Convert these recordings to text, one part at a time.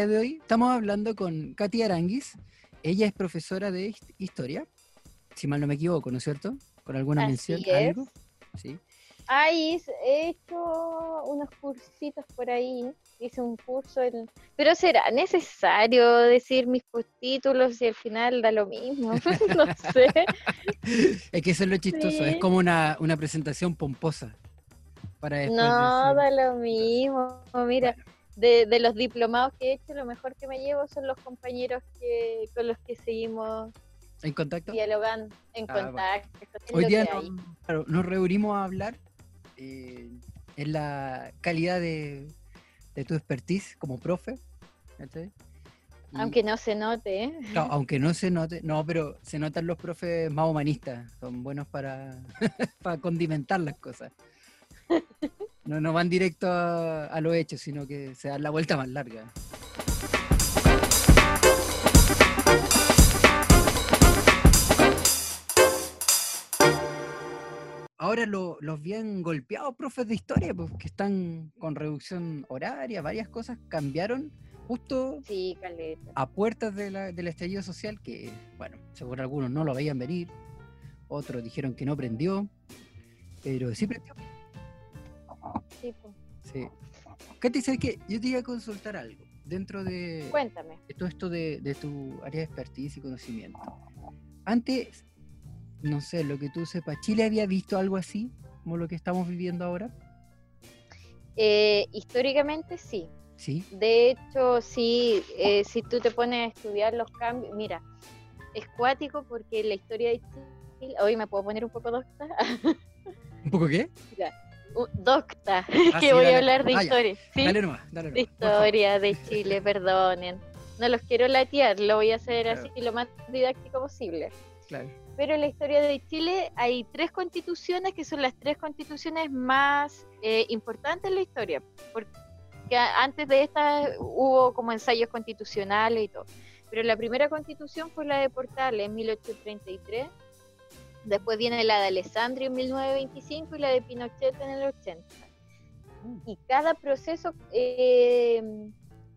día de hoy estamos hablando con Katy Aranguis. Ella es profesora de hist- historia, si mal no me equivoco, ¿no es cierto? Con alguna Así mención, es. algo. Sí. Ay, hice- he hecho unos cursitos por ahí. Hice un curso, en... pero ¿será necesario decir mis títulos y al final da lo mismo? no sé. Es que eso es lo chistoso, es como una, una presentación pomposa. Para No, decir- da lo mismo. Mira, de, de los diplomados que he hecho, lo mejor que me llevo son los compañeros que con los que seguimos ¿En contacto? dialogando en Ah, contacto. Hoy día nos, claro, nos reunimos a hablar eh, en la calidad de, de tu expertise como profe. Aunque no se note, ¿eh? No, aunque no se note, no, pero se notan los profes más humanistas, son buenos para, para condimentar las cosas. No, no van directo a, a lo hecho, sino que se dan la vuelta más larga. Ahora lo- los bien golpeados profes de historia, pues, que están con reducción horaria, varias cosas cambiaron justo Sí, a puertas de la- del estallido social, que, bueno, según algunos no lo veían venir, otros dijeron que no prendió, pero sí prendió. Sí, po. Sí. Katy, ¿sabes qué? Yo te iba a consultar algo. Dentro de, Cuéntame. de todo esto de, de tu área de expertise y conocimiento. Antes, no sé, lo que tú sepas, ¿Chile había visto algo así, como lo que estamos viviendo ahora? Eh, históricamente sí. Sí. De hecho, sí, eh, si tú te pones a estudiar los cambios, mira, es cuático porque la historia de Chile, hoy me puedo poner un poco docta, ¿Un poco qué? Uh, docta, Ah, que sí, voy dale. a hablar de Ah, historia, ¿sí? Dale nomás, dale de nomás. por favor. historia de Chile, perdonen. No los quiero latear, lo voy a hacer Claro. así lo más didáctico posible. Claro. Pero en la historia de Chile hay tres constituciones que son las tres constituciones más eh, importantes en la historia. Porque antes de esta hubo como ensayos constitucionales y todo. Pero la primera constitución fue la de Portales en 1833. Después viene la de Alessandria en 1925 y la de Pinochet en el 80. Y cada proceso eh,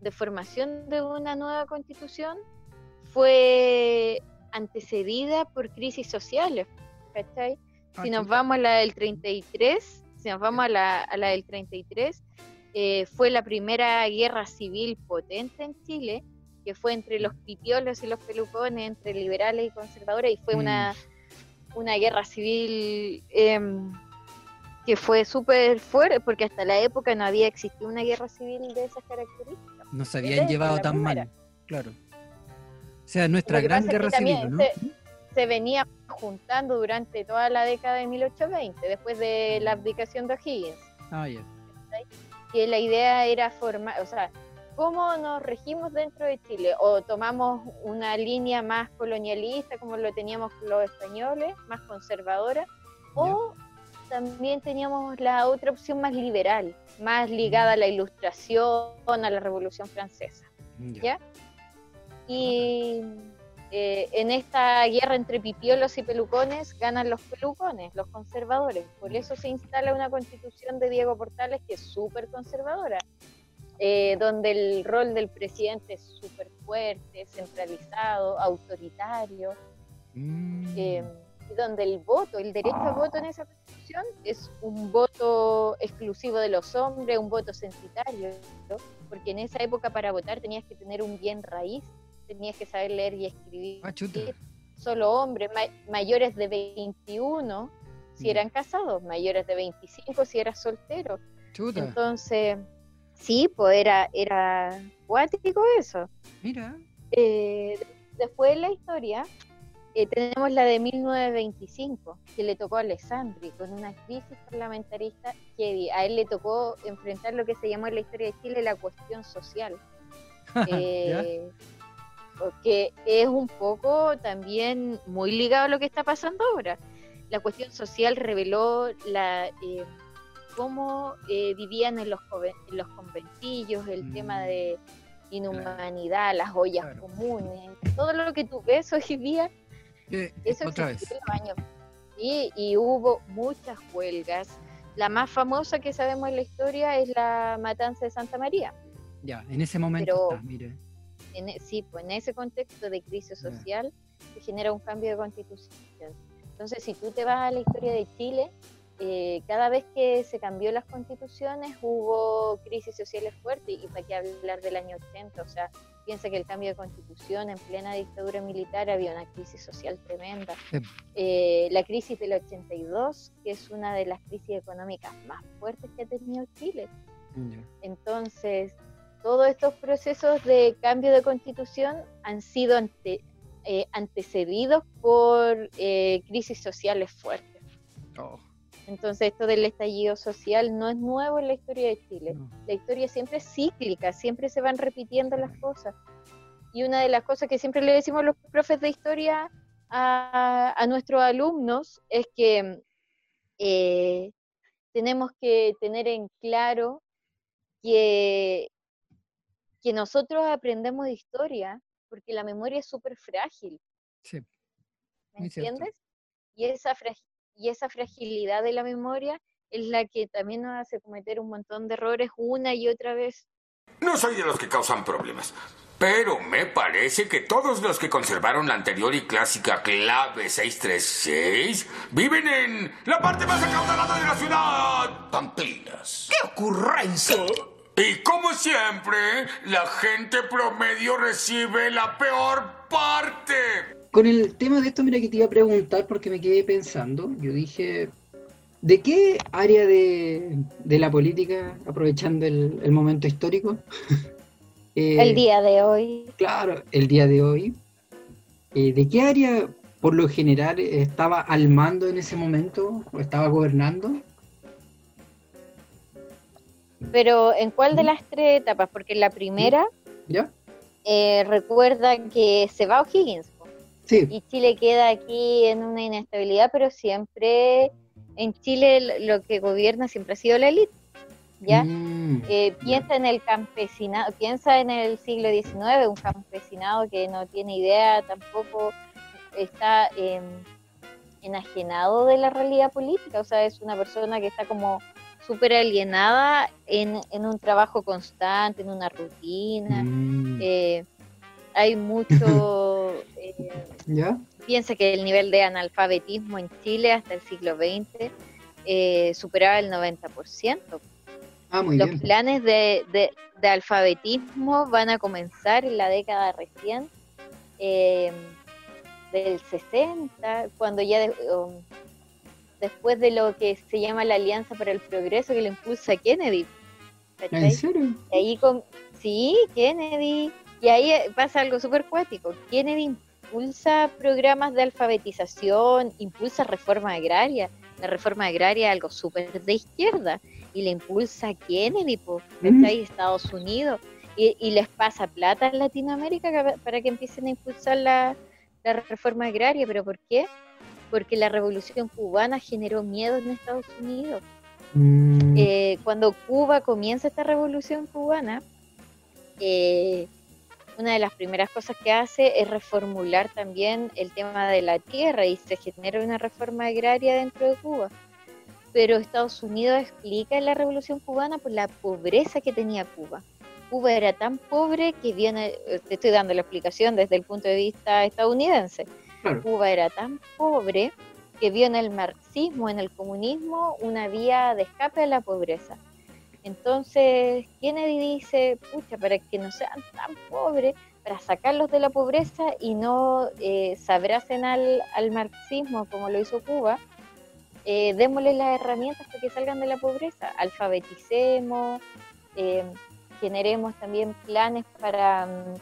de formación de una nueva constitución fue antecedida por crisis sociales. ¿cachai? Ah, si nos vamos a la del 33, si nos vamos a la, a la del 33, eh, fue la primera guerra civil potente en Chile, que fue entre los pipiolos y los pelucones, entre liberales y conservadores, y fue Mm. Una, guerra civil em, que fue súper fuerte, porque hasta la época no había existido una guerra civil de esas características. No se Esa habían llevado tan primera. mal. Claro. O sea, nuestra gran pasa es que guerra civil, ¿no? se, se venía juntando durante toda la década de 1820, después de la abdicación de O'Higgins. Ah, ya. que la idea era formar, o sea, ¿cómo nos regimos dentro de Chile? ¿O tomamos una línea más colonialista como lo teníamos los españoles, más conservadora? ¿O también teníamos la otra opción más liberal, más ligada a la ilustración, a la Revolución Francesa? Ya. Y eh, en esta guerra entre pipiolos y pelucones ganan los pelucones, los conservadores. Por eso se instala una constitución de Diego Portales que es súper conservadora, eh, donde el rol del presidente es súper fuerte, centralizado, autoritario, Mm. eh, y donde el voto, el derecho al voto en esa constitución es un voto exclusivo de los hombres, un voto censitario, ¿no? porque en esa época para votar tenías que tener un bien raíz, tenías que saber leer y escribir. Ah. Solo hombres ma- mayores de 21 si Ya. eran casados, mayores de 25 si eras soltero. Chuta. Entonces, sí, pues era, era cuático eso. Mira. Eh, después de la historia, eh, tenemos la de 1925, que le tocó a Alessandri, con una crisis parlamentarista que a él le tocó enfrentar lo que se llamó en la historia de Chile la cuestión social. Eh, porque es un poco también muy ligado a lo que está pasando ahora. La cuestión social reveló la, eh, cómo eh, vivían en los, en los conventillos, el Mm. tema de inhumanidad, las ollas Claro. comunes, todo lo que tú ves hoy día, Eh, eso Otra vez. en los años. Sí, y hubo muchas huelgas. La más famosa que sabemos en la historia es la matanza de Santa María. Ya, en ese momento está, mire. En, e, sí, pues en ese contexto de crisis social se genera un cambio de constitución. Entonces, si tú te vas a la historia de Chile, eh, cada vez que se cambió las constituciones hubo crisis sociales fuertes y para qué hablar del año 80, o sea, piensa que el cambio de constitución en plena dictadura militar había una crisis social tremenda. Eh, la crisis del 82, que es una de las crisis económicas más fuertes que ha tenido Chile. Entonces, todos estos procesos de cambio de constitución han sido eh, antecedidos por crisis sociales fuertes. Oh. Entonces esto del estallido social no es nuevo en la historia de Chile. La historia siempre es cíclica, siempre se van repitiendo las cosas. Y una de las cosas que siempre le decimos los profes de historia a, nuestros alumnos es que eh, tenemos que tener en claro que, que nosotros aprendemos de historia porque la memoria es súper frágil. Sí. ¿Me entiendes? Y esa, y esa fragilidad de la memoria es la que también nos hace cometer un montón de errores una y otra vez. No soy de los que causan problemas, pero me parece que todos los que conservaron la anterior y clásica clave 636 viven en la parte más acaudalada de la ciudad. Pamplinas. ¡Qué ocurrencia! Y como siempre, la gente promedio recibe la peor parte. Con el tema de esto, mira que te iba a preguntar porque me quedé pensando. Yo dije, ¿de qué área de, la política, aprovechando el, momento histórico? Eh, el día de hoy. Claro, el día de hoy. Eh, ¿De qué área, por lo general, estaba al mando en ese momento o estaba gobernando? Pero, ¿en cuál de las tres etapas? Porque en la primera, ¿Ya? Eh, recuerda que se va O'Higgins y Chile queda aquí en una inestabilidad, pero siempre en Chile lo que gobierna siempre ha sido la élite. ¿ya? Mm, eh, piensa en el campesinado, piensa en el siglo XIX, un campesinado que no tiene idea, tampoco está enajenado de la realidad política, o sea, es una persona que está como súper alienada en, un trabajo constante, en una rutina. Mm. Eh, hay mucho... Eh, piensa que el nivel de analfabetismo en Chile hasta el siglo XX eh, superaba el 90%. Ah, Los planes de, de, alfabetismo van a comenzar en la década recién, eh, del 60, cuando ya um, después de lo que se llama la Alianza para el Progreso que le impulsa Kennedy. ¿En serio? ahí con, sí, Kennedy y ahí eh, pasa algo súper cuático. Kennedy impulsa programas de alfabetización, impulsa reforma agraria. La reforma agraria es algo súper de izquierda y le impulsa a Kennedy, pues, está ahí Estados Unidos. Y, les pasa plata en Latinoamérica para que empiecen a impulsar la, reforma agraria. ¿Pero por qué? Porque la revolución cubana generó miedo en Estados Unidos. Mm. Eh, cuando Cuba comienza esta revolución cubana, eh, una de las primeras cosas que hace es reformular también el tema de la tierra y se genera una reforma agraria dentro de Cuba. Pero Estados Unidos explica en la Revolución Cubana por la pobreza que tenía Cuba. Cuba era tan pobre que viene, eh, te estoy dando la explicación desde el punto de vista estadounidense. Cuba era tan pobre que vio en el marxismo, en el comunismo, una vía de escape a la pobreza. Entonces Kennedy dice, pucha, para que no sean tan pobres, para sacarlos de la pobreza y no eh, se abracen al, marxismo como lo hizo Cuba, eh, démosles las herramientas para que salgan de la pobreza, alfabeticemos, eh, generemos también planes para mm,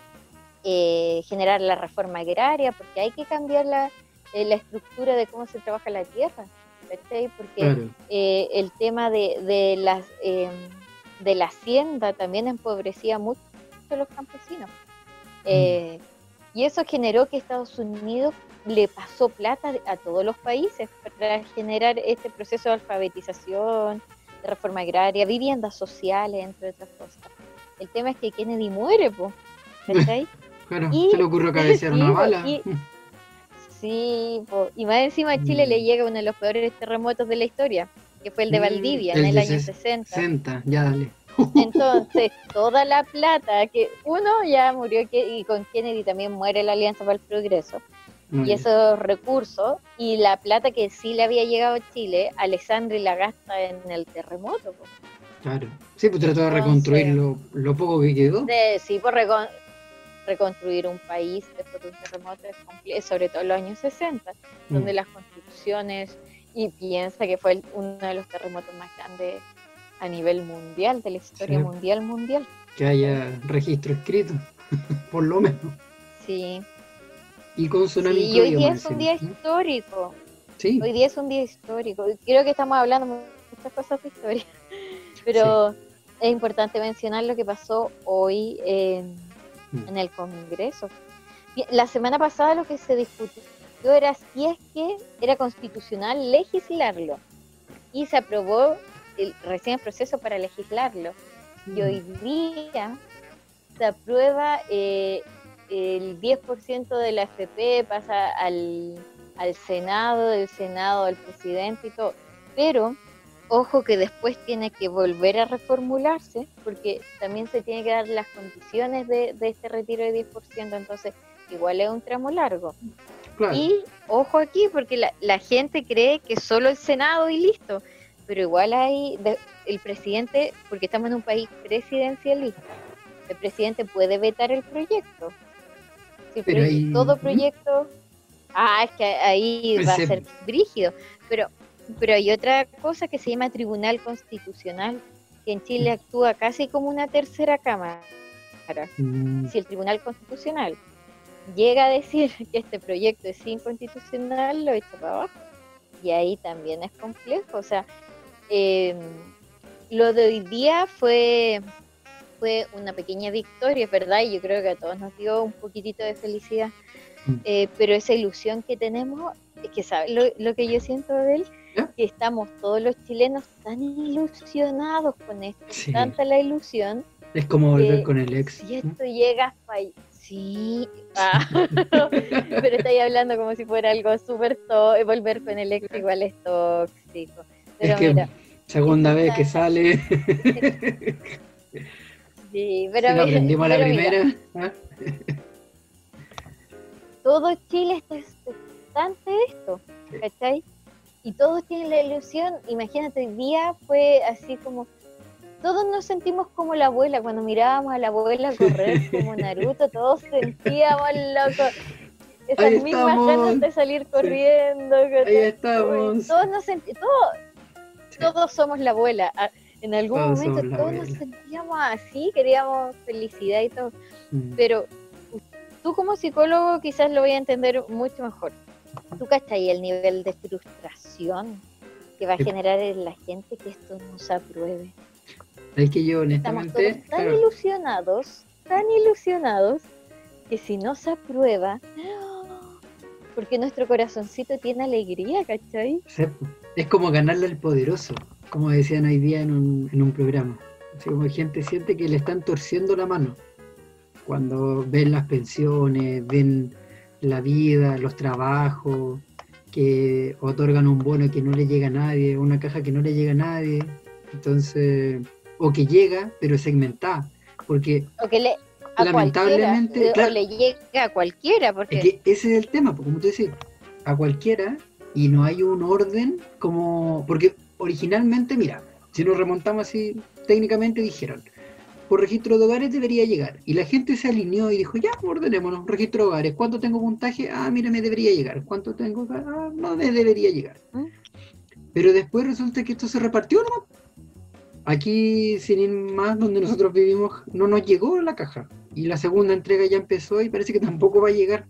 eh, generar la reforma agraria, porque hay que cambiar la, la estructura de cómo se trabaja la tierra. Porque eh, el tema de, de las em, de la hacienda también empobrecía mucho a los campesinos. Mm. Eh, y eso generó que Estados Unidos le pasó plata a todos los países para generar este proceso de alfabetización, de reforma agraria, viviendas sociales, entre otras cosas. El tema es que Kennedy muere, pues. Claro, se le ocurrió cabecear una bala. Sí, y más encima a Chile le mm. llega uno de los peores terremotos de la historia, que fue el de Valdivia en el año 60. 60, ya dale. Entonces, toda la plata que uno ya murió que, y con Kennedy también muere la Alianza para el Progreso. Mm. Y esos recursos y la plata que sí le había llegado a Chile, Alessandri la gasta en el terremoto. po. Claro. Sí, pues trató de reconstruir lo, lo poco que quedó. De, sí, por recon- reconstruir un país después de un terremoto es complejo, sobre todo en los años 60, donde Mm. las construcciones, y piensa que fue el- uno de los terremotos más grandes a nivel mundial, de la historia Sí. mundial mundial. Que haya registro escrito, por lo menos. Sí, Y con tsunami sí y hoy día es un día histórico. Sí, Hoy día es un día histórico. Creo que estamos hablando muchas cosas de historia, pero es importante mencionar lo que pasó hoy en. En el Congreso. La semana pasada lo que se discutió era si es que era constitucional legislarlo y se aprobó el, recién el proceso para legislarlo. Mm. Y hoy día se aprueba eh, el 10% de la FP, pasa al, al Senado, del Senado al presidente y todo. Pero, ojo que después tiene que volver a reformularse, porque también se tiene que dar las condiciones de, de este retiro de 10%, entonces igual es un tramo largo. claro. Y ojo aquí, porque la, la gente cree que solo el Senado y listo, pero igual hay de- el presidente, porque estamos en un país presidencialista, el presidente puede vetar el proyecto. Si Pero ahí- todo proyecto, ah, es que ahí va a ser brígido, pero, pero hay otra cosa que se llama Tribunal Constitucional, que en Chile actúa casi como una tercera cámara Mm, si el Tribunal Constitucional llega a decir que este proyecto es inconstitucional, lo echa para abajo. Y ahí también es complejo. O sea, eh, lo de hoy día fue, fue una pequeña victoria, es verdad, y yo creo que a todos nos dio un poquitito de felicidad. Mm. Eh, pero esa ilusión que tenemos, es que ¿sabes lo, lo que yo siento de él? ¿Ya? Que estamos todos los chilenos tan ilusionados con esto, Sí. tanta la ilusión, es como volver con el ex. si esto llega a Sí, ah, pero estáis hablando como si fuera algo súper todo. Volver con el ex igual es tóxico. Pero Es que mira, segunda vez que sale, sí, si pero lo mira, aprendimos a la pero mira, primera. ¿ah? todo Chile está expectante de esto. ¿cachai? Y todos tienen la ilusión. Imagínate, hoy día fue así como. Todos nos sentimos como la abuela, cuando mirábamos a la abuela correr como Naruto, todos sentíamos, loco, esas Ahí mismas estamos. ganas de salir corriendo. Ahí estamos. Todos nos todos, Sí. todos somos la abuela. Ah, En algún Todos momento todos nos sentíamos así, queríamos felicidad y todo. Mm, Pero tú como psicólogo quizás lo voy a entender mucho mejor. ¿Tú cachai el nivel de frustración que va a generar en la gente que esto no se apruebe? Es que yo Estamos honestamente, todos tan claro, ilusionados, tan ilusionados, que si no se aprueba, porque nuestro corazoncito tiene alegría, ¿cachai? es como ganarle al poderoso, como decían hoy día en un, en un programa. Así como gente siente que le están torciendo la mano cuando ven las pensiones, ven la vida, los trabajos, que otorgan un bono que no le llega a nadie, una caja que no le llega a nadie. Entonces, o que llega, pero segmentada. Porque O que le a Lamentablemente, o claro. le llega a cualquiera, porque Es que ese es el tema, pues, como tú decís, a cualquiera y no hay un orden como... Porque originalmente, mira, si nos remontamos así, técnicamente dijeron, por registro de hogares debería llegar. Y la gente se alineó y dijo, ya, ordenémonos, registro de hogares, ¿cuánto tengo puntaje? Ah, mira, me debería llegar. ¿Cuánto tengo? Ah, no me debería llegar. ¿Mm? Pero después resulta que esto se repartió, ¿no? Aquí, sin ir más, donde nosotros vivimos, no nos llegó la caja. Y la segunda entrega ya empezó y parece que tampoco va a llegar.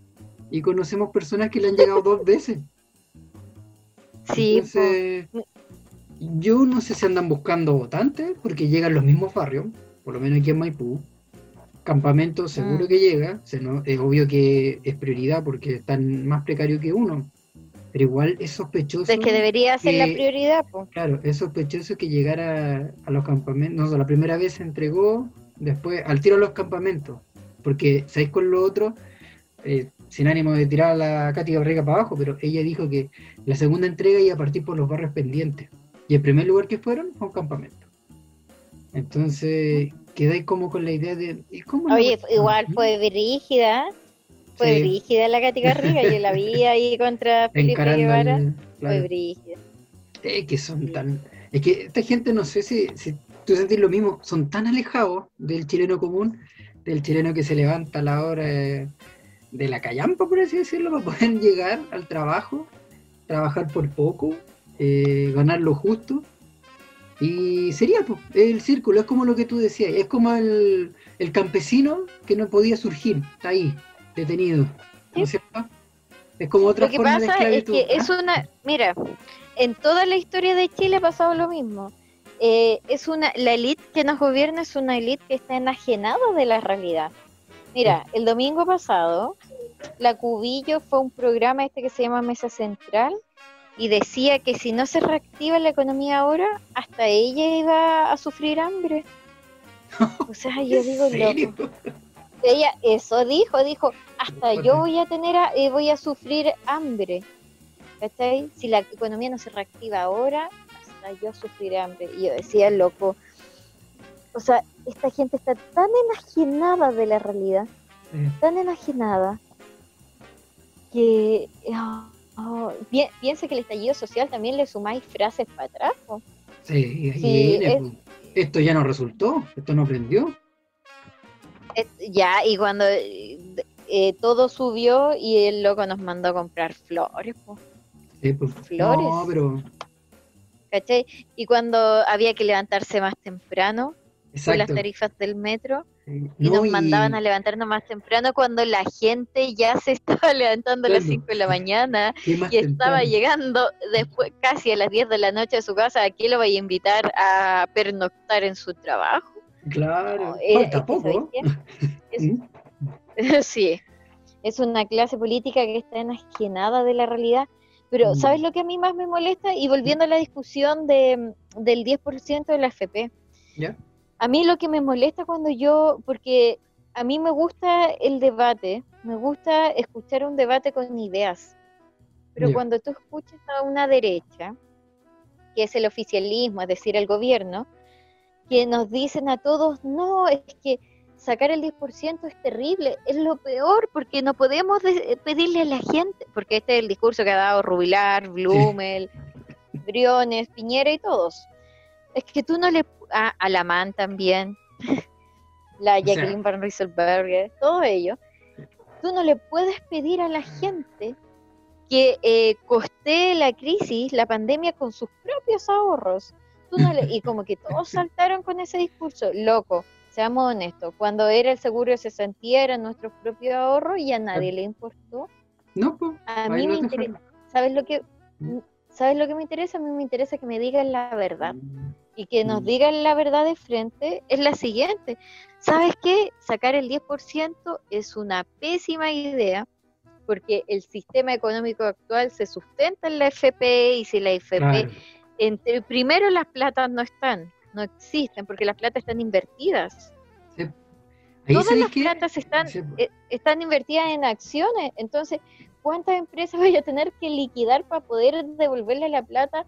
Y conocemos personas que le han llegado dos veces. sí. Entonces, yo no sé si andan buscando votantes, porque llegan los mismos barrios, por lo menos aquí en Maipú. Campamento seguro Mm. que llega, se no- es obvio que es prioridad porque están más precarios que uno. Pero igual es sospechoso. es que debería ser la prioridad, po. Claro, es sospechoso que llegara a los campamentos. No, la primera vez se entregó, después al tiro a los campamentos. Porque, ¿sabéis con lo otro? Eh, sin ánimo de tirar a la Katy Gabriela para abajo, pero ella dijo que la segunda entrega iba a partir por los barrios pendientes. Y el primer lugar que fueron fue un campamento. Entonces, quedáis como con la idea de. ¿y cómo Oye, igual fue brígida. Fue Sí. brígida la Katy Garriga. Yo la vi ahí contra Felipe Guevara. el- Fue brígida. Es que son tan. Es que esta gente, no sé si, si tú sentís lo mismo, son tan alejados del chileno común, del chileno que se levanta a la hora de, de la callampa, por así decirlo, para poder llegar al trabajo, trabajar por poco, eh, ganar lo justo. Y sería pues, el círculo, es como lo que tú decías, es como el, el campesino que no podía surgir, está ahí, detenido. ¿No es como otra Lo que forma de pasa es que es ¿ah? una. Mira, en toda la historia de Chile ha pasado lo mismo. Eh, es una la élite que nos gobierna es una élite que está enajenada de la realidad. Mira, el domingo pasado, la Cubillo fue un programa este que se llama Mesa Central y decía que si no se reactiva la economía ahora, hasta ella iba a sufrir hambre. O sea, yo ¿En digo, loco. Ella eso dijo, dijo, hasta yo voy a tener, a- eh, voy a sufrir hambre. ¿Cachai? Si la economía no se reactiva ahora, hasta yo sufriré hambre. Y yo decía, loco, o sea, esta gente está tan enajenada de la realidad, tan enajenada, que ah, pi- piensa que el estallido social también le sumáis frases para atrás. Sí, y es-. Esto ya no resultó, esto no prendió. Ya, y cuando eh, eh, todo subió y el loco nos mandó a comprar flores, po. Sí, pues, Flores. No, pero. ¿cachai? Y cuando había que levantarse más temprano con las tarifas del metro Sí. y No, nos mandaban a levantarnos más temprano cuando la gente ya se estaba levantando a las Claro. 5 de la mañana ¿qué y estaba llegando después casi a las 10 de la noche a su casa, ¿a quién lo vaya a invitar a pernoctar en su trabajo? Claro, No, eh, falta es que, poco. ¿sabes qué? Es- ¿Mm? sí, es una clase política que está enajenada de la realidad. Pero, Mm. ¿sabes lo que a mí más me molesta? Y volviendo a la discusión de, del 10% de la FP, ¿Ya? A mí lo que me molesta cuando yo, porque a mí me gusta el debate, me gusta escuchar un debate con ideas, pero cuando tú escuchas a una derecha, que es el oficialismo, es decir, el gobierno, que nos dicen a todos, no, es que sacar el 10% es terrible, es lo peor, porque no podemos de- pedirle a la gente, porque este es el discurso que ha dado Rubilar, Blumel, Briones, Piñera y todos. Es que tú no le... A, Alamán también, la Jacqueline Van Rieselberger, todo ello. Tú no le puedes pedir a la gente que eh, costee la crisis, la pandemia con sus propios ahorros. Tú no le- y como que todos saltaron con ese discurso, loco, seamos honestos, cuando era el seguro de cesantía eran nuestros propios ahorros y a nadie le importó. No, pues. A mí me interesa. ¿sabes lo que Mm. sabes lo que me interesa? A mí me interesa que me digan la verdad y que nos Mm. digan la verdad de frente es la siguiente. ¿Sabes qué? Sacar el 10% es una pésima idea porque el sistema económico actual se sustenta en la FP y si la FP, Claro. entre, primero las platas no están, no existen porque las platas están invertidas. Ahí Todas las platas están, Sí, pues. eh, están invertidas en acciones, entonces, ¿cuántas empresas voy a tener que liquidar para poder devolverle la plata?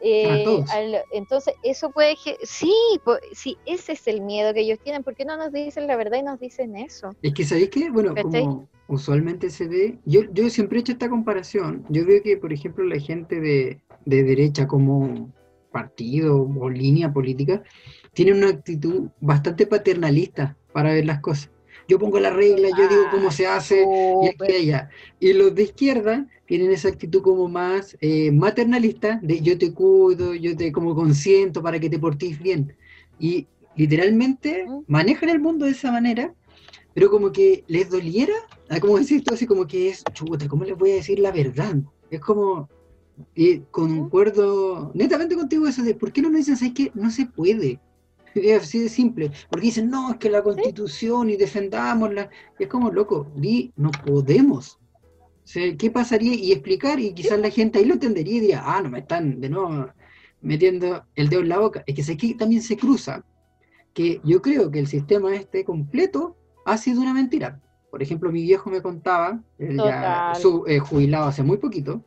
Eh, al- entonces, eso puede... Sí, po- sí, ese es el miedo que ellos tienen. ¿Por qué no nos dicen la verdad y nos dicen eso? Es que sabéis que, bueno, ¿Cachai? como usualmente se ve, yo, yo siempre he hecho esta comparación. Yo veo que, por ejemplo, la gente de, de derecha como partido o línea política tiene una actitud bastante paternalista para ver las cosas. Yo pongo la regla, yo digo cómo se hace, y aquí y los de izquierda tienen esa actitud como más eh, maternalista, de yo te cuido, yo te como consiento para que te portes bien. Y literalmente manejan el mundo de esa manera, pero como que les doliera, ah, como decir esto así como que es, chuta, ¿cómo les voy a decir la verdad? Es como, y concuerdo netamente contigo eso de, ¿por qué no me dicen, sabes que no se puede? Es así de simple, porque dicen, no, es que la constitución y defendámosla, y es como, loco, di, no podemos. O sea, ¿qué pasaría? Y explicar, y quizás la gente ahí lo entendería y diría, ah, no me están de nuevo metiendo el dedo en la boca. Es que aquí también se cruza, que yo creo que el sistema este completo ha sido una mentira. Por ejemplo, mi viejo me contaba, él ya su, eh, jubilado hace muy poquito,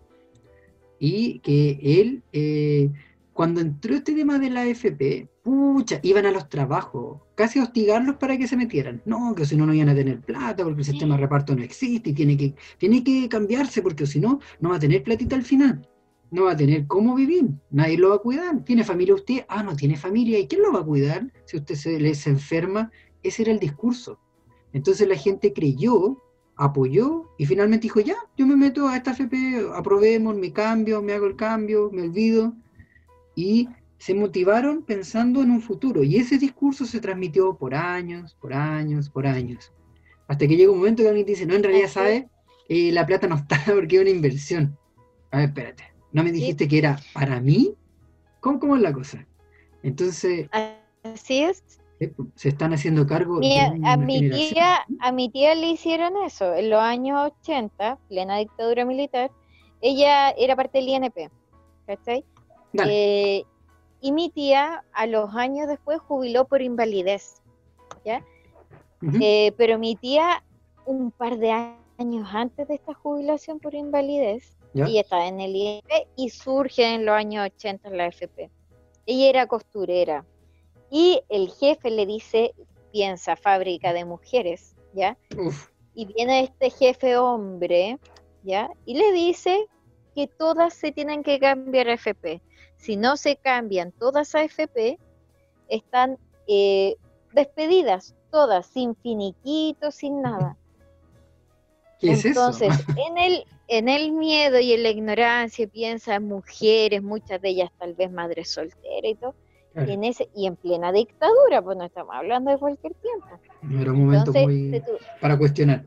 y que él, eh, cuando entró este tema de la AFP, pucha, iban a los trabajos, casi a hostigarlos para que se metieran. No, que si no, no iban a tener plata, porque el sistema de reparto no existe y tiene que, tiene que cambiarse, porque si no, no va a tener platita al final. No va a tener cómo vivir, nadie lo va a cuidar. ¿Tiene familia usted? Ah, no tiene familia. ¿Y quién lo va a cuidar si usted se les enferma? Ese era el discurso. Entonces la gente creyó, apoyó y finalmente dijo, ya, yo me meto a esta AFP, aprobemos, me cambio, me hago el cambio, me olvido. Y se motivaron pensando en un futuro. Y ese discurso se transmitió por años, por años, por años. Hasta que llega un momento que alguien dice, no, en realidad, ¿sabes? Eh, la plata no está porque es una inversión. A ver, espérate. ¿No me dijiste que era para mí? ¿Cómo, ¿Cómo es la cosa? Entonces... Así es. Se están haciendo cargo Mi- a mi tía a mi tía le hicieron eso en los años 80 plena dictadura militar ella era parte del INP ¿cachai? Eh, y mi tía a los años después jubiló por invalidez ¿ya? Eh, pero mi tía un par de años antes de esta jubilación por invalidez ¿Ya? ella estaba en el INP y surge en los años 80 en la FP ella era costurera y el jefe le dice, piensa fábrica de mujeres, ¿ya? Uf, Y viene este jefe hombre, ¿ya? Y le dice que todas se tienen que cambiar a FP. Si no se cambian todas a FP, están eh, despedidas, todas, sin finiquito, sin nada. ¿qué es Entonces, eso? en el, en el miedo y en la ignorancia piensa en mujeres, muchas de ellas tal vez madres solteras y todo, Claro, y en, ese, y en plena dictadura, pues no estamos hablando de cualquier tiempo. era un momento Entonces, muy tu- para cuestionar.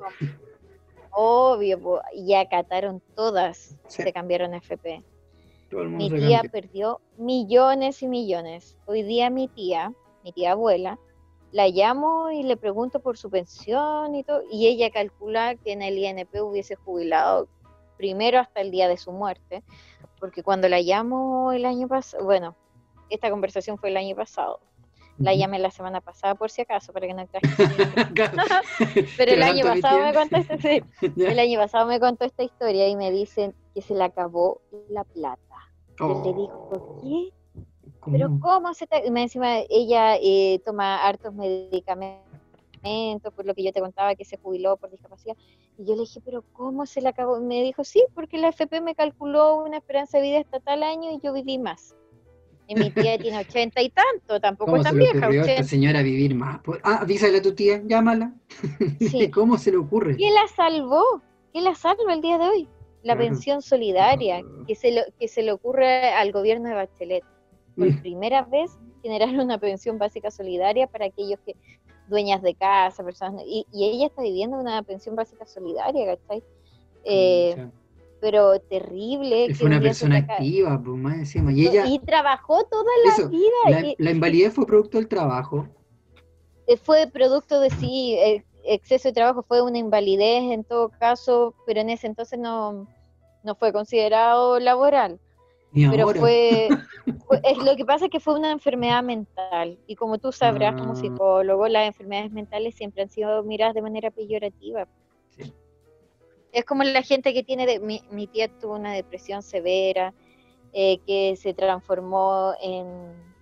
obvio, pues, y acataron todas, Sí. se cambiaron a FP. Mi tía perdió millones y millones. Hoy día mi tía, mi tía abuela, la llamo y le pregunto por su pensión y todo, y ella calcula que en el INP hubiese jubilado primero hasta el día de su muerte, porque cuando la llamo el año pasado, bueno, esta conversación fue el año pasado, la llamé la semana pasada por si acaso, para que no Claro. Pero el año pasado me contó Ya. el año pasado me contó esta historia y me dicen que se le acabó la plata. Y él le dijo, Oh, ¿qué? ¿Pero ¿cómo? cómo se te...? Y me encima ella eh, toma hartos medicamentos, por lo que yo te contaba que se jubiló por discapacidad. Y yo le dije, ¿pero cómo se le acabó? Y me dijo, sí, porque la FP me calculó una esperanza de vida hasta tal año y yo viví más. Y mi tía tiene ochenta y tanto, tampoco ¿Cómo es se tan vieja. esta 80. señora vivir más? Pues, Ah, avísale a tu tía, llámala. Sí. ¿Cómo se le ocurre? ¿Qué la salvó? ¿Qué la salva el día de hoy? La pensión solidaria que se, lo, que se le ocurre al gobierno de Bachelet. Por Mm. primera vez generaron una pensión básica solidaria para aquellos que dueñas de casa, personas, y, y ella está viviendo una pensión básica solidaria, ¿cachai? Eh, Pucha. pero terrible. Y fue una persona activa, pues más encima. Y ella, y trabajó toda la eso, vida. la, y- la invalidez fue producto del trabajo. eh, fue producto de sí, eh, exceso de trabajo, fue una invalidez en todo caso, pero en ese entonces no, no fue considerado laboral. Pero fue, lo que pasa es que fue una enfermedad mental y como tú sabrás Ah. como psicólogo, las enfermedades mentales siempre han sido miradas de manera peyorativa. Sí. Es como la gente que tiene, de, mi, mi tía tuvo una depresión severa, eh, que se transformó en,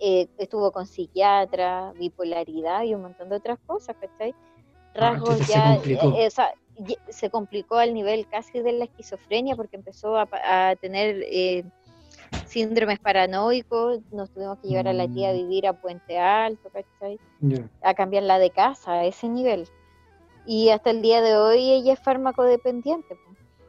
eh, estuvo con psiquiatra, bipolaridad y un montón de otras cosas, ¿cachai? Ah, Rasgos se ya, complicó. eh, o sea, ye- se complicó al nivel casi de la esquizofrenia porque empezó a, a tener eh, síndromes paranoicos, nos tuvimos que llevar a la tía a Mm. vivir a Puente Alto, ¿cachai? A cambiarla de casa a ese nivel. Y hasta el día de hoy ella es farmacodependiente.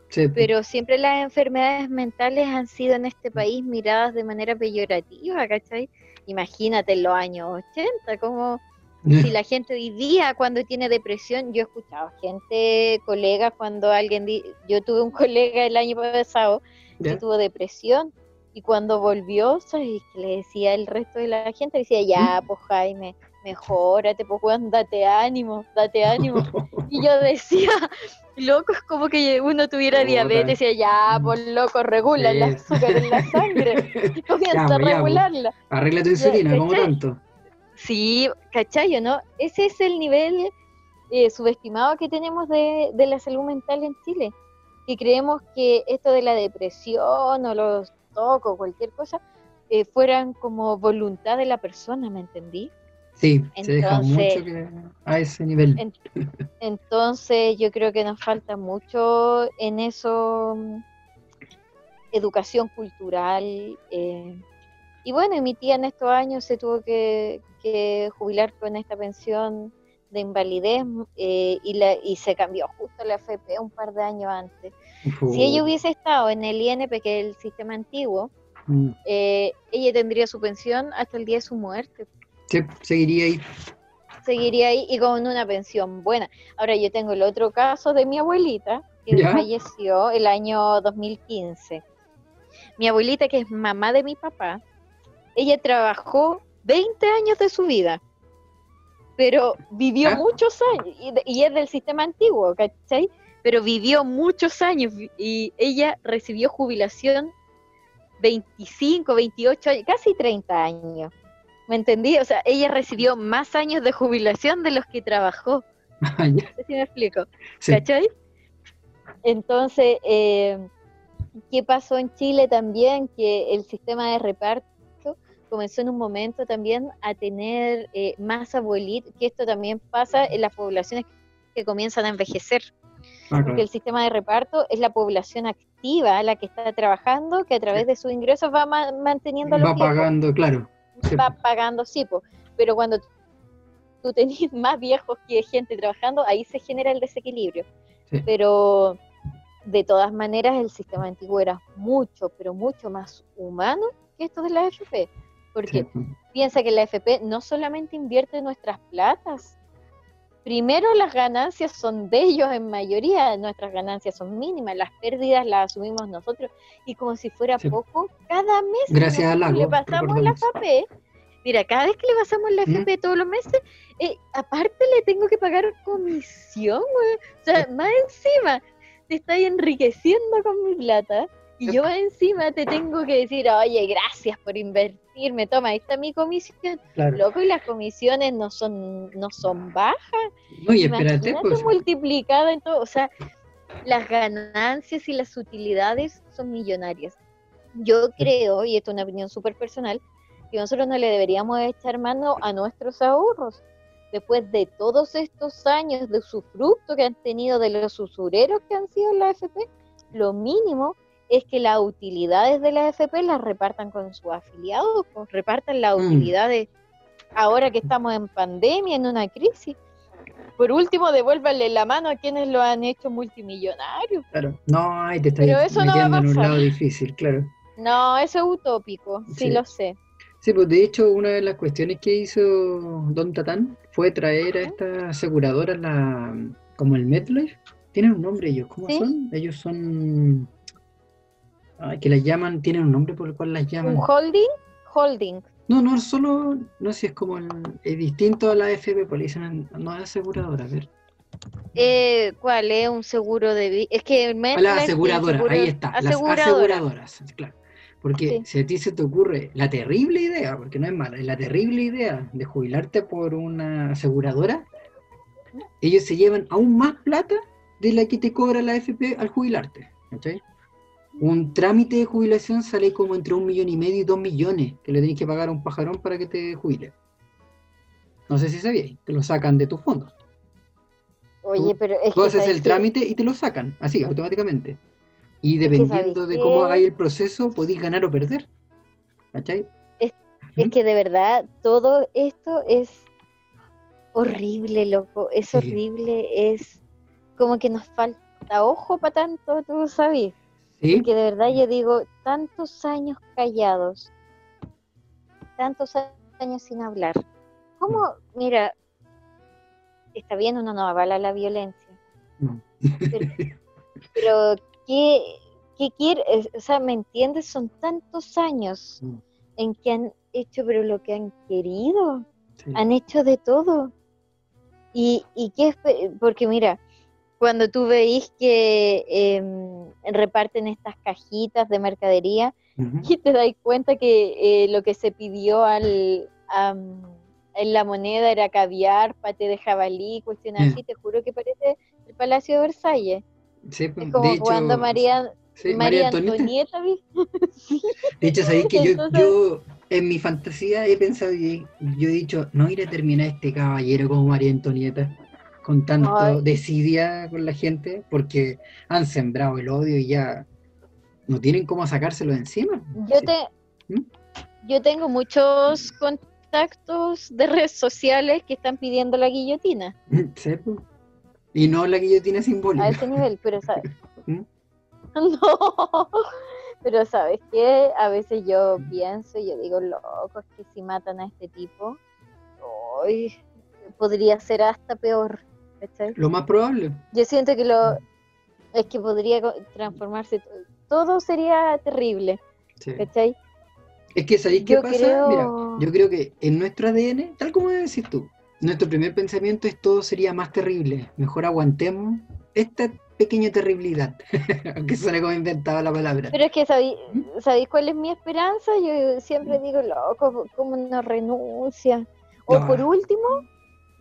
Sí. Pero siempre las enfermedades mentales han sido en este país miradas de manera peyorativa, ¿cachai? Imagínate en los años 80, como si la gente hoy día cuando tiene depresión, yo he escuchado gente, colegas, cuando alguien, di- yo tuve un colega el año pasado que Ya. tuvo depresión y cuando volvió, ¿sabes le decía el resto de la gente? Decía, ya, pues Jaime, mejórate, pues Juan, date ánimo, date ánimo. Y yo decía, loco, es como que uno tuviera diabetes y decía, ya, pues loco, regula el azúcar en la sangre comienza a pues, regularla. Arregla tu insulina, como tanto. Sí, ¿cachai, no? Ese es el nivel eh, subestimado que tenemos de, de la salud mental en Chile. Que creemos que esto de la depresión o los tocos, cualquier cosa, eh, fueran como voluntad de la persona, ¿me entendí? Sí, se deja mucho que- a ese nivel. En- Entonces yo creo que nos falta mucho en eso, mm, educación cultural. eh, y bueno, y mi tía en estos años se tuvo que, que jubilar con esta pensión de invalidez eh, y, la, y se cambió justo la FP un par de años antes. Si ella hubiese estado en el INP, que es el sistema antiguo, Mm, eh, ella tendría su pensión hasta el día de su muerte. Sí, seguiría ahí. seguiría ahí y con una pensión buena. Ahora yo tengo el otro caso de mi abuelita, que ¿Ya? falleció el año 2015. Mi abuelita, que es mamá de mi papá, ella trabajó 20 años de su vida, pero vivió Ah. muchos años, y, y es del sistema antiguo, ¿cachai? Pero vivió muchos años y ella recibió jubilación 25, 28, años, casi 30 años. ¿Me entendí? O sea, ella recibió más años de jubilación de los que trabajó. No sé si me explico. sí. ¿Cachai? Entonces, eh, ¿qué pasó en Chile también? Que el sistema de reparto comenzó en un momento también a tener eh, más abuelitos, que esto también pasa en las poblaciones que comienzan a envejecer, Ah, porque el sistema de reparto es la población activa, la que está trabajando, que a través de sus ingresos va ma- manteniendo a los Va viejos pagando, claro. Sí. va pagando, sí, po. pero cuando tú tenés más viejos que gente trabajando, ahí se genera el desequilibrio. Sí. Pero de todas maneras el sistema antiguo era mucho, pero mucho más humano que esto de la AFP. Porque Sí. piensa que la AFP no solamente invierte nuestras platas, primero las ganancias son de ellos en mayoría, nuestras ganancias son mínimas, las pérdidas las asumimos nosotros y como si fuera Sí. poco, cada mes Gracias le pasamos la. FP, mira, cada vez que le pasamos la ¿Mm? FP todos los meses, eh, aparte le tengo que pagar comisión, güey. o sea, más encima te estoy enriqueciendo con mi plata y yo encima te tengo que decir, oye, gracias por invertirme, toma, ahí está mi comisión. Claro. Loco, y las comisiones no son, no son bajas. Y espérate, pues. multiplicada en todo. O sea, las ganancias y las utilidades son millonarias. Yo creo, y esto es una opinión súper personal, que nosotros no le deberíamos echar mano a nuestros ahorros. Después de todos estos años de usufructo que han tenido de los usureros que han sido en la AFP, lo mínimo es que las utilidades de la AFP las repartan con sus afiliados, pues repartan las Mm. utilidades ahora que estamos en pandemia, en una crisis. Por último, devuélvanle la mano a quienes lo han hecho multimillonarios. Claro. No, ahí te estás Pero eso no va a metiendo en un lado difícil, claro. No, eso es utópico, sí, Sí. lo sé. Sí, pues de hecho una de las cuestiones que hizo Don Tatán fue traer a estas aseguradoras la, como el MetLife. Tienen un nombre ellos, ¿cómo Sí. son? Ellos son... Ay, que las llaman, tienen un nombre por el cual las llaman. ¿Un holding? Holding. No, no, solo, no sé si es como el, es distinto a la FP, le dicen, no es aseguradora, a ver. Eh, ¿Cuál es un seguro de vida? Es que el A MetLife las tiene aseguradoras, seguro- ahí está, las aseguradora. aseguradoras, claro. Porque Sí. si a ti se te ocurre la terrible idea, porque no es mala, es la terrible idea de jubilarte por una aseguradora, ellos se llevan aún más plata de la que te cobra la FP al jubilarte. ¿cachai? Un trámite de jubilación sale como entre un millón y medio y dos millones que le tenés que pagar a un pajarón para que te jubile. No sé si sabíais, te lo sacan de tus fondos. Oye, pero es Tú que haces ¿sabes el trámite y te lo sacan, así, automáticamente. Y dependiendo ¿sabes de cómo hagáis el proceso, podéis ganar o perder. ¿Cachai? Es que de verdad todo esto es horrible, loco. Es Sí. horrible, es como que nos falta ojo para tanto, tú sabes. ¿Sí? Porque de verdad yo digo, tantos años callados, tantos años sin hablar. ¿Cómo? Mira, está bien, uno no avala la violencia, No. pero, pero ¿qué, qué quiere? O sea, ¿me entiendes? Son tantos años Mm. en que han hecho, pero lo que han querido, Sí. han hecho de todo. Y, y qué, porque mira, cuando tú veis que em, reparten estas cajitas de mercadería Ujú. y te das cuenta que eh, lo que se pidió al, am, en la moneda era caviar, pate de jabalí, cuestiones Mm. así, te juro que parece el Palacio de Versalles. Sí, pues, Es como de hecho, cuando María, Sí, María Antonieta. Sí. De hecho, sabéis que yo, Entonces- yo en mi fantasía he pensado y yo he dicho, no iré a terminar este caballero como María Antonieta, con tanto Ay. desidia con la gente, porque han sembrado el odio y ya no tienen cómo sacárselo de encima. Yo, te, ¿Mm? yo tengo muchos contactos de redes sociales que están pidiendo la guillotina Sí. Y no la guillotina simbólica. a ese nivel, pero ¿sabes? ¿Mm? No, pero ¿sabes qué? A veces yo pienso y yo digo, locos, que si matan a este tipo, ay, podría ser hasta peor. ¿Cachai? Lo más probable. Yo siento que lo es que podría transformarse, to- todo sería terrible, Sí. ¿cachai? Es que ¿sabéis qué Yo pasa? creo- Mira, yo creo que en nuestro ADN, tal como decís tú, nuestro primer pensamiento es todo sería más terrible. Mejor aguantemos esta pequeña terribilidad. Aunque suene como inventaba la palabra. Pero es que ¿sabéis, ¿Mm? ¿sabéis cuál es mi esperanza? Yo siempre digo, loco, ¿cómo no renuncia? O No. por último,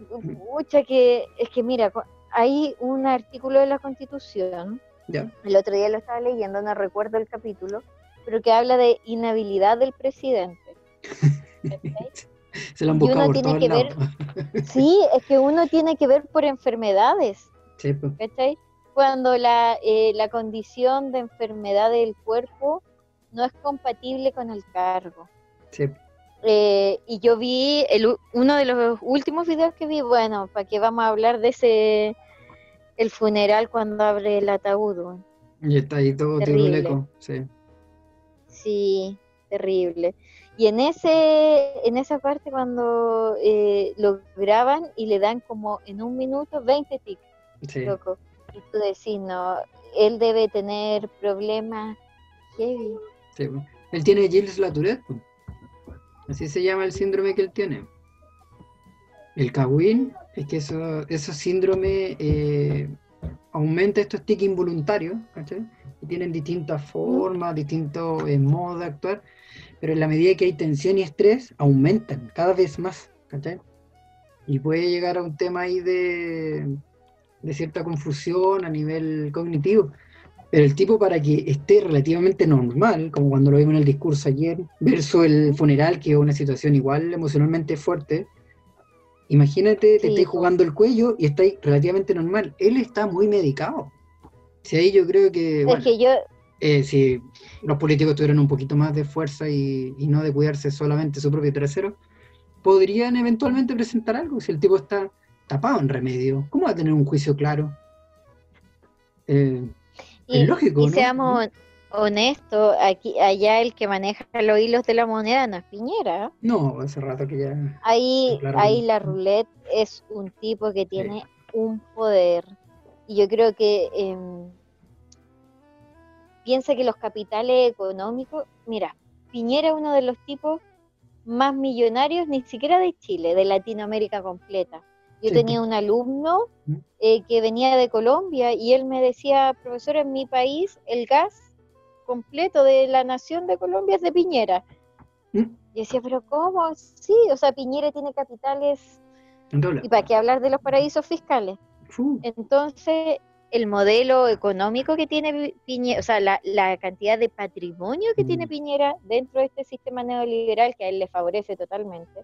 pucha, que es que mira, hay un artículo de la Constitución, el otro día lo estaba leyendo, no recuerdo el capítulo, pero que habla de inhabilidad del presidente. Se lo han Y uno buscado por tiene que lados. Sí, es que uno tiene que ver por enfermedades. Sí, pues. ¿cachai? Cuando la, eh, la condición de enfermedad del cuerpo no es compatible con el cargo. Sí. Eh, y yo vi el, uno de los últimos videos que vi, bueno, para que vamos a hablar de ese, el funeral cuando abre el ataúd. Y está ahí todo Terrible. tiruleco. Sí. Sí, terrible. Y en ese, en esa parte cuando eh, lo graban y le dan como en un minuto 20 tics. Sí. loco. Y tú decís, no, él debe tener problemas heavy. sí. Él tiene Gilles Latourette. Así se llama el síndrome que él tiene. El Cawin es que eso, esos síndromes eh, aumenta estos tics involuntarios, ¿cachai? Y tienen distintas formas, distintos eh, modos de actuar, pero en la medida que hay tensión y estrés, aumentan cada vez más, ¿cachai? Y puede llegar a un tema ahí de, de cierta confusión a nivel cognitivo. Pero el tipo para que esté relativamente normal, como cuando lo vimos en el discurso ayer, versus el funeral, que es una situación igual emocionalmente fuerte, imagínate, te estáis jugando el cuello y estáis relativamente normal. Él está muy medicado. Si ahí yo creo que, bueno, que yo, eh, si los políticos tuvieran un poquito más de fuerza y, y no de cuidarse solamente su propio trasero, podrían eventualmente presentar algo. Si el tipo está tapado en remedio, ¿cómo va a tener un juicio claro? Eh, y, es lógico, y ¿no? seamos honestos, aquí, allá el que maneja los hilos de la moneda no es Piñera. No, hace rato que ya. Ahí, ahí la roulette es un tipo que tiene un poder. Y yo creo que em, piensa que los capitales económicos, mira, Piñera es uno de los tipos más millonarios, ni siquiera de Chile, de Latinoamérica completa. Yo Sí, tenía un alumno eh, que venía de Colombia y él me decía, profesor, en mi país el gas completo de la nación de Colombia es de Piñera. ¿Mm? Y decía, pero ¿cómo? Sí, o sea, Piñera tiene capitales, dólar. ¿y para qué hablar de los paraísos fiscales? Entonces, el modelo económico que tiene Piñera, o sea, la, la cantidad de patrimonio que tiene Mm. Piñera dentro de este sistema neoliberal que a él le favorece totalmente,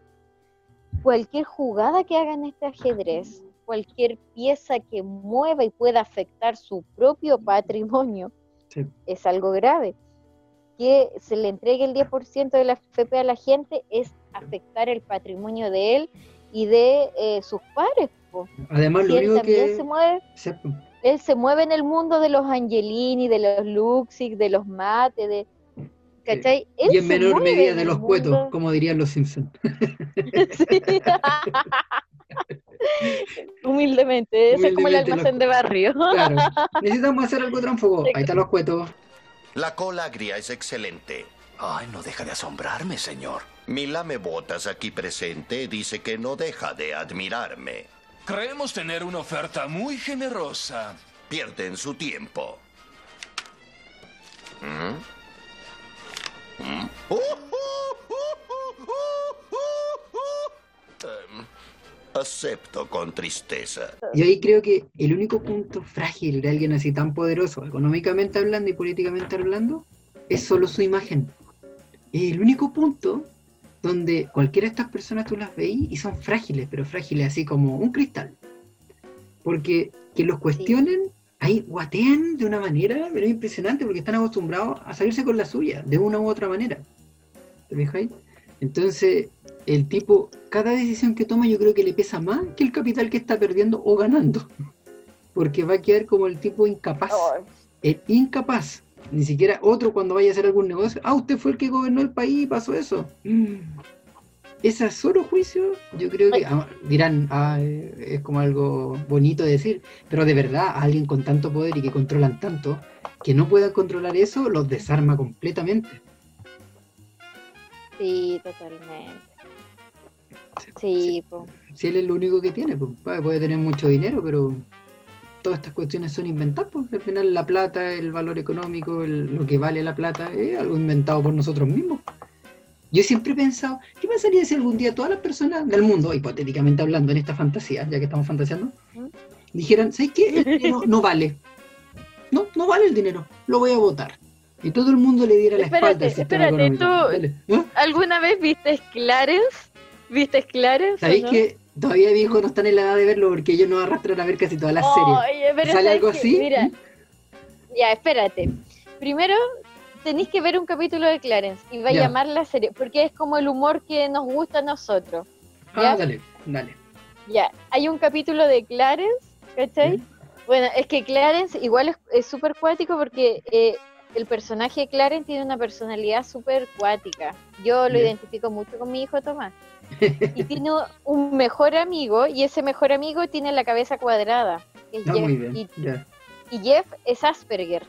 cualquier jugada que haga en este ajedrez, cualquier pieza que mueva y pueda afectar su propio patrimonio, Sí. es algo grave. Que se le entregue el 10% de la FP a la gente es afectar el patrimonio de él y de eh, sus pares. po. Además, Si lo él único que. se mueve, él se mueve en el mundo de los Angelini, de los Luxig, de los Mate, de ¿cachai? Él Y en menor medida de los cuetos, como dirían los Simpsons. Sí. Humildemente, ese es como el almacén los- de barrio. Claro. Necesitamos hacer algo tránfugo. Ahí están los cuetos. La cola agria es excelente. Ay, no deja de asombrarme, señor. Mi lamebotas aquí presente dice que no deja de admirarme. Creemos tener una oferta muy generosa. Pierden su tiempo. ¿Mm? ¿Mm? Acepto con tristeza. Y ahí creo que el único punto frágil de alguien así tan poderoso, económicamente hablando y políticamente hablando, es solo su imagen. Es el único punto donde cualquiera de estas personas tú las veis y son frágiles, pero frágiles así como un cristal. Porque que los cuestionen, ahí guatean de una manera pero impresionante porque están acostumbrados a salirse con la suya, de una u otra manera. ¿Te fijáis? Entonces, el tipo, cada decisión que toma yo creo que le pesa más que el capital que está perdiendo o ganando. Porque va a quedar como el tipo incapaz. Es incapaz. Ni siquiera otro cuando vaya a hacer algún negocio. Ah, usted fue el que gobernó el país y pasó eso. Mm. Ese solo juicio, yo creo que ah, dirán, ah, eh, es como algo bonito de decir, pero de verdad, alguien con tanto poder y que controlan tanto, que no puedan controlar eso, los desarma completamente. Sí, totalmente. Sí, po. Si él es lo único que tiene, pues puede tener mucho dinero, pero todas estas cuestiones son inventadas, pues al final la plata, el valor económico, el- lo que vale la plata, es algo inventado por nosotros mismos. Yo siempre he pensado, ¿qué pasaría si algún día todas las personas del mundo, hipotéticamente hablando en esta fantasía, ya que estamos fantaseando, ¿Mm? dijeran, ¿sabes qué? El dinero no vale. No, no vale el dinero, lo voy a votar. Y todo el mundo le diera la espalda al Espérate, sistema espérate, económico. tú-. ¿Ah? ¿Alguna vez viste Clarence? ¿Viste Clarence? ¿Sabéis no? que todavía mi hijo no está en la edad de verlo porque ellos no arrastran a ver casi todas las series? Oye, pero ¿Sale ¿sabes algo así? Mira, ya, espérate. Primero, tenéis que ver un capítulo de Clarence y va a llamar la serie, porque es como el humor que nos gusta a nosotros. Ah, dale, dale. Ya, hay un capítulo de Clarence, ¿cachai? Bueno, es que Clarence igual es- súper cuático porque eh, el personaje de Clarence tiene una personalidad súper cuática. Yo lo identifico mucho con mi hijo Tomás. Y tiene un mejor amigo y ese mejor amigo tiene la cabeza cuadrada. que es Ah, Jeff, muy bien. y Jeff es Asperger.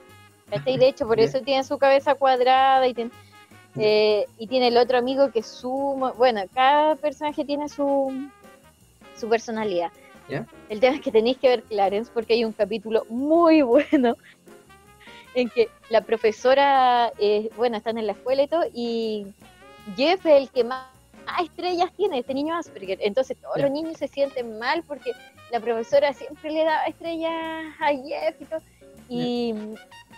¿Cachai? De hecho, por eso tiene su cabeza cuadrada y tiene, eh, y tiene el otro amigo que su... Bueno, cada personaje tiene su, su personalidad. El tema es que tenéis que ver Clarence porque hay un capítulo muy bueno en que la profesora, eh, bueno, están en la escuela y todo, y Jeff es el que más, estrellas tiene, este niño Asperger. Entonces todos los niños se sienten mal porque la profesora siempre le daba estrellas a Jeff y todo. Y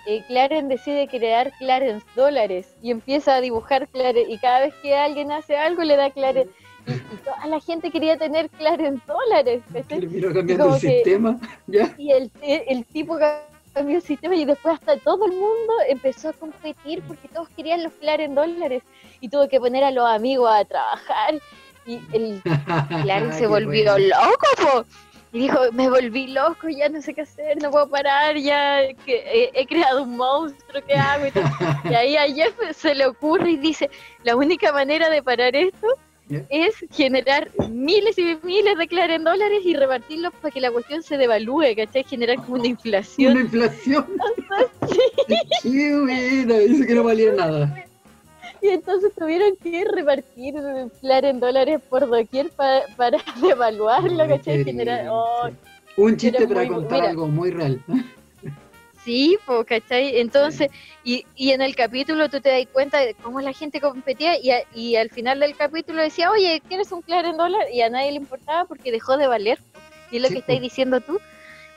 eh, Clarence decide crear Clarence dólares y empieza a dibujar Clarence. Y cada vez que alguien hace algo, le da Clarence. Y, y toda la gente quería tener Clarence dólares. Terminó cambiando el que- sistema. Ya. Y el, el tipo cambió el sistema y después hasta todo el mundo empezó a competir porque todos querían los Clarence dólares y tuvo que poner a los amigos a trabajar. Y el Clarence se volvió bueno. loco, po. Y dijo, me volví loco, ya no sé qué hacer, no puedo parar, ya que he, he creado un monstruo, ¿qué hago? Y, todo. Y ahí a Jeff se le ocurre y dice, la única manera de parar esto es generar miles y miles de Clarence dólares y repartirlos para que la cuestión se devalúe, ¿cachai? Generar como una inflación. Una inflación. Qué buena. Dice que no valía nada. Y entonces tuvieron que repartir Clarence dólares por doquier pa- para devaluarlo, Ay, ¿cachai? lindo, oh. Un chiste para muy contar mira. algo muy real. Sí, po, ¿cachai? Entonces, y, y en el capítulo tú te das cuenta de cómo la gente competía y, a- y al final del capítulo decía, oye, ¿quieres un claro en dólar? Y a nadie le importaba porque dejó de valer. po. Y es lo Sí, que po. estáis diciendo tú.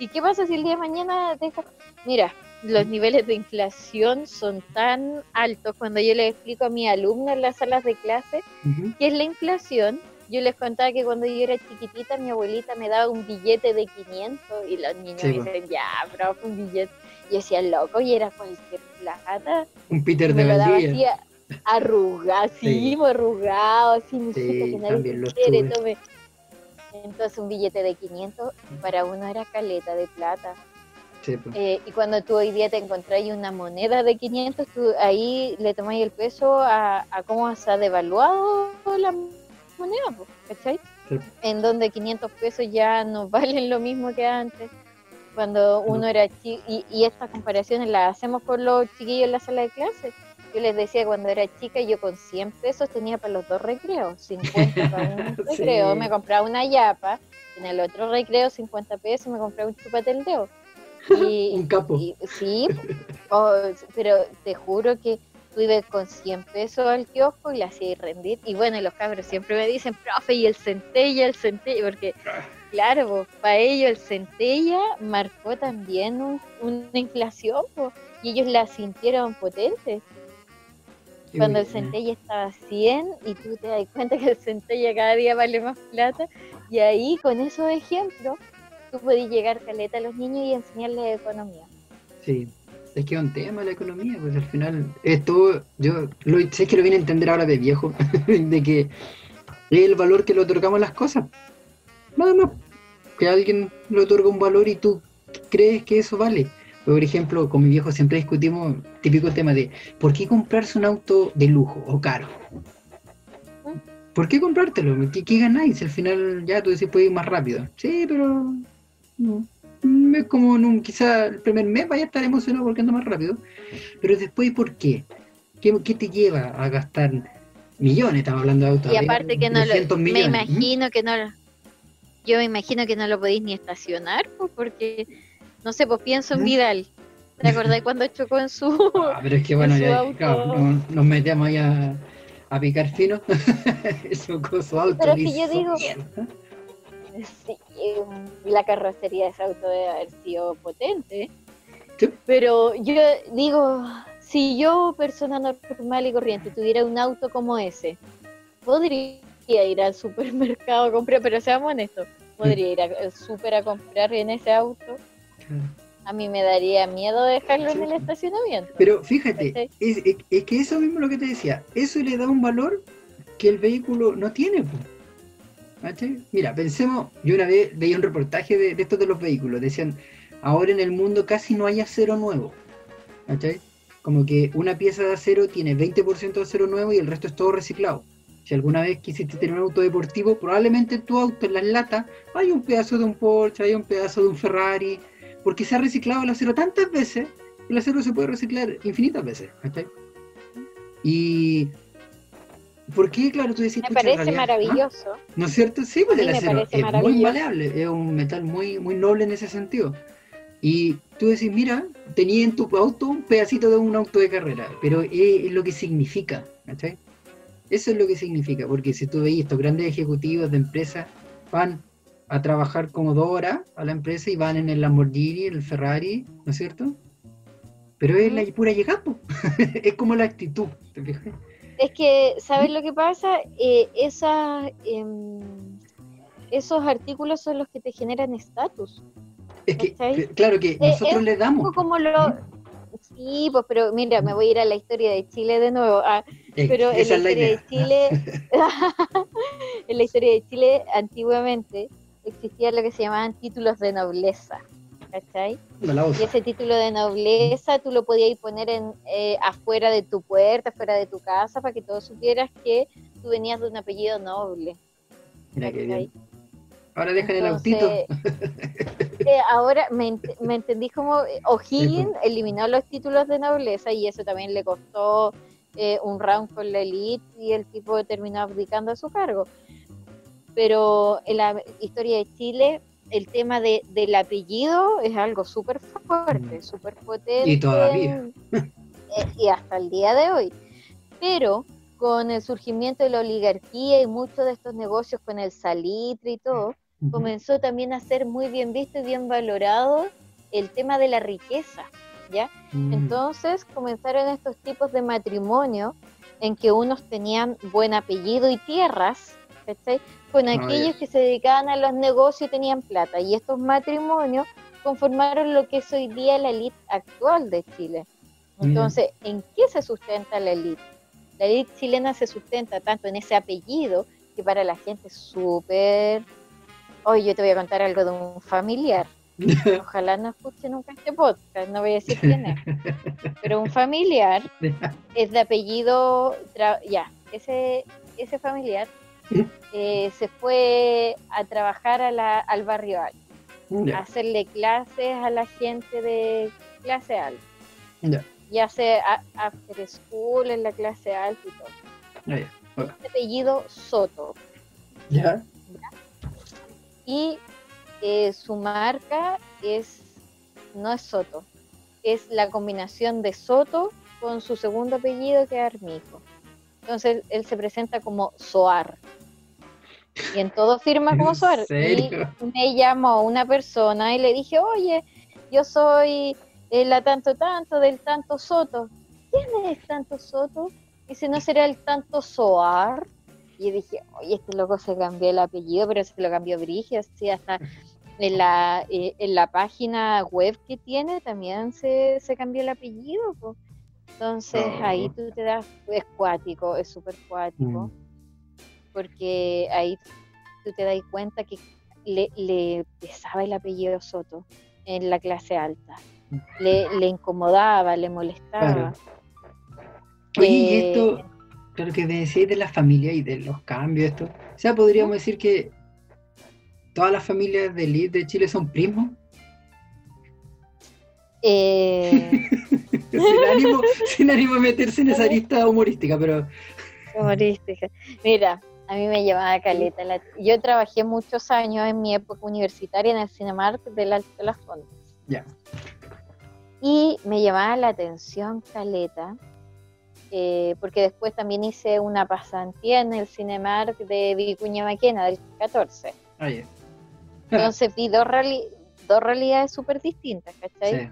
¿Y qué pasa si el día de mañana deja? Mira, los niveles de inflación son tan altos cuando yo les explico a mis alumnos en las salas de clase Ujú. qué es la inflación. Yo les contaba que cuando yo era chiquitita mi abuelita me daba un billete de 500 y los niños Sí, dicen, ya, bro, un billete. Y yo decía, loco, y era cualquier plata. Un Peter de Valdivia. arrugado, sí, arrugado, así, Sí, que nadie tome. Entonces un billete de 500 para uno era caleta de plata. Sí, po. Eh, y cuando tú hoy día te encontrás una moneda de 500, tú ahí le tomáis el peso a, a cómo se ha devaluado la moneda, pues, ¿cachai? Sí. En donde 500 pesos ya no valen lo mismo que antes. Cuando uno No. era chico, y, y estas comparaciones las hacemos con los chiquillos en la sala de clase. Yo les decía cuando era chica, yo con 100 pesos tenía para los dos recreos, 50 para un Sí. recreo, me compraba una yapa, en el otro recreo 50 pesos me compraba un chupateldeo. Y, Un capo. y- sí, oh, pero te juro que tú ibas con 100 pesos al kiosco y la hacías rendir. Y bueno, los cabros siempre me dicen, profe, y el centella, el centella, porque claro, pues, para ellos el centella marcó también un- una inflación pues, y ellos la sintieron potente. Qué Cuando el centella estaba a 100 y tú te das cuenta que el centella cada día vale más plata, y ahí con esos ejemplos tú podías llegar caleta a los niños y enseñarles economía. Sí, es que es un tema la economía, pues al final esto, yo lo, sé que lo vine a entender ahora de viejo, de que es el valor que le otorgamos a las cosas. Nada más, que alguien le otorga un valor y tú crees que eso vale. Por ejemplo, con mi viejo siempre discutimos típico tema de ¿por qué comprarse un auto de lujo o caro? ¿Por qué comprártelo? ¿Qué, qué ganáis? Al final ya tú decís puedes ir más rápido. Sí, pero no. Mm, Es como en un, quizá el primer mes vaya a estar emocionado porque anda más rápido, pero después ¿por qué? ¿Qué, qué te lleva a gastar millones? Estamos hablando de autos. Y aparte que no lo, 300 me millones. ¿Mm? imagino que no lo, yo me imagino que no lo podéis ni estacionar, pues, porque, no sé, pues pienso en ¿Mm? Vidal. ¿Te acordás cuando chocó en su... Ah, pero es que bueno, ya, auto. claro, no- nos metemos ahí a, a picar fino. Eso con su auto. Pero le si yo digo-. Sí, y la carrocería de ese auto debe haber sido potente. Sí. Pero yo digo, si yo, persona normal y corriente, tuviera un auto como ese, podría ir al supermercado a comprar, pero seamos honestos, podría ir al super a comprar en ese auto. A mí me daría miedo dejarlo en el estacionamiento. Pero fíjate, es, es- es que eso mismo lo que te decía, eso le da un valor que el vehículo no tiene. ¿Cachai? Mira, pensemos, yo una vez veía un reportaje de, estos de los vehículos, decían, ahora en el mundo casi no hay acero nuevo. ¿Cachai? Como que una pieza de acero tiene 20% de acero nuevo y el resto es todo reciclado. Si alguna vez quisiste tener un auto deportivo, probablemente en tu auto, en las latas, hay un pedazo de un Porsche, hay un pedazo de un Ferrari, porque se ha reciclado el acero tantas veces el acero se puede reciclar infinitas veces. Y. ¿Por qué, claro, tú decís me "Pucha, en parece realidad, maravilloso. ¿No es cierto? Sí, pues el acero es muy maleable, es un metal muy, muy noble en ese sentido. Y tú decís, mira, tenía en tu auto un pedacito de un auto de carrera, pero es, lo que significa, ¿cachai? Eso es lo que significa, porque si tú veis estos grandes ejecutivos de empresas van a trabajar como dos horas a la empresa y van en el Lamborghini, el Ferrari, ¿no es cierto? Pero es la pura llegada, es como la actitud, ¿te fijas? Es que, ¿sabes lo que pasa? Eh, esas, em, esos artículos son los que te generan estatus. Es que, claro que nosotros es le Un damos. poco como lo... Sí, pues, pero mira, me voy a ir a la historia de Chile de nuevo. Ah, Eh, pero en esa la historia de. Chile, en la historia de Chile, antiguamente existía lo que se llamaban títulos de nobleza. ¿Cachai? Y ese título de nobleza tú lo podías poner en, eh, afuera de tu puerta, afuera de tu casa, para que todos supieras que tú venías de un apellido noble. Mira qué bien. Ahora dejan el autito. eh, ahora me, ent- me entendí como eh, O'Higgins eliminó los títulos de nobleza y eso también le costó eh, un round con la elite y el tipo terminó abdicando a su cargo. Pero en la historia de Chile, el tema de, del apellido es algo súper fuerte, Mm. súper potente. Y todavía. eh, y hasta el día de hoy. Pero con el surgimiento de la oligarquía y muchos de estos negocios con el salitre y todo, comenzó también a ser muy bien visto y bien valorado el tema de la riqueza, ¿ya? Mm. Entonces comenzaron estos tipos de matrimonio en que unos tenían buen apellido y tierras, ¿cachai? Con aquellos que se dedicaban a los negocios y tenían plata. Y estos matrimonios conformaron lo que es hoy día la elite actual de Chile. Mira. Entonces, ¿en qué se sustenta la elite? La elite chilena se sustenta tanto en ese apellido que para la gente es súper... Hoy yo te voy a contar algo de un familiar. Ojalá no escuche nunca este podcast, no voy a decir quién es. Pero un familiar es de apellido, ya, ese, ese familiar eh, se fue a trabajar a la- al barrio alto, a hacerle clases a la gente de clase alta. ya, Y hace a- after school en la clase alta y todo. ya, ya. Ok. De apellido Soto. Ya, Y eh, su marca es, no es Soto, es la combinación de Soto con su segundo apellido que es Armijo. Entonces él se presenta como Soar. Y en todo firma como ¿En Soar. Y me llamó una persona y le dije, oye, yo soy eh, la tanto tanto del tanto Soto. ¿Quién es tanto Soto? Dice, ¿no será el tanto Soar? Y dije, oye, este loco se cambió el apellido, pero se lo cambió Brigia, así hasta en la, eh, en la página web que tiene también se, se cambió el apellido. po. Entonces ahí tú te das, es cuático, es súper cuático, Mm. porque ahí tú te das cuenta que le, le pesaba el apellido Soto en la clase alta. Le, le incomodaba, le molestaba. Claro. Oye, y Eh, esto, claro que decís de la familia y de los cambios, esto. O sea, podríamos decir que todas las familias de elite de Chile son primos. eh, sin, ánimo, sin ánimo de meterse en esa lista humorística, pero Humorística. Mira, a mí me llamaba Caleta. la- Yo trabajé muchos años en mi época universitaria en el Cinemark del Alto de las Condes. ya. Y me llamaba la atención Caleta, eh, porque después también hice una pasantía en el Cinemark de Vicuña Maquena del 14. Ah, ya. Entonces vi dos, reali- dos realidades súper distintas, ¿cachai? Sí.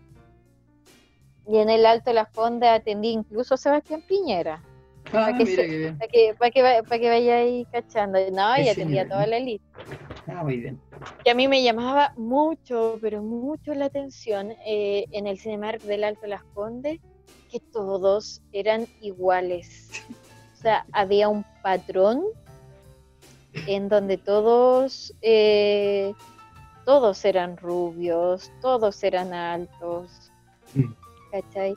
Y en el Alto de las Condes atendí incluso a Sebastián Piñera. Ah, que mira se- qué bien. Para que, para que, para que vayáis cachando. No, y atendía toda la lista. Ah, muy bien. que a mí me llamaba mucho, pero mucho la atención eh, en el Cinemark del Alto Las Condes, que todos eran iguales. O sea, había un patrón en donde todos, eh, todos eran rubios, todos eran altos, Mm. ¿Cachai?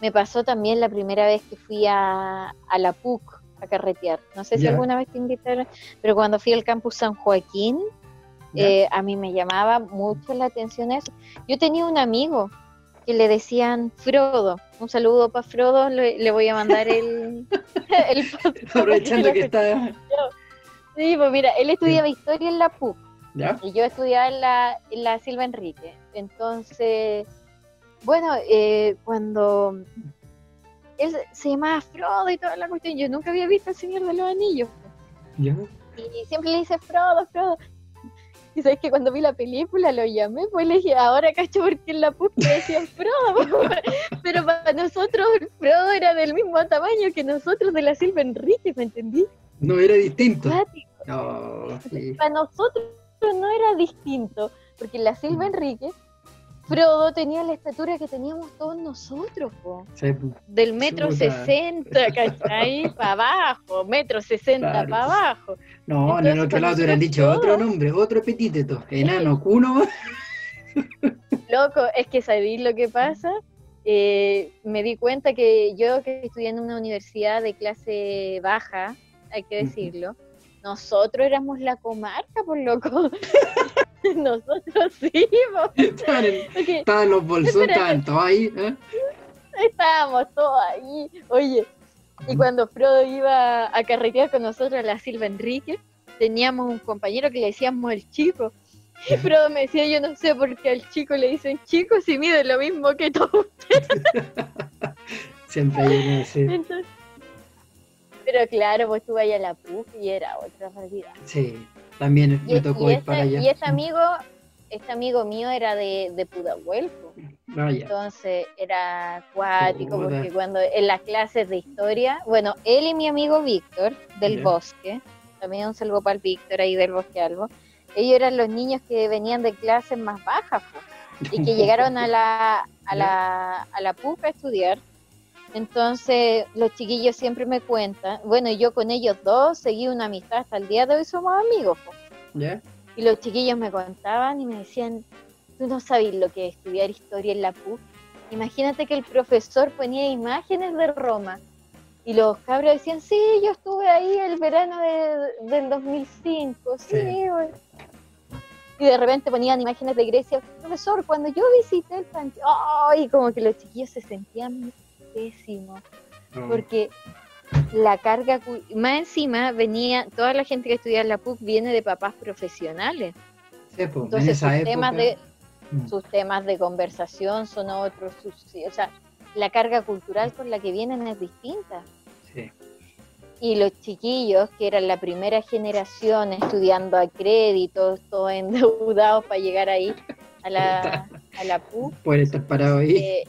Me pasó también la primera vez que fui a, a la PUC a carretear. No sé si alguna vez te invitaron, pero cuando fui al campus San Joaquín, eh, a mí me llamaba mucho la atención eso. Yo tenía un amigo que le decían Frodo. Un saludo para Frodo, le, le voy a mandar el, el. Aprovechando que está. Sí, pues mira, él estudiaba historia en la PUC ¿Ya? y yo estudiaba en la, en la Silva Enrique. Entonces, bueno, eh, cuando él se- llamaba Frodo y toda la cuestión, yo nunca había visto al Señor de los Anillos. ¿Ya? Y siempre le dice Frodo, Frodo. Y sabes que cuando vi la película lo llamé, pues le dije, ahora cacho porque en la le decían Frodo. Pero para nosotros Frodo era del mismo tamaño que nosotros de la Silva Enrique, ¿me entendí? No era distinto. No, sí. Para nosotros no era distinto, porque la Silva Enrique, Frodo tenía la estatura que teníamos todos nosotros, po. Sí, del metro sesenta, ¿cachai? Para abajo, metro sesenta Claro. para abajo. No, en el otro lado te hubieran dicho otro nombre, otro epíteto. Enano, cuno. Loco, es que sabéis lo que pasa. Eh, me di cuenta que yo que estudié en una universidad de clase baja, hay que decirlo, nosotros éramos la comarca, por loco. nosotros sí, Estaban, los bolsón, Espérate. estaban todos ahí. ¿eh? estábamos todos ahí. Oye, y cuando Frodo iba a carretear con nosotros a la Silva Enrique, teníamos un compañero que le decíamos el chico. Y Frodo me decía, yo no sé por qué al chico le dicen chico si mide lo mismo que tú. Siempre hay uno así. Entonces, pero claro, pues tú vayas a la PUC y era otra realidad. Sí, también me y tocó ir para allá. y este amigo, este amigo mío era de, de Pudahuel, entonces era acuático porque cuando en las clases de historia, bueno, él y mi amigo Víctor del. Bosque, también un saludo para el Víctor ahí del Bosque Albo, ellos eran los niños que venían de clases más bajas po, y que llegaron a la, a la, a la PUC a estudiar. Entonces, los chiquillos siempre me cuentan, bueno, yo con ellos dos seguí una amistad hasta el día de hoy, somos amigos. ¿Ya? Y los chiquillos me contaban y me decían, tú no sabes lo que es estudiar historia en la PUC. Imagínate que el profesor ponía imágenes de Roma y los cabros decían, sí, yo estuve ahí el verano de- del 2005, sí, Sí. güey". Y de repente ponían imágenes de Grecia, profesor, cuando yo visité el panteón, ¡ay! como que los chiquillos se sentían pésimos No. porque la carga, más encima venía, toda la gente que estudia en la PUC viene de papás profesionales. Sí, pues, en Entonces sus temas de Mm. sus temas de conversación son otros, sus- o sea, la carga cultural con la que vienen es distinta. Sí. Y los chiquillos, que eran la primera generación estudiando a créditos, todos endeudados para llegar ahí a la, a la PU, Pueden estar parados ahí. eh,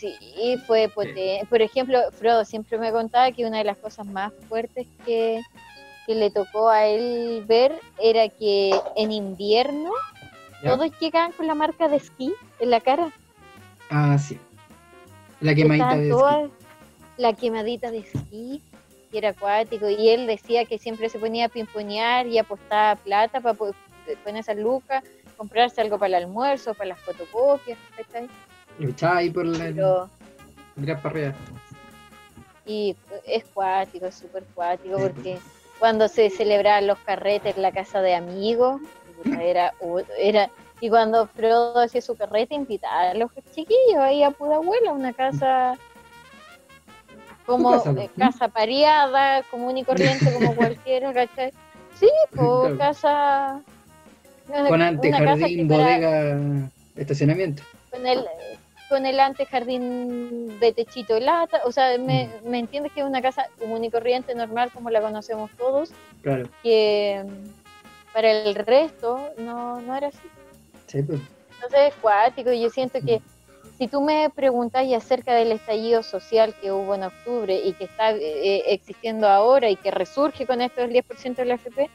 sí, fue potente. Por ejemplo, Frodo siempre me contaba que una de las cosas más fuertes que, que le tocó a él ver era que en invierno ¿Ya? todos llegaban con la marca de esquí en la cara. Ah, sí. La quemadita de esquí. la quemadita de esquí y era acuático y él decía que siempre se ponía a pimponear y apostaba plata para ponerse a lucas, comprarse algo para el almuerzo, para las fotocopias, ¿cachai? Ahí por la. Pero, Tirar para arriba. y es cuático, es súper cuático porque cuando se celebraban los carretes en la casa de amigos, era, era y cuando Frodo hacía su carrete invitaba a los chiquillos ahí a Pudahuela, una casa como casa, eh, ¿no? casa pareada, común y corriente como cualquiera, ¿cachai? Sí, Claro. casa Con una casa antejardín, bodega, estacionamiento. con el con el antejardín de techito de lata, o sea, me, Mm. me entiendes que es una casa común y corriente, normal, como la conocemos todos, Claro. que mm, para el resto no, no era así. Sí, pues. Entonces es cuático, yo siento que si tú me preguntas acerca del estallido social que hubo en octubre y que está eh, existiendo ahora y que resurge con esto del 10% de la FP,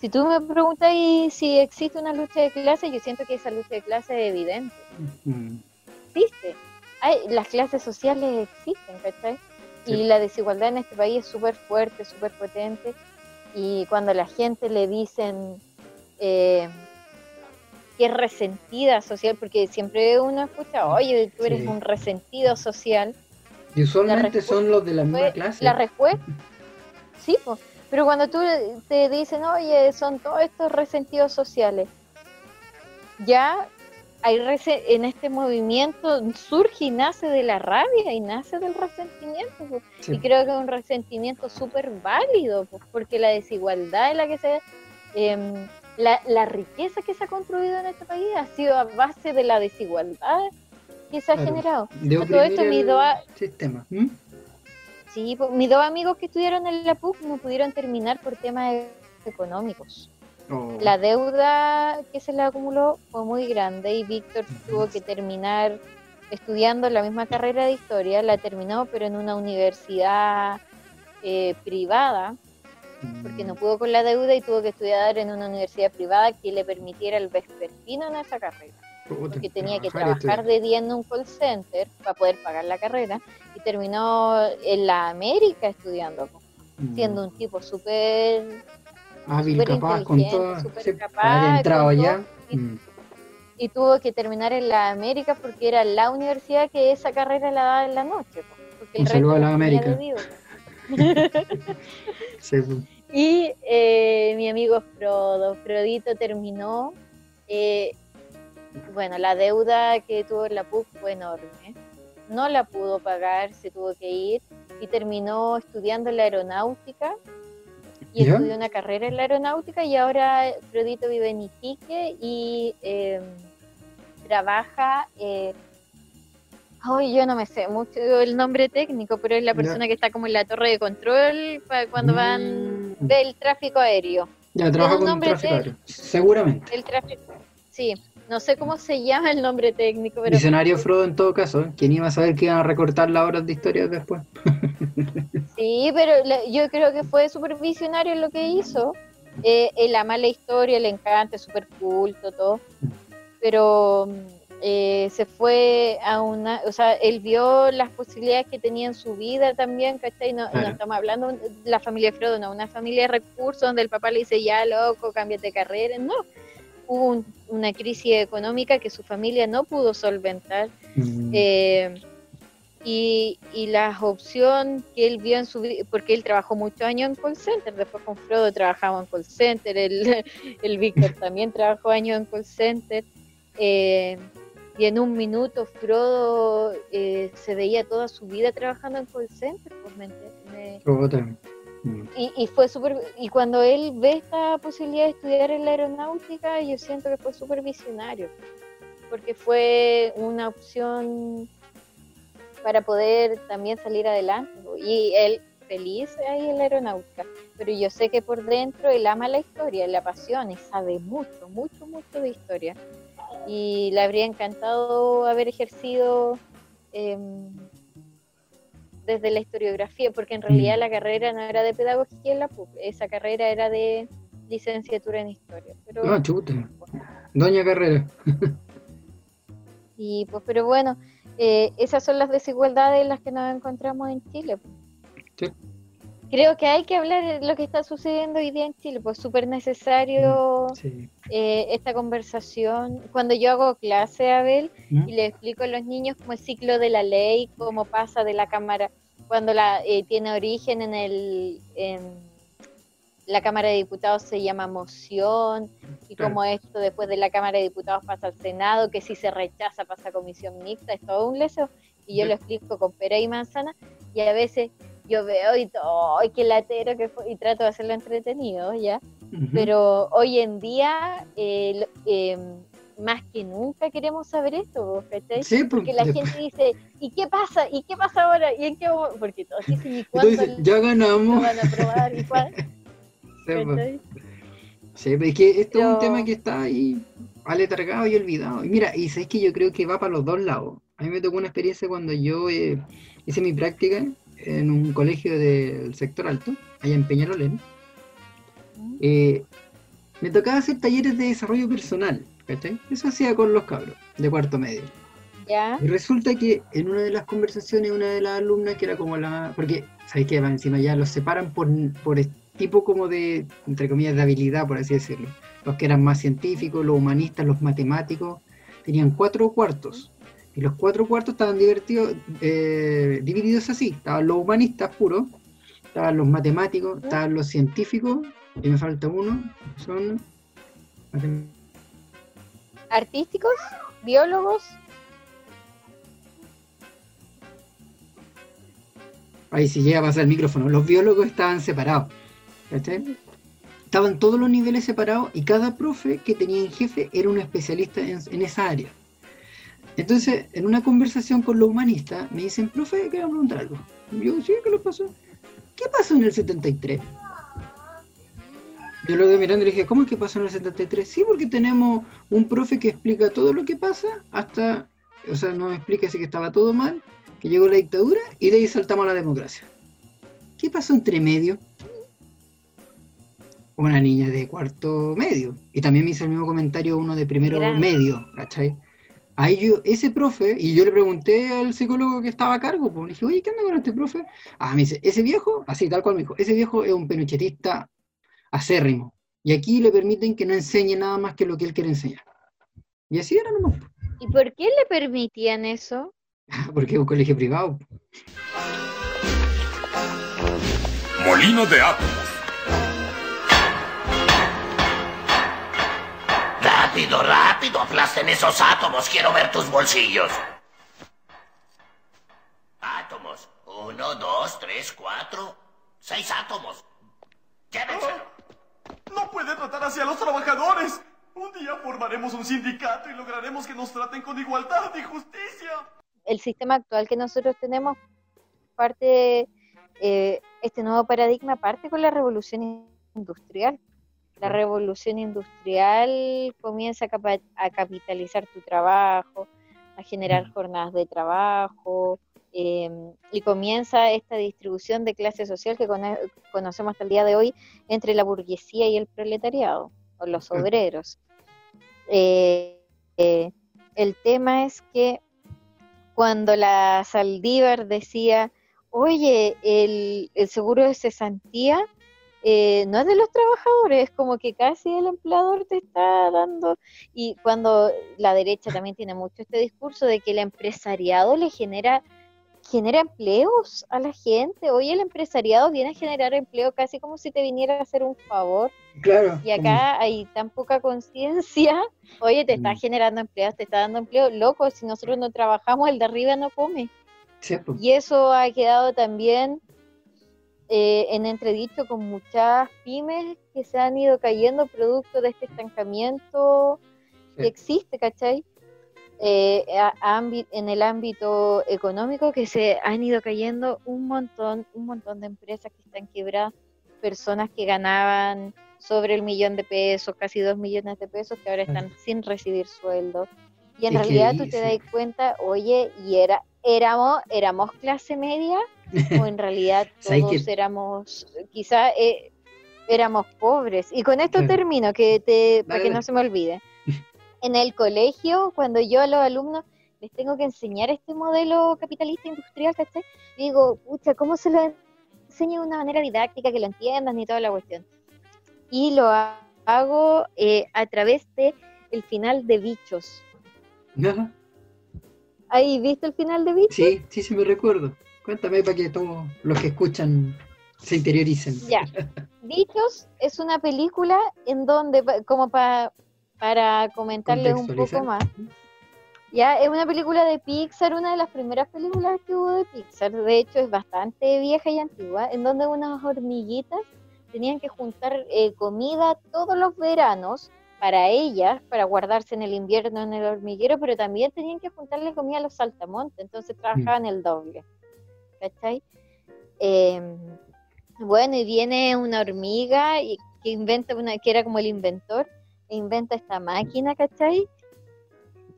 si tú me preguntas y si existe una lucha de clase, yo siento que esa lucha de clase es evidente. Mm. Existe. Hay, las clases sociales existen, ¿cachai? Sí. Y la desigualdad en este país es súper fuerte, súper potente. Y cuando a la gente le dicen eh, que es resentida social, porque siempre uno escucha, oye, tú eres Sí. un resentido social. Y usualmente son los de la misma clase. La respuesta, sí, pues. Pero cuando tú te dicen, oye, son todos estos resentidos sociales, ya hay en este movimiento surge y nace de la rabia y nace del resentimiento. Sí. Y creo que es un resentimiento súper válido, po, porque la desigualdad en la que se... em, la, la riqueza que se ha construido en este país ha sido a base de la desigualdad que se ha Claro. generado. De todo esto, sistema. ¿Mm? Sí, pues, mis dos amigos que estudiaron en la PUC no pudieron terminar por temas económicos. Oh. La deuda que se le acumuló fue muy grande y Víctor tuvo que terminar estudiando la misma carrera de historia, la terminó pero en una universidad eh, privada, porque no pudo con la deuda y tuvo que estudiar en una universidad privada que le permitiera el vespertino en esa carrera porque tenía que trabajar trabajar de día en un call center para poder pagar la carrera y terminó en la América estudiando, siendo un tipo súper hábil, súper capaz, con todo. sí, capaz, entrado todo, y- mm, y tuvo que terminar en la América porque era la universidad que esa carrera la daba en la noche, Un saludo a la América. sí. Y eh, mi amigo Frodo, Frodito terminó, eh, bueno, la deuda que tuvo en la PUC fue enorme, no la pudo pagar, se tuvo que ir y terminó estudiando la aeronáutica y ¿Ya? estudió una carrera en la aeronáutica y ahora Frodito vive en Iquique y eh, trabaja... Eh, Ay, yo no me sé mucho el nombre técnico, pero es la Ya. persona que está como en la torre de control para cuando van Mm. del tráfico aéreo. Ya trabaja con nombre tráfico aéreo. Seguramente. El tráfico. Sí, no sé cómo se llama el nombre técnico, pero Visionario Frodo en todo caso. ¿Quién iba a saber que iban a recortar las horas de historia después? sí, pero yo creo que fue súper visionario lo que hizo. Eh, él ama la historia, le encanta, es súper culto, todo. Pero eh, se fue a una, o sea, él vio las posibilidades que tenía en su vida también, ¿cachai? No, no estamos hablando de la familia Frodo, no, una familia de recursos donde el papá le dice, ya loco, cámbiate de carrera, no. Hubo un- una crisis económica que su familia no pudo solventar Mm, Eh, y, y la opción que él vio en su vida, porque él trabajó muchos años en call center, después con Frodo trabajaba en call center, el, el Víctor también trabajó años en call center, eh, y en un minuto Frodo eh, se veía toda su vida trabajando en call center, pues, ¿me? Me-. Mm, y, fue súper, y cuando él ve esta posibilidad de estudiar en la aeronáutica, yo siento que fue súper visionario, porque fue una opción para poder también salir adelante. Y él feliz ahí en la aeronáutica, pero yo sé que por dentro él ama la historia, la apasiona y sabe mucho, mucho, mucho de historia. Y le habría encantado haber ejercido em, desde la historiografía, porque en realidad Mm. la carrera no era de pedagogía en la PUC, esa carrera era de licenciatura en historia. Pero, No, chuta. Doña Carrera. y pues, pero bueno, eh, esas son las desigualdades en las que nos encontramos en Chile. Sí. Creo que hay que hablar de lo que está sucediendo hoy día en Chile, pues súper necesario Sí. eh, esta conversación. Cuando yo hago clase, Abel, ¿Mm? y le explico a los niños como el ciclo de la ley, cómo pasa de la Cámara, cuando la eh, tiene origen en el en la Cámara de Diputados se llama moción, y Claro. como esto después de la Cámara de Diputados pasa al Senado, que si se rechaza pasa a comisión mixta, es todo un leseo, y yo Sí. lo explico con pera y manzana, y a veces yo veo y todo, ¡ay, qué latero que fue! y trato de hacerlo entretenido, ¿ya? Pero hoy en día, eh, eh, más que nunca queremos saber esto, ¿cachai? Sí, pues, Porque la después- gente dice, ¿y qué pasa? ¿Y qué pasa ahora? ¿Y en qué mo-?" Porque todos dicen, ¿y cuándo Entonces, ya ganamos. van a aprobar? ¿Y cuándo? Sí, pues. Pero es que esto es un tema que está ahí aletargado y olvidado. Y mira, y sabes que yo creo que va para los dos lados. A mí me tocó una experiencia cuando yo eh, hice mi práctica en un colegio del sector alto, allá en Peñalolén. Eh, me tocaba hacer talleres de desarrollo personal, ¿cachai? Eso hacía con los cabros de cuarto medio. ¿Ya? Y resulta que en una de las conversaciones, una de las alumnas, que era como la. Porque, ¿sabéis que encima ya los separan por, por tipo como de, entre comillas, de habilidad, por así decirlo. Los que eran más científicos, los humanistas, los matemáticos, tenían cuatro cuartos. Y los cuatro cuartos estaban divertidos, eh, divididos así. Estaban los humanistas puros, estaban los matemáticos, estaban los científicos, y me falta uno, son... ¿Artísticos? ¿Biólogos? Ahí si llega a pasar el micrófono. Los biólogos estaban separados. ¿cachai? Estaban todos los niveles separados y cada profe que tenía en jefe era un especialista en, en esa área. Entonces, en una conversación con los humanistas, me dicen, profe, quiero preguntar algo. Yo, sí, ¿qué le pasó? ¿Qué pasó en el 73? Yo lo de mirando y le dije, ¿cómo es que pasó en el 73? Sí, porque tenemos un profe que explica todo lo que pasa hasta, o sea, nos explica si que estaba todo mal, que llegó la dictadura y de ahí saltamos a la democracia. ¿Qué pasó entre medio? Una niña de cuarto medio. Y también me hizo el mismo comentario uno de primero medio, ¿cachai? Ahí yo, ese profe, y yo le pregunté al psicólogo que estaba a cargo, pues, le dije, oye, ¿qué onda con este profe? Ah, me dice, ese viejo, así tal cual me dijo, ese viejo es un penochetista acérrimo. Y aquí le permiten que no enseñe nada más que lo que él quiere enseñar. Y así era nomás, ¿Y por qué le permitían eso? porque es un colegio privado. Molino de átomos. Rápido, rápido, aplasten esos átomos. Quiero ver tus bolsillos. Átomos. Uno, dos, tres, cuatro. Seis átomos. Llévenselo. No puede tratar así a los trabajadores. Un día formaremos un sindicato y lograremos que nos traten con igualdad y justicia. el sistema actual que nosotros tenemos parte, eh, este nuevo paradigma parte con la revolución industrial. La revolución industrial comienza a, capitalizar tu trabajo, a generar jornadas de trabajo, eh, y comienza esta distribución de clase social que cono- conocemos hasta el día de hoy entre la burguesía y el proletariado, o los obreros. Eh, eh, el tema es que cuando la Saldívar decía, oye, el, el seguro de cesantía eh, no es de los trabajadores, es como que casi el empleador te está dando, y cuando la derecha también tiene mucho este discurso de que el empresariado le genera genera empleos a la gente. Hoy el empresariado viene a generar empleo casi como si te viniera a hacer un favor. Claro. Y acá hay tan poca conciencia. Oye, te está Mm. generando empleos, te está dando empleo. Loco, si nosotros no trabajamos, el de arriba no come. Sí, pues. Y eso ha quedado también eh, en entredicho con muchas pymes que se han ido cayendo producto de este estancamiento que existe, ¿cachai? eh, en el ámbito económico que se han ido cayendo un montón, un montón de empresas que están quebradas, personas que ganaban sobre el millón de pesos, casi dos millones de pesos, que ahora están sin recibir sueldo. Y en realidad tú te das cuenta, oye, y era, éramos, éramos clase media, o en realidad todos éramos, quizá eh, éramos pobres. Y con esto termino, que te, para que no se me olvide en el colegio, cuando yo a los alumnos les tengo que enseñar este modelo capitalista industrial, ¿cachai? Digo, pucha, ¿cómo se lo enseño de una manera didáctica que lo entiendan y toda la cuestión? Y lo hago eh, a través de el final de Bichos. ¿No? ¿Hay visto el final de Bichos? Sí, sí, sí me recuerdo. Cuéntame para que todos los que escuchan se interioricen. Ya. Bichos es una película en donde, como para para comentarles un poco más. Ya es una película de Pixar, una de las primeras películas que hubo de Pixar. De hecho, es bastante vieja y antigua, en donde unas hormiguitas tenían que juntar eh, comida todos los veranos para ellas, para guardarse en el invierno en el hormiguero, pero también tenían que juntarle comida a los saltamontes, entonces trabajaban el doble. ¿Cachai? Em, bueno, y viene una hormiga y, que inventa una, que era como el inventor, inventa esta máquina, ¿cachai?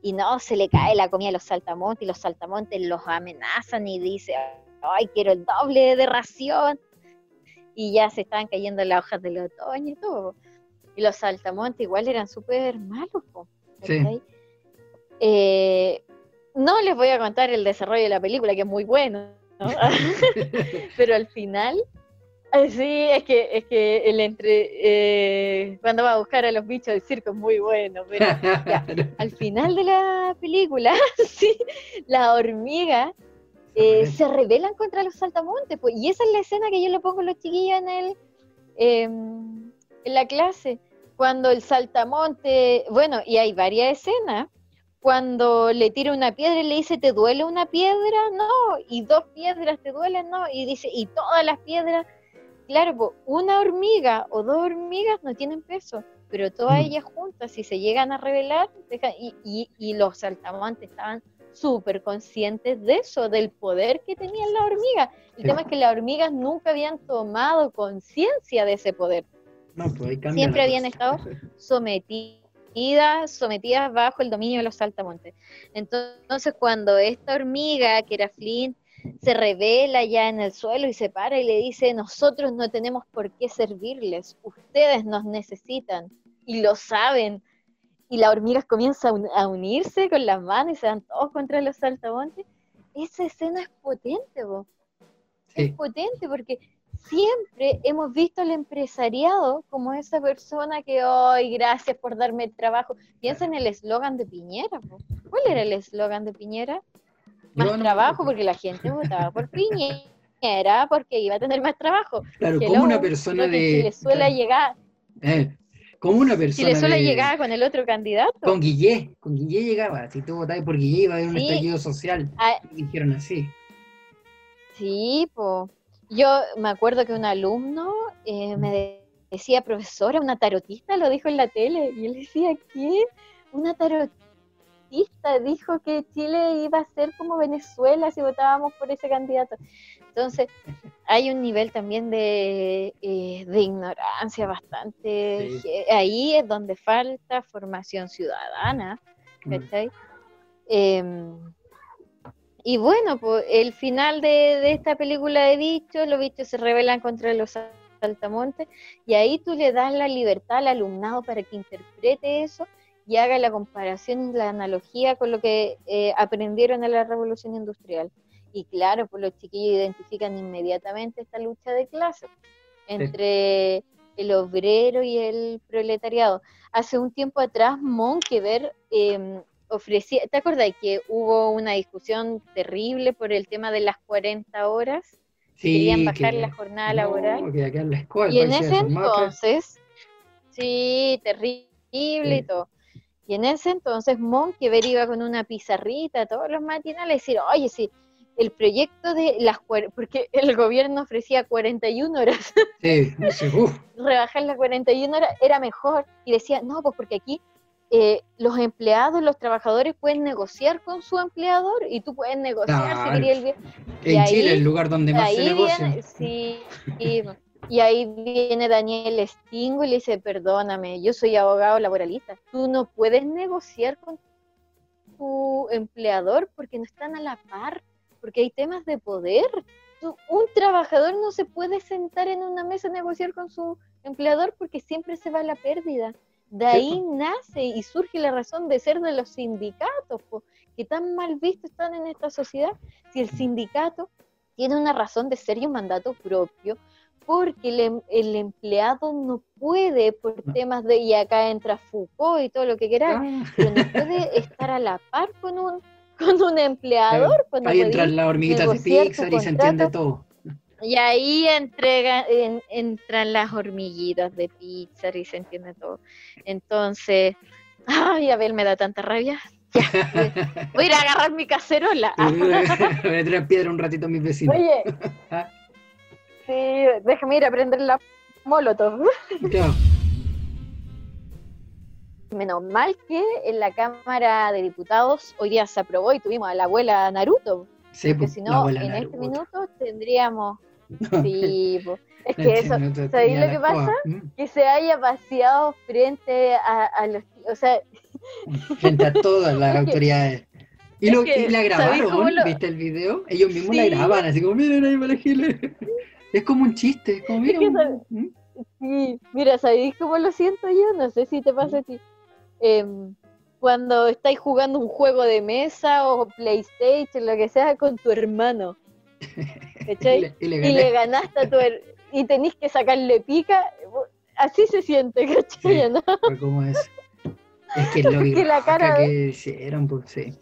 Y no, se le cae la comida a los saltamontes y los saltamontes los amenazan y dice, ay, quiero el doble de ración. Y ya se estaban cayendo las hojas del otoño y todo. Y los saltamontes igual eran súper malos, sí. Eh, no les voy a contar el desarrollo de la película, que es muy bueno, pero al final Sí, es que, es que el entre eh, cuando va a buscar a los bichos del circo es muy bueno, pero al final de la película, sí, la hormiga eh, se rebelan contra los saltamontes, pues, y esa es la escena que yo le pongo a los chiquillos en el em, en la clase, cuando el saltamonte, bueno, y hay varias escenas, cuando le tira una piedra y le dice, ¿te duele una piedra? No, y dos piedras te duelen, no, y dice, y todas las piedras claro, una hormiga o dos hormigas no tienen peso, pero todas mm. ellas juntas, si se llegan a revelar, y, los saltamontes estaban súper conscientes de eso, del poder que tenían las hormigas. El tema es que las hormigas nunca habían tomado conciencia de ese poder. Pues Siempre habían estado sometidas, sometidas bajo el dominio de los saltamontes. Entonces, cuando esta hormiga, que era Flint, se revela ya en el suelo y se para y le dice, nosotros no tenemos por qué servirles, ustedes nos necesitan y lo saben. Y las hormigas comienzan a unirse con las manos y se dan todos contra los saltamontes. Esa escena es potente, vos. Es potente porque siempre hemos visto al empresariado como esa persona que hoy, gracias por darme el trabajo. Piensa en el eslogan de Piñera. ¿Cuál era el eslogan de Piñera? más trabajo porque la gente votaba por Piñera porque iba a tener más trabajo. Claro, como una persona de... le suele llegar... Eh, como una persona. Si le suele llegar con el otro candidato. Con Guillé, con Guillé llegaba. Si tú votabas por Guillé iba a haber un estallido social. Ah, dijeron así. Sí, pues. Yo me acuerdo que un alumno eh, me decía, profesora, una tarotista, lo dijo en la tele. Y él decía, ¿quién? Una tarotista dijo que Chile iba a ser como Venezuela si votábamos por ese candidato. Entonces, hay un nivel también de, eh, ignorancia bastante. Ahí es donde falta formación ciudadana. Mm. Em, y bueno, pues el final de, de, esta película de bichos, los bichos se rebelan contra los saltamontes y ahí tú le das la libertad al alumnado para que interprete eso y haga la comparación la analogía con lo que eh, aprendieron en la revolución industrial. Y claro, pues los chiquillos identifican inmediatamente esta lucha de clases entre el obrero y el proletariado. Hace un tiempo atrás, Monkever eh, ofrecía, ¿te acuerdas que hubo una discusión terrible por el tema de las 40 horas? Sí, Querían bajar la jornada laboral. la y en ese entonces, sí, terrible y todo. Y en ese entonces Monkever iba con una pizarrita todos los matinales a decir, oye, sí, el proyecto de las porque el gobierno ofrecía 41 horas. Sí, Rebajar las 41 horas era mejor. Y decía, no, pues porque aquí eh, los empleados, los trabajadores pueden negociar con su empleador y tú puedes negociar si querías el bien. Y En ahí- Chile, el lugar donde más se negocia. viene, sí, y, y ahí viene Daniel Stingo y le dice, perdóname, yo soy abogado laboralista, tú no puedes negociar con tu empleador porque no están a la par, porque hay temas de poder. Tú- Un trabajador no se puede sentar en una mesa a negociar con su empleador porque siempre se va a la pérdida. De ahí nace y surge la razón de ser de los sindicatos, po, que tan mal vistos están en esta sociedad. Si el sindicato tiene una razón de ser y un mandato propio, porque el, em- el empleado no puede, por temas de, y acá entra Foucault y todo lo que queráis, Ah, pero no puede estar a la par con un, con un empleador. pues no Ahí entran las hormiguitas de Pixar y se entiende todo. Y ahí entrega, en- entran las hormiguitas de pizza y se entiende todo. Entonces, ay, a ver, me da tanta rabia. Ya, voy- a ir a agarrar mi cacerola. Voy a traer piedra un ratito a mis vecinos. Oye, Ah. sí, déjame ir a prender la molotov. Claro. Menos mal que en la Cámara de Diputados hoy día se aprobó y tuvimos a la abuela Naruto, Sí, porque pues, si no, en este minuto tendríamos... Sí, po. es que eso, ¿sabéis lo que pasa? que se haya vaciado frente a, a los... O sea, frente a todas las Es autoridades. Y, es lo, que, y la ¿sabéis cómo grabaron, lo- ¿viste el video? Ellos mismos la Sí. graban, así como, miren ahí para elegirle. Es como un chiste, es como, Es mira, que un- sabe- ¿m? Sí, mira, ¿sabéis cómo lo siento yo? No sé si te pasa a ti. Em, cuando estáis jugando un juego de mesa o PlayStation, lo que sea, con tu hermano. y ¿Cachai? le, y le Y gané. le ganaste a tu her- y tenéis que sacarle pica. Así se siente, ¿cachai? Sí. ¿no? Fue como eso. Es que lo que la cara que hicieron, pues sí.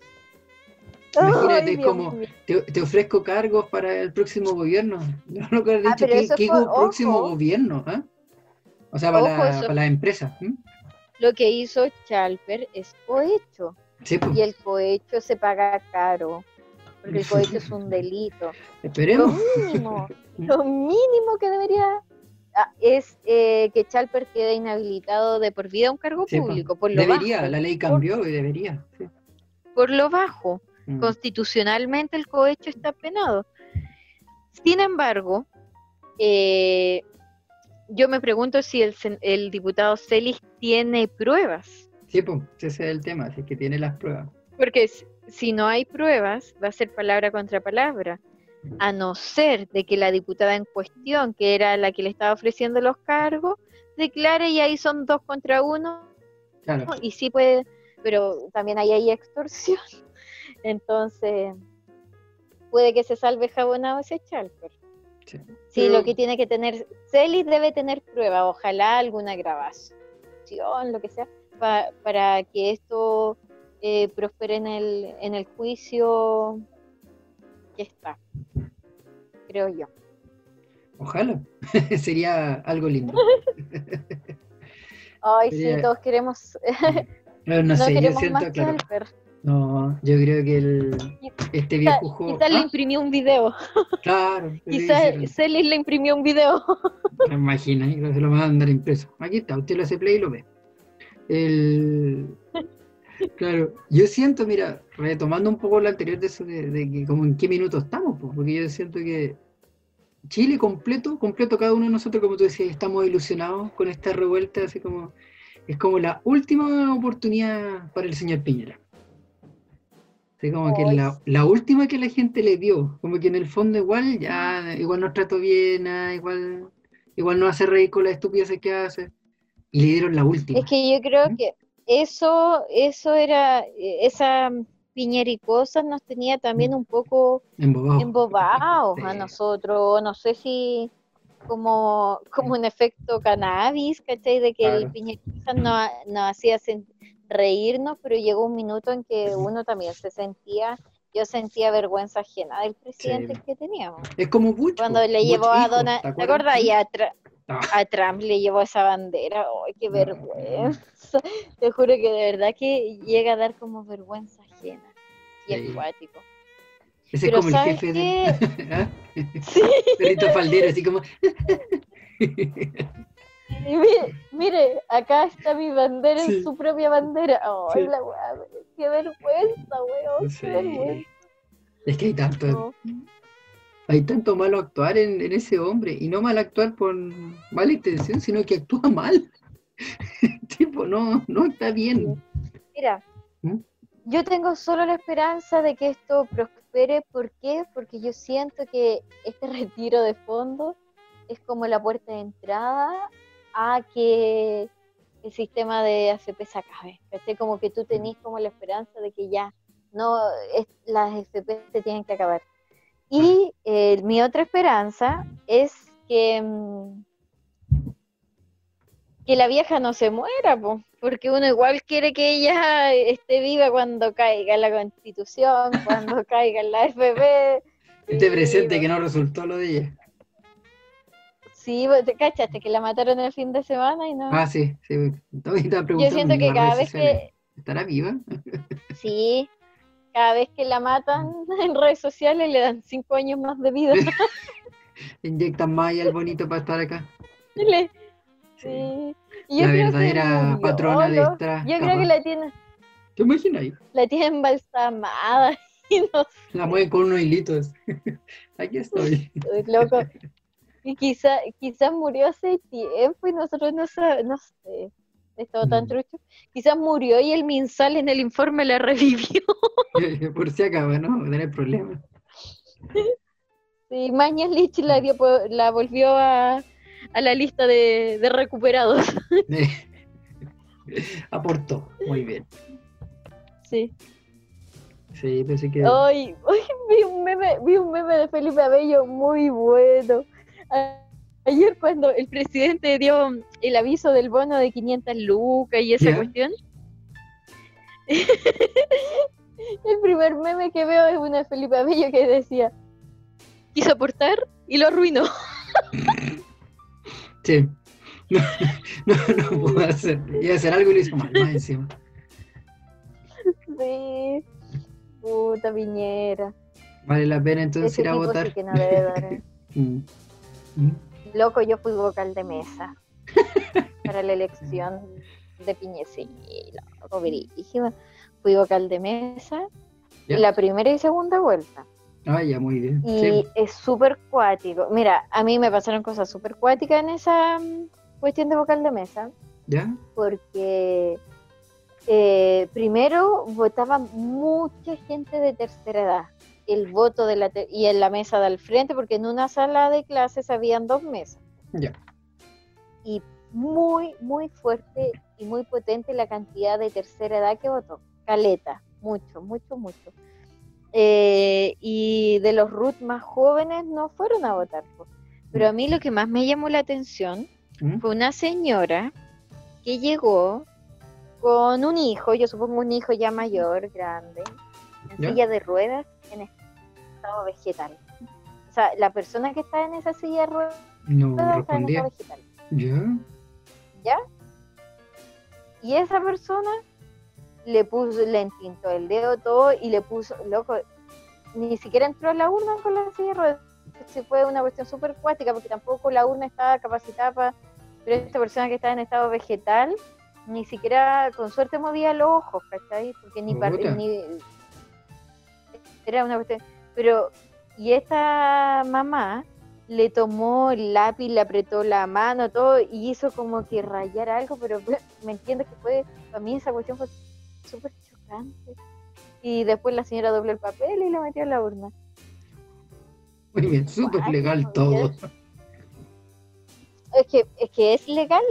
Imagínate, es como, te, te ofrezco cargos para el próximo gobierno. No lo que has Ah, dicho, pero ¿qué, fue- próximo ojo. gobierno? ah? O sea, para, Ojo, la, para las empresas. ¿m? Lo que hizo Chalper es cohecho. Sí, pues, Y el cohecho se paga caro. Porque el cohecho es un delito. Lo esperemos. mínimo, lo mínimo que debería ah, es eh, que Chalper quede inhabilitado de por vida a un cargo Sí, po. público, por lo Debería, bajo. la ley cambió y debería. sí. Por lo bajo. Mm. Constitucionalmente el cohecho está penado. Sin embargo, eh, yo me pregunto si el, el diputado Celis tiene pruebas. Sí, pues, ese es el tema, así que tiene las pruebas. Porque si no hay pruebas, va a ser palabra contra palabra. A no ser de que la diputada en cuestión, que era la que le estaba ofreciendo los cargos, declare y ahí son dos contra uno Claro. y sí puede, pero también ahí hay extorsión. Entonces, puede que se salve jabonado ese Chalper. Sí. Sí, Pero- lo que tiene que tener, Celis debe tener prueba, ojalá alguna grabación, lo que sea, pa- para que esto eh, prospere en el, en el juicio que está, creo yo. Ojalá. Sería algo lindo. Ay, Sería- sí, todos queremos, No, no no, sé, yo siento, más claro. No, yo creo que el, este viejo juego. quizás le Ah, imprimió un video, claro, quizás Celis le imprimió un video. Me imagino, y se lo van a mandar impreso. Aquí está, usted lo hace play y lo ve. El... Claro, yo siento, mira, retomando un poco lo anterior de eso, de, de que como en qué minuto estamos, pues, porque yo siento que Chile completo, completo cada uno de nosotros, como tú decías, estamos ilusionados con esta revuelta, así como, es como la última oportunidad para el señor Piñera. Así como que Ay, la, la última que la gente le dio, como que en el fondo igual, ya, igual nos trató bien, ah, igual, igual nos hace reír con las estupideces que hace, y le dieron la última. Es que yo creo ¿Mm? que eso, eso era, eh, esa piñericosa nos tenía también un poco Embobado. embobados a nosotros, no sé si como, como un efecto cannabis, ¿cachai? De que el Claro. piñericosa nos, nos hacía reírnos, pero llegó un minuto en que uno también se sentía, yo sentía vergüenza ajena del presidente Sí. que teníamos. Es como Bush. Cuando le Bush llevó a Donald, ¿te acuerdas? acuerdas? Y a, Tra- A Trump le llevó esa bandera. ¡Ay, qué No. vergüenza! Te juro que de verdad que llega a dar como vergüenza ajena. Y Sí. acuático. Ese es como el ¿sabes jefe qué? de... ¿Ah? Sí. Perrito faldero, así como... Y mire, mire, acá está mi bandera Sí. en su propia bandera. Ay, Sí. la weá, qué vergüenza, weón, Sí. qué vergüenza. Es que hay tanto, No. Hay tanto malo actuar en, en ese hombre. Y no mal actuar por mala intención, sino que actúa mal. tipo, no, no está bien. Mira, ¿Mm? yo tengo solo la esperanza de que esto prospere. ¿Por qué? Porque yo siento que este retiro de fondos es como la puerta de entrada a que el sistema de AFP se acabe. ¿cachai? Como que tú tenés como la esperanza de que ya no es- las AFP se tienen que acabar. Y eh, mi otra esperanza es que, mm, que la vieja no se muera, po, porque uno igual quiere que ella esté viva cuando caiga la constitución, cuando caiga la AFP. Este presente que no resultó lo de ella. Sí, te cachaste que la mataron el fin de semana y no. Ah, sí, sí. Yo siento en que cada vez que, ¿Estará viva? sí, cada vez que la matan en redes sociales le dan cinco años más de vida. Inyectan más ahí al bonito para estar acá. Sí. Y yo La que verdadera murió, patrona de esta Yo creo que la tienen, ¿Te imaginas ahí? la tienen embalsamada y no La mueven con unos hilitos. Aquí estoy. Estoy loco. Y quizá, quizás murió hace tiempo y nosotros no sabemos, no sé, he estado tan Mm. trucho. Quizás murió y el Minsal en el informe la revivió. Por si acaba, ¿no? No tener problemas. Y Mañas Lich la, dio la volvió a, a la lista de, de recuperados. Aportó. Muy bien. Sí. Sí, pensé que. Ay, ay, vi un meme, vi un meme de Felipe Abello muy bueno. Ayer cuando el presidente dio el aviso del bono de 500 lucas y esa Ya. cuestión, el primer meme que veo es uno de Felipe Abello que decía, quiso aportar y lo arruinó. Sí. No, no, no puedo hacer. Iba a hacer algo y lo hizo mal, más encima. Sí, puta piñera. Vale la pena entonces Ese ir a votar. sí que no debe dar. ¿eh? Mm. Mm. Loco, yo fui vocal de mesa para la elección de Piñera. Sí, loco, brígido. Fui vocal de mesa Ya. la primera y segunda vuelta. Ah, ya, muy bien. Y Sí. es súper cuático. Mira, a mí me pasaron cosas súper cuáticas en esa mm, cuestión de vocal de mesa, ¿Ya? porque eh, primero votaba mucha gente de tercera edad. El voto de la y en la mesa de al frente, porque en una sala de clases habían dos mesas. Ya. y muy, muy fuerte y muy potente la cantidad de tercera edad que votó. Caleta, mucho, mucho, mucho. Eh, y de los RUT más jóvenes no fueron a votar. Pero a mí lo que más me llamó la atención ¿Mm? fue una señora que llegó con un hijo, yo supongo un hijo ya mayor, grande, en ¿Ya? silla de ruedas, en estado vegetal. O sea, la persona que está en esa silla de ruedas No está en respondía. estado vegetal. ¿Ya? ¿ya? Y esa persona le puso, le entintó el dedo todo y le puso, loco, ni siquiera entró a la urna con la silla de ruedas. Sí fue una cuestión súper cuática porque tampoco la urna estaba capacitada para... Pero esta persona que estaba en estado vegetal, ni siquiera con suerte movía los ojos, ¿cachai? Porque ni, par- ni Era una cuestión... Pero, y esta mamá le tomó el lápiz, le apretó la mano, todo, y hizo como que rayar algo, pero me entiendes que fue, para mí esa cuestión fue súper chocante. Y después la señora dobló el papel y lo metió en la urna. Muy bien, súper legal todo. Es que, es que es legal.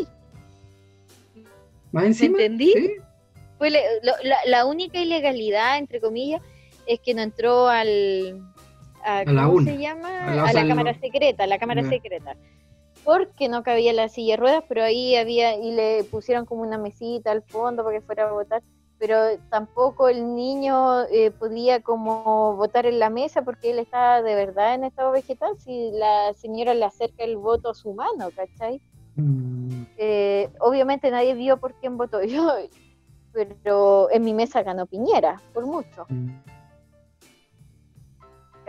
¿Más encima? entendí? ¿Sí? Fue le- lo- la, la única ilegalidad, entre comillas, es que no entró al... A, la ¿Cómo urna. se llama? A la- A la cámara secreta, a la cámara secreta. Porque no cabía la silla de ruedas, pero ahí había, y le pusieron como una mesita al fondo para que fuera a votar, pero tampoco el niño eh, podía como votar en la mesa porque él estaba de verdad en estado vegetal si la señora le acerca el voto a su mano, ¿cachai? Mm, Eh, obviamente nadie vio por quién votó yo, pero en mi mesa ganó Piñera, por mucho. mm.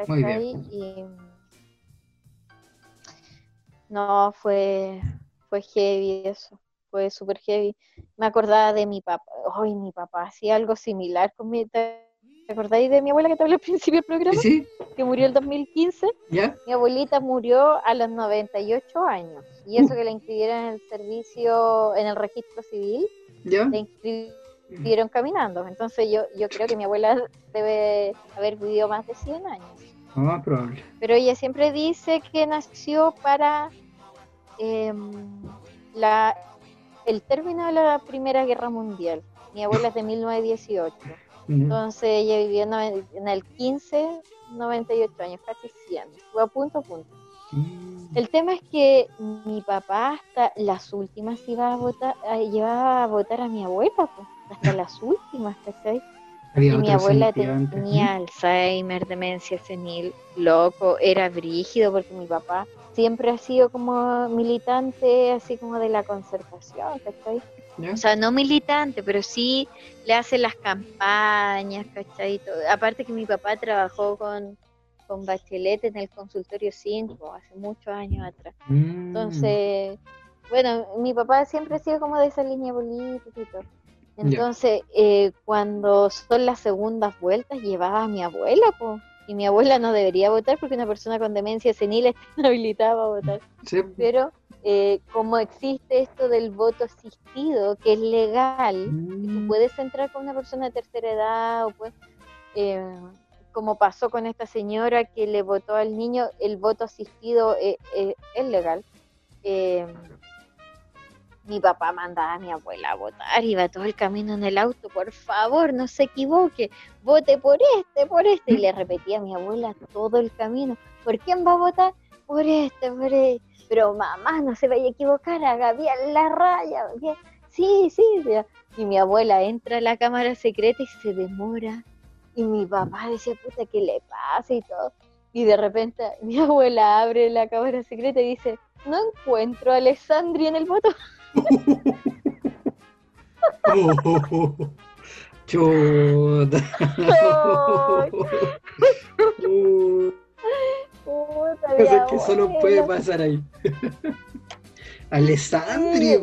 Muy ¿cachai? Y no, fue, fue heavy eso, fue súper heavy. Me acordaba de mi papá, ay, mi papá hacía algo similar con mi... ¿Te acordáis de mi abuela que te hablé al principio del programa? ¿Sí? Que murió el 2015. ¿Ya? Mi abuelita murió a los 98 años. Y eso que la inscribieron en el servicio, en el registro civil, ¿Ya? la inscribieron caminando. Entonces yo, yo creo que mi abuela debe haber vivido más de 100 años. Lo más probable. Pero ella siempre dice que nació para em, la, el término de la Primera Guerra Mundial. Mi abuela es de 1918. Ya. Entonces ella vivió en el 15, 98 años, casi 100. Fue a punto a punto. Mm. El tema es que mi papá hasta las últimas iba a votar, a- llevaba a votar a mi abuela, pues, hasta las últimas, ¿cachai? Había Y mi abuela tenía Alzheimer, demencia senil, loco, era brígido porque mi papá siempre ha sido como militante, así como de la conservación, ¿cachai? ¿Ya? O sea, no militante, pero sí le hace las campañas, ¿cachai? Aparte que mi papá trabajó con, con Bachelet en el consultorio 5 hace muchos años atrás. Mm. Entonces, bueno, mi papá siempre ha sido como de esa línea política y todo. Entonces, eh, cuando son las segundas vueltas, llevaba a mi abuela, po. Y mi abuela no debería votar porque una persona con demencia senil está inhabilitada para votar. Sí, Pero eh, como existe esto del voto asistido, que es legal, que tú Mm. puedes entrar con una persona de tercera edad o pues, eh, como pasó con esta señora que le votó al niño, el voto asistido eh, eh, es legal. Mi papá mandaba a mi abuela a votar, iba todo el camino en el auto, por favor, no se equivoque, vote por este, por este, y le repetía a mi abuela todo el camino, ¿por quién va a votar? Por este, por este, pero mamá, no se vaya a equivocar, haga bien la raya, sí, sí, ya. y mi abuela entra a la cámara secreta y se demora, y mi papá decía, puta, ¿qué le pasa? y todo, y de repente mi abuela abre la cámara secreta y dice, no encuentro a Alessandri en el voto. Chuta. Ay. Uh, Puta, Cosas que solo puede pasar ahí. Alessandri,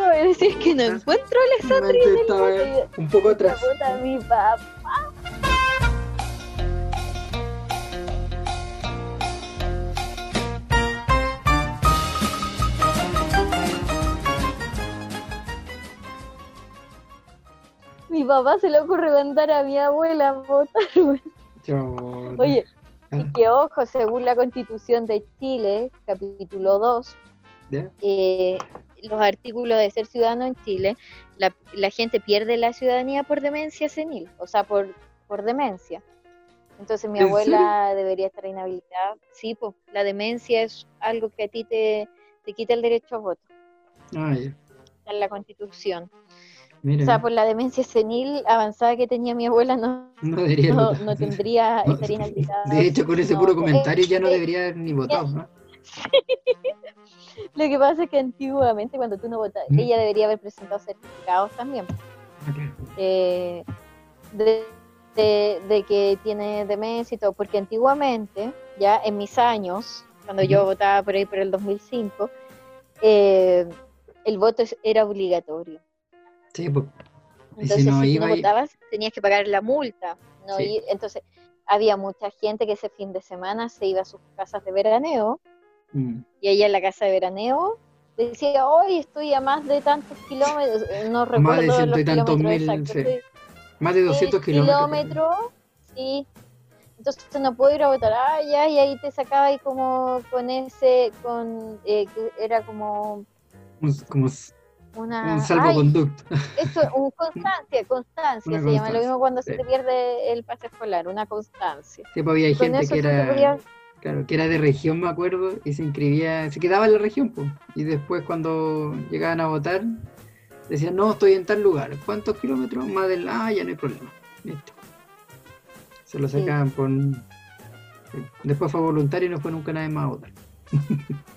a decir que no encuentro a Alessandri en el Estaba voto. un poco atrás. puta, mi papá. Mi papá se le ocurre mandar a mi abuela a votar. Oye, Ah. y que ojo, según la constitución de Chile, capítulo 2, ¿Ya? eh, los artículos de ser ciudadano en Chile, la, la gente pierde la ciudadanía por demencia senil, o sea, por, por demencia. Entonces mi ¿En abuela debería estar inhabilitada. Sí, pues la demencia es algo que a ti te, te quita el derecho a voto. Ah, en la constitución. Mira, O sea, por la demencia senil avanzada que tenía mi abuela, no, no debería no, votar. no tendría, estaría inhabilitada. De hecho, con ese puro eh, comentario ya no eh, debería haber ni votado, ¿no? Lo que pasa es que antiguamente cuando tú no votas, ¿Mm? ella debería haber presentado certificados también. eh, de, de- de que tiene demencia y todo, porque antiguamente, ya en mis años, cuando yo Ujú. votaba por ahí por el 2005, eh, el voto era obligatorio. Sí, pues. Y Entonces, si no si tú no y- votabas, tenías que pagar la multa. No Sí. ir- entonces, había mucha gente que ese fin de semana se iba a sus casas de veraneo Mm. y ella en la casa de veraneo decía, hoy estoy a más de tantos kilómetros, no recuerdo Más de ciento y tantos kilómetros mil, exactos, sí. Más de 200 el kilómetros. kilómetro, sí. Entonces no puedo ir a votar, ah, ya, y ahí te sacaba ahí como con ese, con, eh, que era como como una... un ay, salvoconducto. esto, un constancia, constancia Una se llama, lo mismo cuando se sí. te pierde el pase escolar, una constancia. Sí, pues había Con gente eso que era, claro, que era de región, me acuerdo, y se inscribía, se quedaba en la región, pues. Y después cuando llegaban a votar, decían, no, estoy en tal lugar. ¿Cuántos kilómetros más del... Ah, ya no hay problema. Listo. Se lo Sí. sacaban por... Después fue voluntario y no fue nunca nadie más a votar.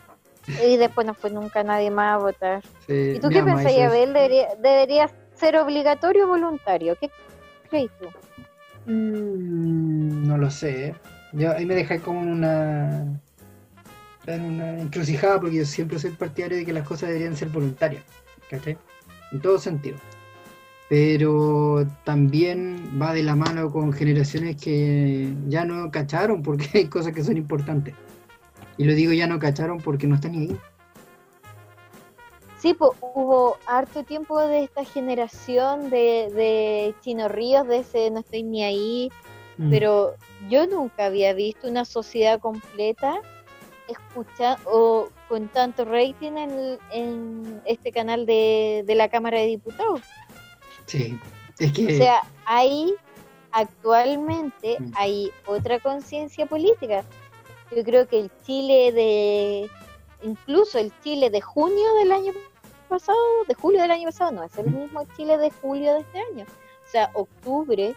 Y después no fue nunca nadie más a votar. Sí, ¿Y tú qué pensás. Abel? ¿Debería, ¿Debería ser obligatorio o voluntario? ¿Qué crees tú? Mm, no lo sé. Yo ahí me dejé como una en una encrucijada porque yo siempre soy partidario de que las cosas deberían ser voluntarias, ¿cachai? En todo sentido. Pero también va de la mano con generaciones que ya no cacharon porque hay cosas que son importantes. Y lo digo ya no cacharon porque no están ni ahí. Sí, pues hubo harto tiempo de esta generación de, de Chino Ríos, de ese no estoy ni ahí, Mm. pero yo nunca había visto una sociedad completa escuchar o con tanto rating en, en este canal de, de la Cámara de Diputados. Sí, es que... O sea, hay actualmente Mm. hay otra conciencia política. Yo creo que el Chile de incluso el Chile de junio del año pasado, de julio del año pasado, no es el mismo Chile de julio de este año. O sea, octubre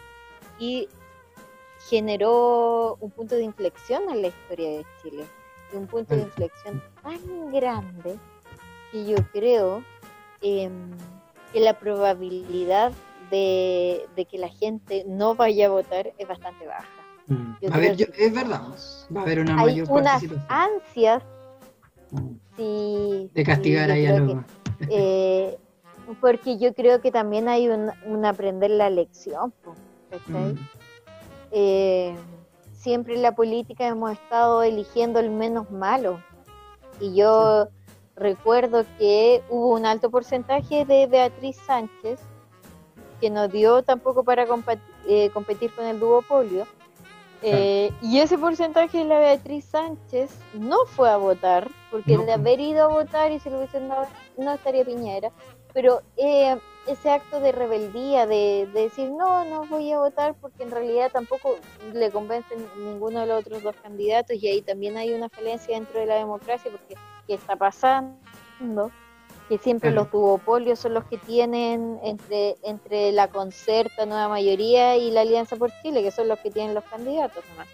y generó un punto de inflexión en la historia de Chile. Y un punto de Mm. inflexión tan grande que yo creo em, que la probabilidad de, de que la gente no vaya a votar es bastante baja. Mm. A ver, yo- es verdad, va a haber una Hay mayor unas ansias Mm. sí, De castigar ahí a los... eh, porque yo creo que también hay un, un aprender la lección. Mm. Eh, siempre en la política hemos estado eligiendo el menos malo. Y yo recuerdo que hubo un alto porcentaje de Beatriz Sánchez que no dio tampoco para compa- eh, competir con el duopolio. Eh, y ese porcentaje de la Beatriz Sánchez no fue a votar, porque No. de haber ido a votar y se lo hubiesen dado, no estaría Piñera. Pero eh, ese acto de rebeldía, de, de decir no, no voy a votar porque en realidad tampoco le convencen ninguno de los otros dos candidatos y ahí también hay una falencia dentro de la democracia porque ¿qué está pasando? Que siempre los duopolios son los que tienen entre, entre la concerta, nueva mayoría y la Alianza por Chile, que son los que tienen los candidatos nomás.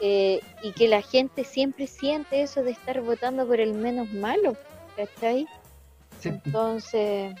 Eh, y que la gente siempre siente eso de estar votando por el menos malo, ¿cachai? Sí. Entonces,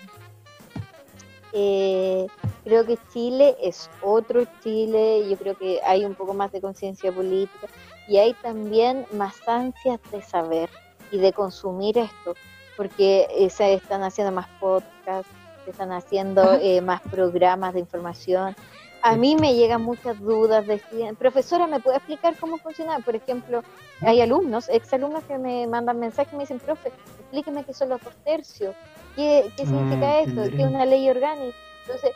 eh, creo que Chile es otro Chile, yo creo que hay un poco más de conciencia política y hay también más ansias de saber y de consumir esto, porque eh, se están haciendo más podcasts, se están haciendo eh, más programas de información. A mí me llegan muchas dudas de estudiantes. Profesora, ¿me puede explicar cómo funciona? Por ejemplo, hay alumnos, exalumnos que me mandan mensajes y me dicen, profe, explíqueme qué son los dos tercios, qué, qué Ah, significa esto, qué es una ley orgánica. Entonces,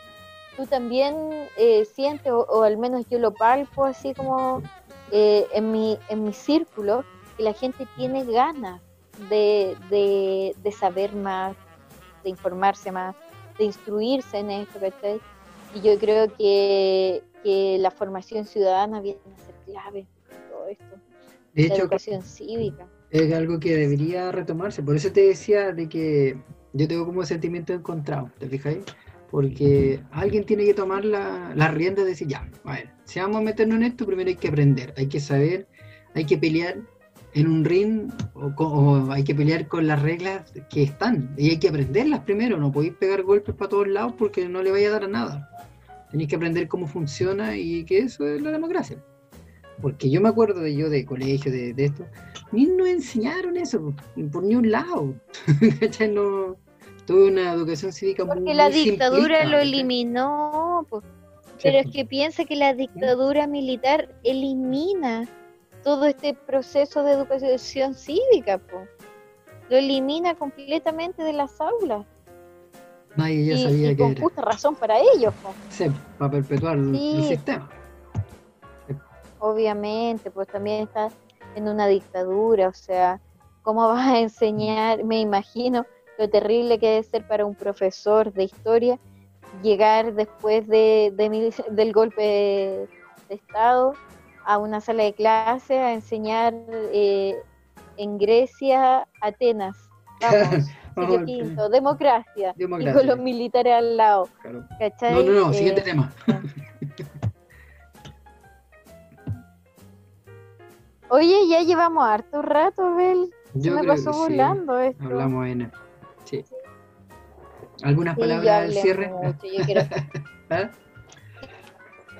tú también eh, sientes, o, o al menos yo lo palpo así como eh, en, mi, en mi círculo, que la gente tiene ganas de, de, de saber más, de informarse más, de instruirse en esto, ¿cachai? Y yo creo que, que la formación ciudadana viene a ser clave en todo esto, De la hecho, educación cívica. es algo que debería retomarse. Por eso te decía de que yo tengo como sentimiento encontrado, ¿te fijáis? Porque alguien tiene que tomar la, la rienda de decir, ya, a ver, si vamos a meternos en esto, primero hay que aprender, hay que saber, hay que pelear en un ring o, hay que pelear con las reglas que están y hay que aprenderlas primero, no podéis pegar golpes para todos lados porque no le vaya a dar a nada. Tenéis que aprender cómo funciona y que eso es la democracia. Porque yo me acuerdo de yo de colegio, de, de esto, ni nos enseñaron eso por, ni un lado. No, tuve una educación cívica muy Porque la dictadura lo eliminó, pues. Pero es que piensa que la dictadura militar elimina todo este proceso de educación cívica, po. lo elimina completamente de las aulas. Nadie ya y, sabía y que con era. justa razón para ellos, po. Sí, para perpetuar el- sistema. obviamente, pues también está en una dictadura, o sea, ¿cómo vas a enseñar? Me imagino lo terrible que debe ser para un profesor de historia llegar después de, de mil- del golpe de Estado a una sala de clase a enseñar eh, en Grecia, Atenas. Vamos, Vamos siglo quinto, democracia, y con los militares al lado. claro. No, no, no, Eh, siguiente tema. Oye, ya llevamos harto rato, Abel. Se Yo me pasó sí. volando esto. Hablamos en. Sí. ¿Algunas Sí, palabras al hablé cierre? mucho. Yo quiero, ¿Ah?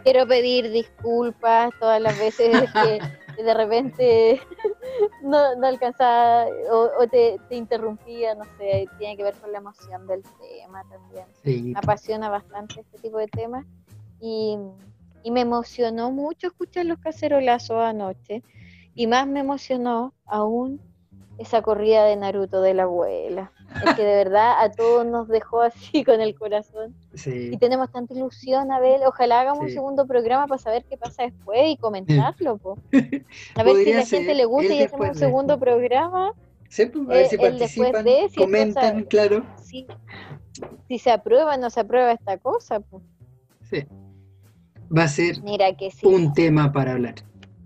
Quiero pedir disculpas todas las veces que de repente no, no alcanzaba o, o te, te interrumpía, no sé, tiene que ver con la emoción del tema también. Sí, Me apasiona bastante este tipo de temas y, y me emocionó mucho escuchar los cacerolazos anoche y más me emocionó aún esa corrida de Naruto de la abuela. Es que de verdad a todos nos dejó así con el corazón sí. y tenemos tanta ilusión a ver, ojalá hagamos un Sí. segundo programa para saber qué pasa después y comentarlo, po. a ver si Podría la gente le gusta y hacemos un segundo esto. programa, Sí, pues, a ver eh, si el participan, de, si comentan, cosa- claro. si, si se aprueba o no se aprueba esta cosa, po. Sí. Va a ser mira que sí. un tema para hablar.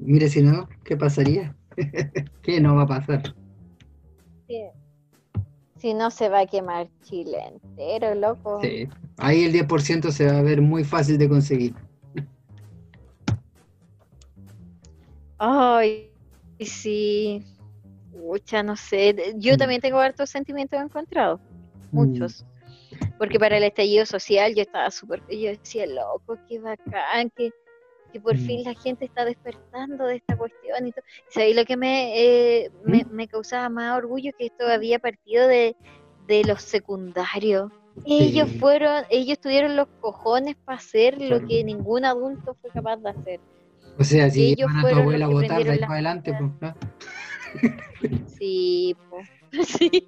Mire, si no, ¿qué pasaría? ¿Qué no va a pasar? Si, si no se va a quemar Chile entero, loco. Sí. Ahí el 10% se va a ver muy fácil de conseguir. Ay, sí. Mucha, no sé. Yo Mm. también tengo hartos sentimientos encontrados. Muchos. Porque para el estallido social yo estaba súper. Yo decía, loco, qué bacán, que, que por Mm. fin la gente está despertando de esta cuestión y todo. ¿Sabéis lo que me, eh, me, me causaba más orgullo? Que esto había partido de, de los secundarios. Ellos fueron, ellos tuvieron los cojones para hacer lo que ningún adulto fue capaz de hacer. O sea, si ellos van a tu abuela a votar de ahí para adelante, pues, ¿no? Sí, po. sí.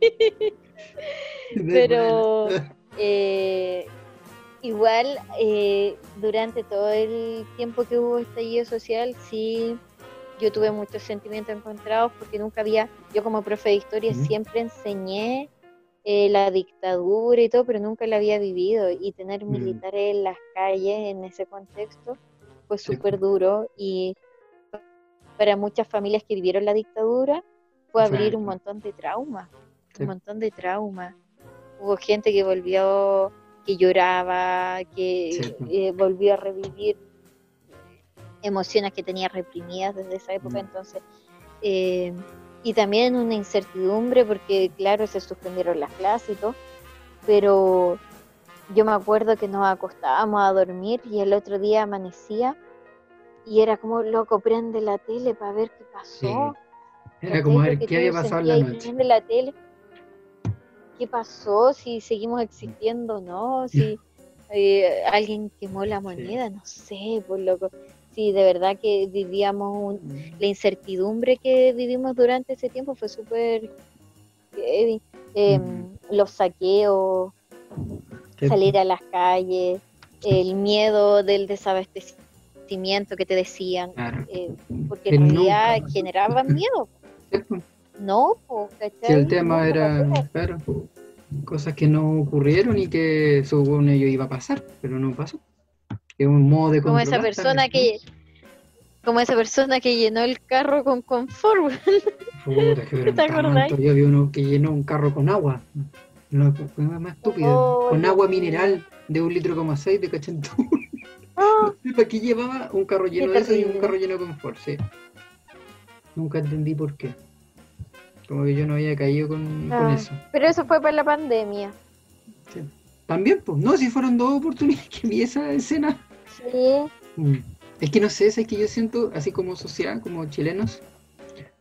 Pero eh, igual eh, durante todo el tiempo que hubo estallido social, sí, yo tuve muchos sentimientos encontrados porque nunca había, yo como profe de historia siempre enseñé eh, la dictadura y todo, pero nunca la había vivido y tener Mm. militares en las calles en ese contexto fue Sí. súper duro y para muchas familias que vivieron la dictadura fue abrir un montón de traumas, Sí. un montón de traumas. Hubo gente que volvió, que lloraba, que Sí. eh, volvió a revivir emociones que tenía reprimidas desde esa época, Mm. entonces, eh, y también una incertidumbre porque, claro, se suspendieron las clases y todo, pero yo me acuerdo que nos acostábamos a dormir y el otro día amanecía y era como, loco, prende la tele para ver qué pasó. Era como ver qué había pasado en la noche. prende la tele, ¿qué pasó? Si seguimos existiendo o no, si eh, alguien quemó la moneda, no sé, pues loco. Sí, de verdad que vivíamos un- la incertidumbre que vivimos durante ese tiempo fue súper. Em, Mm. Los saqueos, salir a las calles, el miedo del desabastecimiento que te decían, Claro. eh, porque Que en realidad generaban miedo. No, po, ¿cachai? Si el tema era, claro, cosas que no ocurrieron y que según ello iba a pasar, pero no pasó. Es un modo de como esa persona también, que como esa persona que llenó el carro con confort. ¿no? Puta, que ¿Te acordás? Yo vi uno que llenó un carro con agua. Fue más estúpido. Oh, con agua mineral de un litro como seis de cachantú. Ah, No sé para qué llevaba un carro lleno de eso y un carro lleno de confort, sí. Nunca entendí por qué. Como que yo no había caído con, con Ah. eso. pero eso fue por la pandemia También, pues, no, si fueron dos oportunidades que vi esa escena. sí Mm. Es que no sé, es que yo siento, así como sociedad, como chilenos,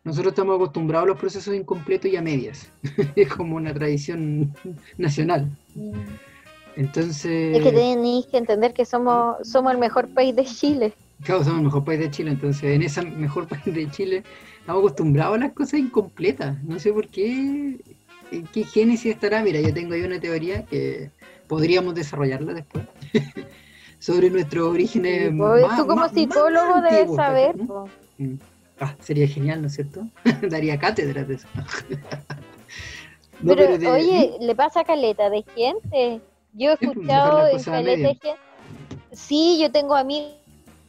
nosotros estamos acostumbrados a los procesos incompletos y a medias. es como una tradición nacional. Entonces, es que tenéis que entender que somos somos el mejor país de Chile claro, somos el mejor país de Chile, entonces en ese mejor país de Chile estamos acostumbrados a las cosas incompletas. No sé por qué, en qué génesis estará. Mira, yo tengo ahí una teoría que podríamos desarrollarla después. sobre nuestros orígenes Sí, pues, más- tú como más- más psicólogo debes antiguos, saber. Mm. Ah, sería genial, ¿no es cierto? Daría cátedras de eso. No, pero, de- oye le pasa a caleta de gente yo he pues, escuchado en caleta de gente sí yo tengo amigos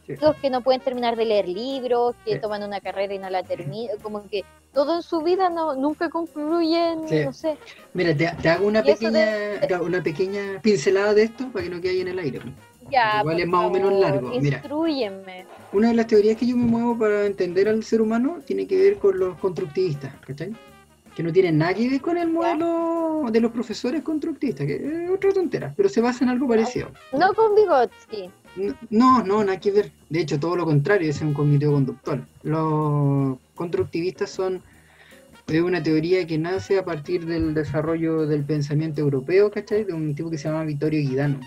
Sí. que no pueden terminar de leer libros que toman una carrera y no la terminan como que todo en su vida no nunca concluyen no sé Mira, te, te hago una pequeña, una pequeña pincelada de esto para que no quede ahí en el aire. pues. ya Igual es más o menos largo, mira. Una de las teorías que yo me muevo para entender al ser humano tiene que ver con los constructivistas, ¿cachai? Que no tienen nada que ver con el modelo de los profesores constructivistas, que es otra tontera, pero se basa en algo parecido. no con Vygotsky No, no, nada que ver. De hecho, todo lo contrario, es un cognitivo conductual. Los constructivistas son es una teoría que nace a partir del desarrollo del pensamiento europeo, ¿cachai? De un tipo que se llama Vittorio Guidano.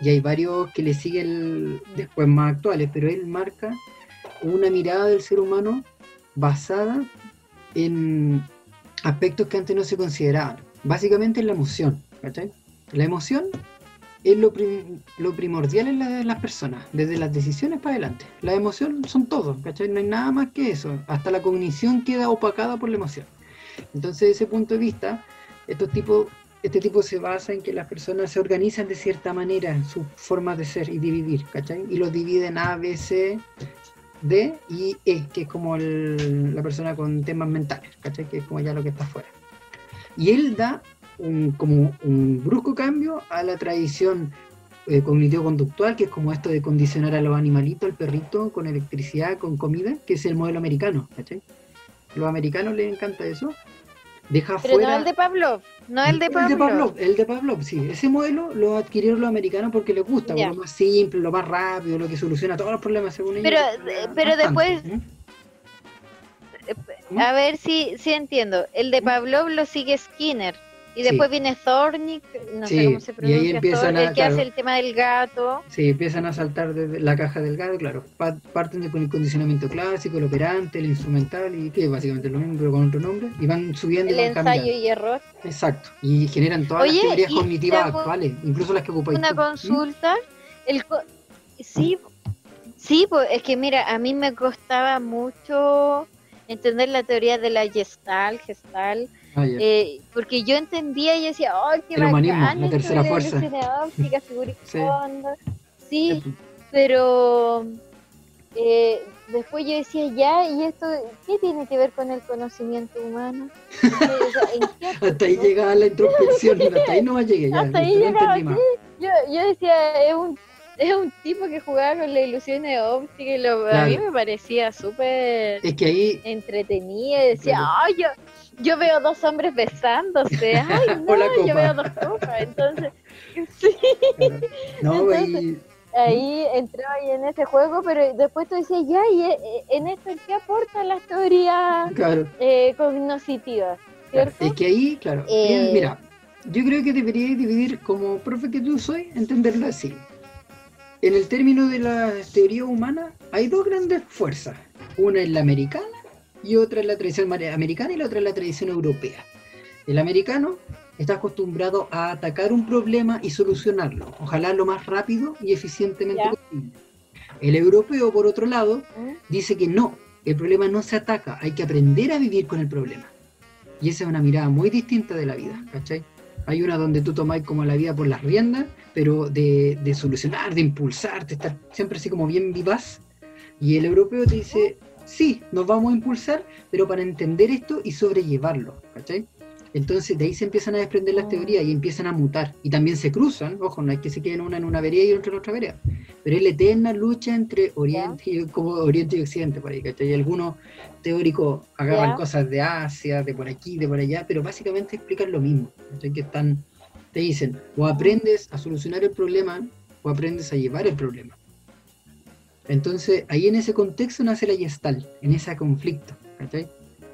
Y hay varios que le siguen después más actuales, pero él marca una mirada del ser humano basada en aspectos que antes no se consideraban. Básicamente en la emoción, ¿cachai? La emoción es lo, prim- lo primordial en, la- en las personas, desde las decisiones para adelante. La emoción son todo, ¿cachai? No hay nada más que eso. Hasta la cognición queda opacada por la emoción. Entonces, desde ese punto de vista, estos tipos, este tipo se basa en que las personas se organizan de cierta manera sus formas de ser y de vivir, ¿cachai? Y los dividen A, B, C, D y E, que es como el- la persona con temas mentales, ¿cachai? Que es como ya lo que está afuera. Y él da un, como un brusco cambio a la tradición eh, cognitivo-conductual, que es como esto de condicionar a los animalitos, al perrito, con electricidad, con comida, que es el modelo americano, ¿cachai? Los americanos les encanta eso. Deja Pero fuera... no el de Pavlov, no el de El de Pavlov. El de Pavlov, sí. Ese modelo lo adquirieron los americanos porque les gusta, lo más simple, lo más rápido, lo que soluciona todos los problemas según ellos. Pero, eh, pero bastante, después- ¿eh? ¿Mm? A ver si, si entiendo. El de Pavlov lo sigue Skinner. Y Sí. después viene Thornick, no Sí, sé cómo se y ahí pronuncia, empiezan Thor- a- el que claro. hace el tema del gato. Sí, empiezan a saltar desde la caja del gato, claro. Pa- parten con el condicionamiento clásico, el operante, el instrumental, y que es básicamente lo mismo, pero con otro nombre, y van subiendo El y van ensayo cambiando. y error. Exacto. Y generan todas Oye, las teorías cognitivas actuales, incluso las que ocupáis Una tú. Consulta. El co- sí, sí, pues es que mira, a mí me costaba mucho entender la teoría de la Gestalt, Gestalt, Ah, eh, porque yo entendía y decía, ¡ay, qué El humanismo, bacán la esto tercera fuerza". figuras Sí. ondas". Sí, pero eh, después yo decía, ya, ¿y esto qué tiene que ver con el conocimiento humano? O sea, ¿en qué Hasta ahí llegaba la introspección, hasta ahí no llegué ya. Hasta ahí llegaba. Yo, yo decía, es un, es un tipo que jugaba con las ilusiones ópticas y lo, a mí me parecía súper Es que ahí entretenido y decía, Claro. ay, yo, yo veo dos hombres besándose, ay, no, yo veo dos copas, entonces, sí. No, Entonces- ahí- ahí entraba ahí en ese juego, pero después tú decías, ya, ¿y eh, en esto qué aportan las teorías claro, eh, cognitivas? claro. ¿Cierto? Es que ahí, claro, Eh, mira, yo creo que debería dividir, como profe que tú soy, entenderlo así. En el término de la teoría humana, hay dos grandes fuerzas. Una es la americana y otra es la tradición americana y la otra es la tradición europea. El americano está acostumbrado a atacar un problema y solucionarlo, ojalá lo más rápido y eficientemente posible. El europeo, por otro lado, ¿Mm? dice que no, el problema no se ataca, hay que aprender a vivir con el problema. Y esa es una mirada muy distinta de la vida, ¿cachai? Hay una donde tú tomáis como la vida por las riendas, pero de, de solucionar, de impulsarte, estar siempre así como bien vivaz. Y el europeo te dice, sí, nos vamos a impulsar, pero para entender esto y sobrellevarlo, ¿cachai? Entonces de ahí se empiezan a desprender las Ah. teorías y empiezan a mutar. Y también se cruzan, ojo, no es que se queden una en una vereda y otra en otra vereda. Pero es la eterna lucha entre Oriente y, como Oriente y Occidente, por ahí, ¿cachai? Y algunos teóricos agarran cosas de Asia, de por aquí, de por allá, pero básicamente explican lo mismo. ¿cachai? Que están, te dicen, o aprendes a solucionar el problema o aprendes a llevar el problema. Entonces, ahí en ese contexto nace la gestal, en ese conflicto.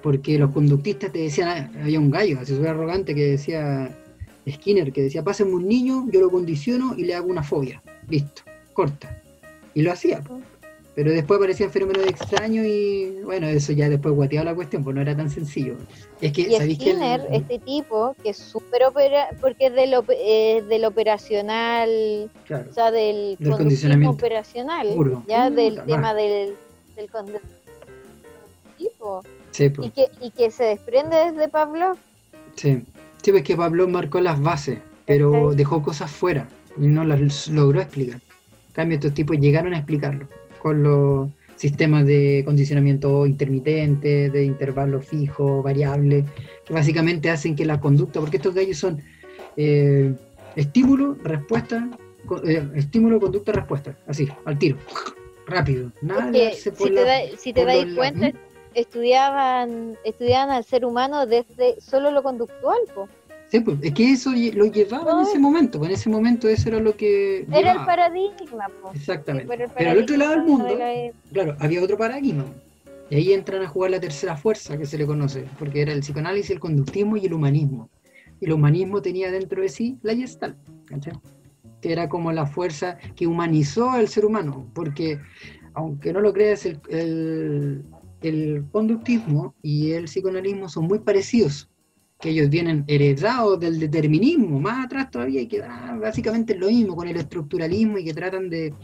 Porque los conductistas te decían, ah, había un gallo, así súper arrogante, que decía Skinner, que decía, pásenme un niño, yo lo condiciono y le hago una fobia. Listo, corta. Y lo hacía. Pero después aparecían fenómenos extraños y bueno, eso ya después guateaba la cuestión, pues no era tan sencillo. Es que, Y ¿sabéis que el- Skinner, este tipo, que es súper opera, porque es del, eh, del operacional, claro, o sea, del, Del condicionamiento operacional, puro. ya Mm, del tema del, del conductismo, sí, po, y que, y que se desprende desde Pavlov. sí. Sí, pues que Pablo marcó las bases, pero dejó cosas fuera y no las logró explicar. En cambio, estos tipos llegaron a explicarlo con los sistemas de condicionamiento intermitente, de intervalo fijo, variable, que básicamente hacen que la conducta, porque estos gallos son eh, estímulo, respuesta, eh, estímulo, conducta, respuesta, así, al tiro, rápido, nada por si, te da- si te dais cuenta, estudiaban, estudiaban al ser humano desde solo lo conductual, po. Sí, pues, es que eso lo llevaba en ese momento, pues en ese momento eso era lo que Era el llevaba. paradigma, po. Exactamente. Sí, pero el Pero al otro lado del paradigma mundo, la- claro, había otro paradigma. Y ahí entran a jugar la tercera fuerza que se le conoce, porque era el psicoanálisis, el conductismo y el humanismo. Y el humanismo tenía dentro de sí la Gestalt, ¿cachai? que era como la fuerza que humanizó al ser humano, porque aunque no lo creas, el, el- el conductismo y el psicoanalismo son muy parecidos, que ellos vienen heredados del determinismo, más atrás todavía, y que ah, básicamente es lo mismo con el estructuralismo y que tratan de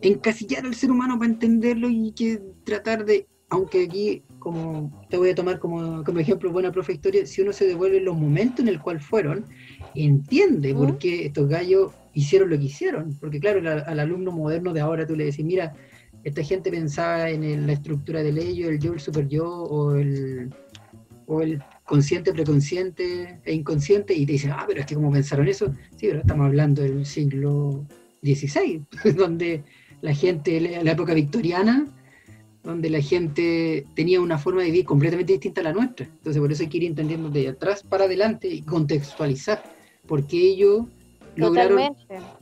encasillar al ser humano para entenderlo y que tratar de, aunque aquí, como te voy a tomar como, como ejemplo, buena profe historia, si uno se devuelve los momentos en el cual fueron, entiende por qué estos gallos hicieron lo que hicieron. Porque claro, la- al alumno moderno de ahora tú le decís, mira, esta gente pensaba en el- la estructura del ello, el yo, el super yo, o el, o el consciente, preconsciente e inconsciente, y te dicen, ah, pero es que como pensaron eso, sí, pero estamos hablando del siglo XVI, donde la gente, la época victoriana, donde la gente tenía una forma de vivir completamente distinta a la nuestra. Entonces por eso hay que ir entendiendo de atrás para adelante y contextualizar, porque ellos lograron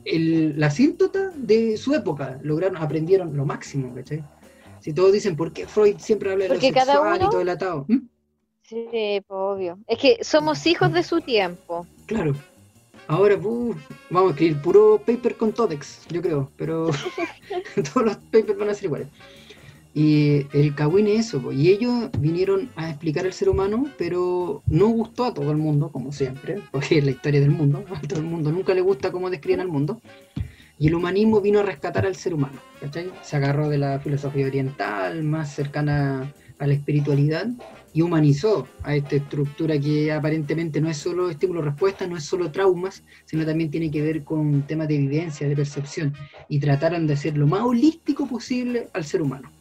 el- la síntota de su época, lograron, aprendieron lo máximo, ¿cachai? Si todos dicen, ¿por qué Freud siempre habla de Porque lo sexual y todo el atado? ¿Mm? Sí, pues, obvio. Es que somos hijos de su tiempo. Claro. Ahora uf, vamos a escribir puro paper con Todex, yo creo, pero todos los papers van a ser iguales. Y el Kawin es eso, y ellos vinieron a explicar al ser humano, pero no gustó a todo el mundo, como siempre, porque es la historia del mundo, a todo el mundo nunca le gusta cómo describen al mundo. Y el humanismo vino a rescatar al ser humano, ¿cachai? Se agarró de la filosofía oriental, más cercana a la espiritualidad, y humanizó a esta estructura que aparentemente no es solo estímulo-respuesta, no es solo traumas, sino también tiene que ver con temas de vivencia, de percepción, y trataron de hacer lo más holístico posible al ser humano.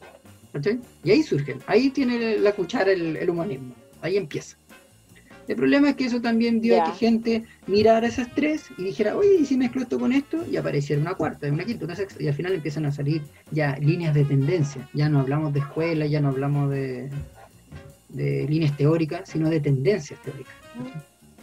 Y ahí surgen, ahí tiene la cuchara el, el humanismo, ahí empieza. El problema es que eso también dio a que gente mirara esas tres y dijera, oye, ¿y si mezclo esto con esto? Y apareciera una cuarta, una quinta, una sexta, y al final empiezan a salir ya líneas de tendencia. Ya no hablamos de escuela, ya no hablamos de, de líneas teóricas, sino de tendencias teóricas.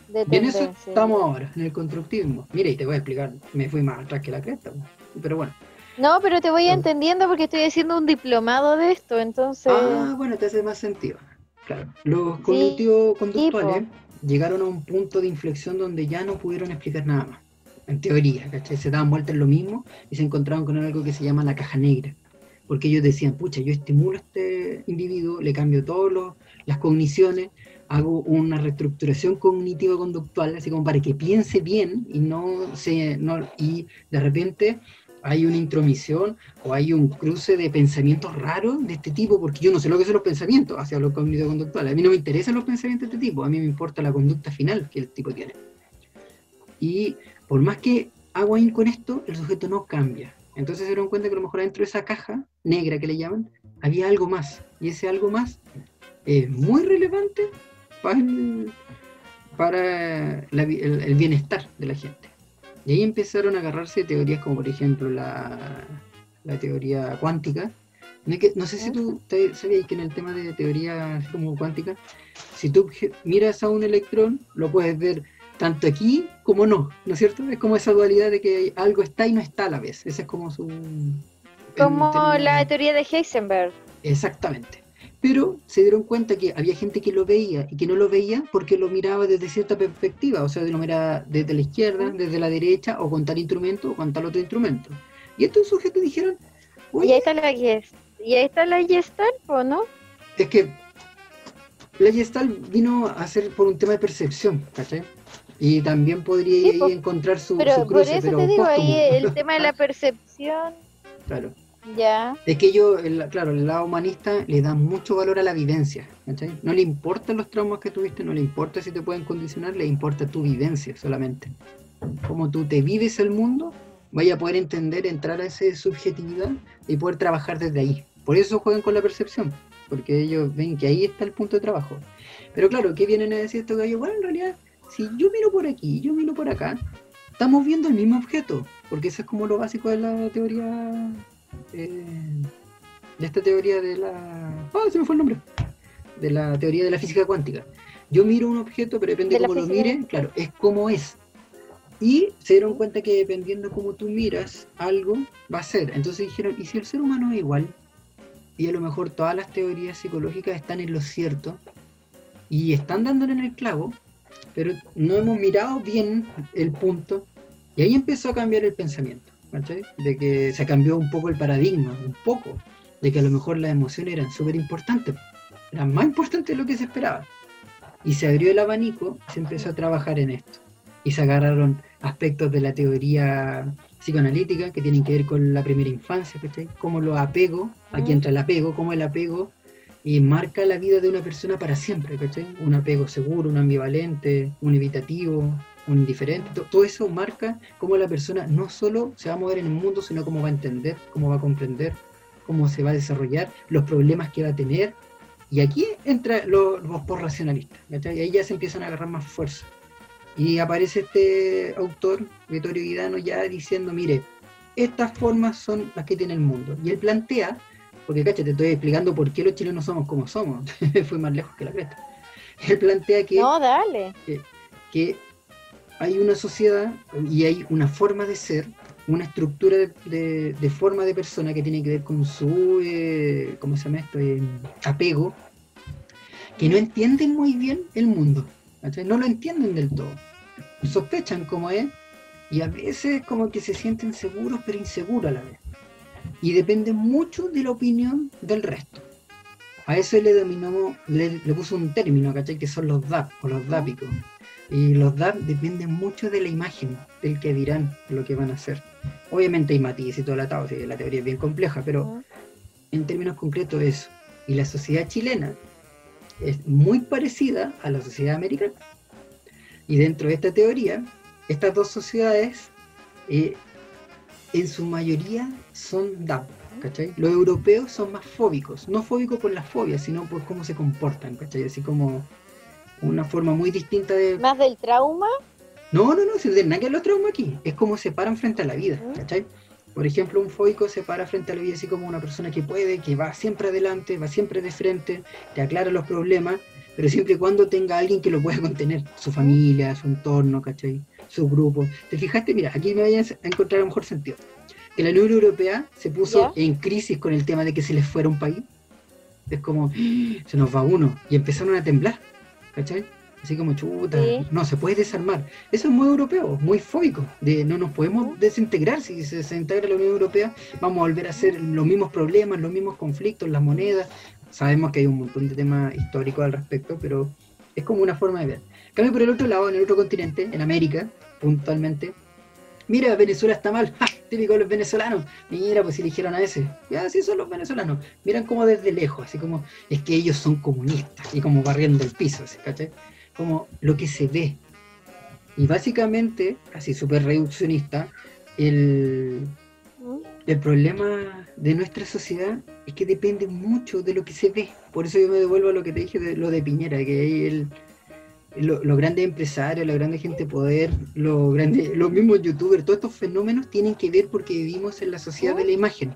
De Y en eso estamos ahora, en el constructivismo. Mira, y te voy a explicar, me fui más atrás que la cresta, po. pero bueno. No, pero te voy entendiendo porque estoy haciendo un diplomado de esto, entonces. Ah, bueno, te hace más sentido. Claro. Los cognitivos conductuales llegaron a un punto de inflexión donde ya no pudieron explicar nada más. En teoría, ¿cachai? Se daban vueltas en lo mismo y se encontraron con algo que se llama la caja negra. Porque ellos decían, pucha, yo estimulo a este individuo, le cambio todas las cogniciones, hago una reestructuración cognitivo-conductual, así como para que piense bien y no se. No, y de repente hay una intromisión o hay un cruce de pensamientos raros de este tipo, porque yo no sé lo que son los pensamientos hacia los cognitivo conductuales. A mí no me interesan los pensamientos de este tipo, a mí me importa la conducta final que el tipo tiene. Y por más que hago ahí con esto, el sujeto no cambia. Entonces se dieron cuenta que a lo mejor dentro de esa caja negra que le llaman, había algo más. Y ese algo más es muy relevante para el, para la el- el bienestar de la gente. Y ahí empezaron a agarrarse teorías como por ejemplo la, la teoría cuántica. No, es que- no sé si tú te- sabías que en el tema de teoría así como cuántica, si tú miras a un electrón, lo puedes ver tanto aquí como no, ¿no es cierto? Es como esa dualidad de que algo está y no está a la vez. Ese es como su... Como la teoría de Heisenberg. Exactamente. Pero se dieron cuenta que había gente que lo veía y que no lo veía porque lo miraba desde cierta perspectiva, o sea, lo miraba desde la izquierda, desde la derecha, o con tal instrumento o con tal otro instrumento. Y estos sujetos dijeron, Y oye, ahí está la Gest- Y ahí está la Gestalt, ¿o no? es que la Gestalt vino a ser por un tema de percepción, ¿cachai? Y también podría Sí, ahí encontrar su, Pero su por cruce, eso pero te digo, ahí el tema de la percepción, Claro. Ya. Es que ellos, el- claro, el lado humanista le da mucho valor a la vivencia. No le importan los traumas que tuviste, no le importa si te pueden condicionar, le importa tu vivencia solamente. Como tú te vives el mundo, vaya a poder entender, entrar a esa subjetividad y poder trabajar desde ahí. Por eso juegan con la percepción, porque ellos ven que ahí está el punto de trabajo. Pero claro, ¿qué vienen a decir estos gallos? Bueno, en realidad, si yo miro por aquí, yo miro por acá, estamos viendo el mismo objeto, porque eso es como lo básico de la teoría eh, de esta teoría de la. Ah, se me fue el nombre. De la teoría de la física cuántica. yo miro un objeto, pero depende De cómo lo mire, claro, es como es. Y se dieron cuenta que dependiendo cómo tú miras algo, va a ser. Entonces dijeron, ¿y si el ser humano es igual? Y a lo mejor todas las teorías psicológicas están en lo cierto y están dándole en el clavo, pero no hemos mirado bien el punto. Y ahí empezó a cambiar el pensamiento, ¿cachai? De que se cambió un poco el paradigma, un poco, de que a lo mejor las emociones eran súper importantes, eran más importantes de lo que se esperaba. Y se abrió el abanico, se empezó a trabajar en esto. Y se agarraron aspectos de la teoría psicoanalítica que tienen que ver con la primera infancia, ¿cachai? Cómo los apego, aquí entra el apego, cómo el apego y marca la vida de una persona para siempre, ¿cachai? Un apego seguro, un ambivalente, un evitativo, un indiferente, to- todo eso marca cómo la persona no solo se va a mover en el mundo, sino cómo va a entender, cómo va a comprender, cómo se va a desarrollar, los problemas que va a tener. Y aquí entra lo- los post-racionalistas, ¿cachai? Y ahí ya se empiezan a agarrar más fuerza. Y aparece este autor, Vittorio Guidano, ya diciendo, mire, estas formas son las que tiene el mundo. Y él plantea, porque cacha, te estoy explicando por qué los chilenos somos como somos, fui más lejos que la cresta. Él plantea que, No, dale. que hay una sociedad y hay una forma de ser, una estructura de, forma de persona que tiene que ver con su, eh, ¿cómo se llama esto? Eh, apego, que no entienden muy bien el mundo, no lo entienden del todo, sospechan cómo es y a veces como que se sienten seguros pero inseguros a la vez. Y dependen mucho de la opinión del resto. A eso le denominamos, le, puso un término. Que son los DAP o los dápicos. Y los DAP dependen mucho de la imagen, del que dirán lo que van a hacer. Obviamente hay matices y todo el atado, la teoría es bien compleja, pero en términos concretos eso. Y la sociedad chilena es muy parecida a la sociedad americana. Y dentro de esta teoría, estas dos sociedades eh, en su mayoría son DAP. ¿cachai? Los europeos son más fóbicos, no fóbicos por la fobia, sino por cómo se comportan, ¿cachai? Así como una forma muy distinta de, Más del trauma. no, no, no, si tiene nada que los traumas aquí. Es como se paran frente a la vida. ¿cachai? Por ejemplo, un foico se para frente a la vida así como una persona que puede, que va siempre adelante, va siempre de frente, te aclara los problemas, pero siempre y cuando tenga alguien que lo pueda contener, su familia, su entorno, ¿cachai? Su grupo. ¿Te fijaste? Mira, aquí me vayas a encontrar el mejor sentido. Que la Unión Europea se puso en crisis con el tema de que se les fuera un país. Es como, "Ah, se nos va uno. Y empezaron a temblar, ¿cachai? Así como, chuta, Sí. no, se puede desarmar. Eso es muy europeo, muy fóbico, de no nos podemos desintegrar. Si se desintegra la Unión Europea, vamos a volver a hacer los mismos problemas, los mismos conflictos, las monedas. Sabemos que hay un montón de temas históricos al respecto, pero es como una forma de ver. Cambio, por el otro lado, en el otro continente, en América, puntualmente, mira, Venezuela está mal, ¡ja! típico de los venezolanos. Mira, pues eligieron a ese. Ya, sí son los venezolanos. Miran como desde lejos, así como, es que ellos son comunistas, y como barriendo el piso, así, ¿cachai? Como lo que se ve. Y básicamente, así súper reduccionista, el, el problema de nuestra sociedad es que depende mucho de lo que se ve. Por eso yo me devuelvo a lo que te dije de lo de Piñera, que ahí el, lo- los grandes empresarios, la grande gente de poder, los grandes, los mismos youtubers, todos estos fenómenos tienen que ver porque vivimos en la sociedad de la imagen.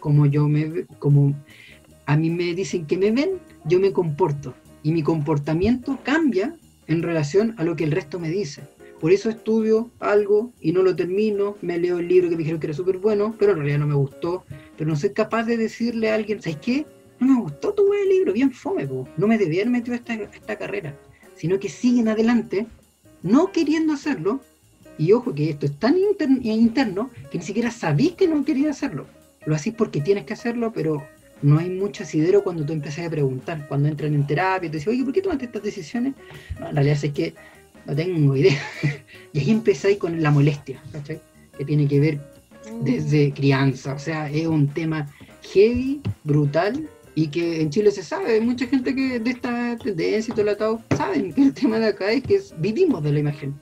Como yo me como a mí me dicen que me ven, yo me comporto. Y mi comportamiento cambia en relación a lo que el resto me dice. Por eso estudio algo y no lo termino, me leo el libro que me dijeron que era súper bueno, pero en realidad no me gustó. Pero no soy capaz de decirle a alguien, ¿sabes qué? No me gustó tu buen libro, bien fome, no me debía haber metido esta, esta carrera. Sino que siguen adelante, no queriendo hacerlo. Y ojo que esto es tan inter- interno que ni siquiera sabís que no querías hacerlo. Lo hacís porque tienes que hacerlo, pero no hay mucho asidero cuando tú empiezas a preguntar. Cuando entran en terapia y te dicen, oye, ¿por qué tomaste estas decisiones? No, en realidad es que no tengo idea. y ahí empezáis con la molestia, ¿cachai? Que tiene que ver desde crianza. O sea, es un tema heavy, brutal, y que en Chile se sabe. Hay mucha gente que de esta tendencia y todo el atado saben que el tema de acá es que es- vivimos de la imagen.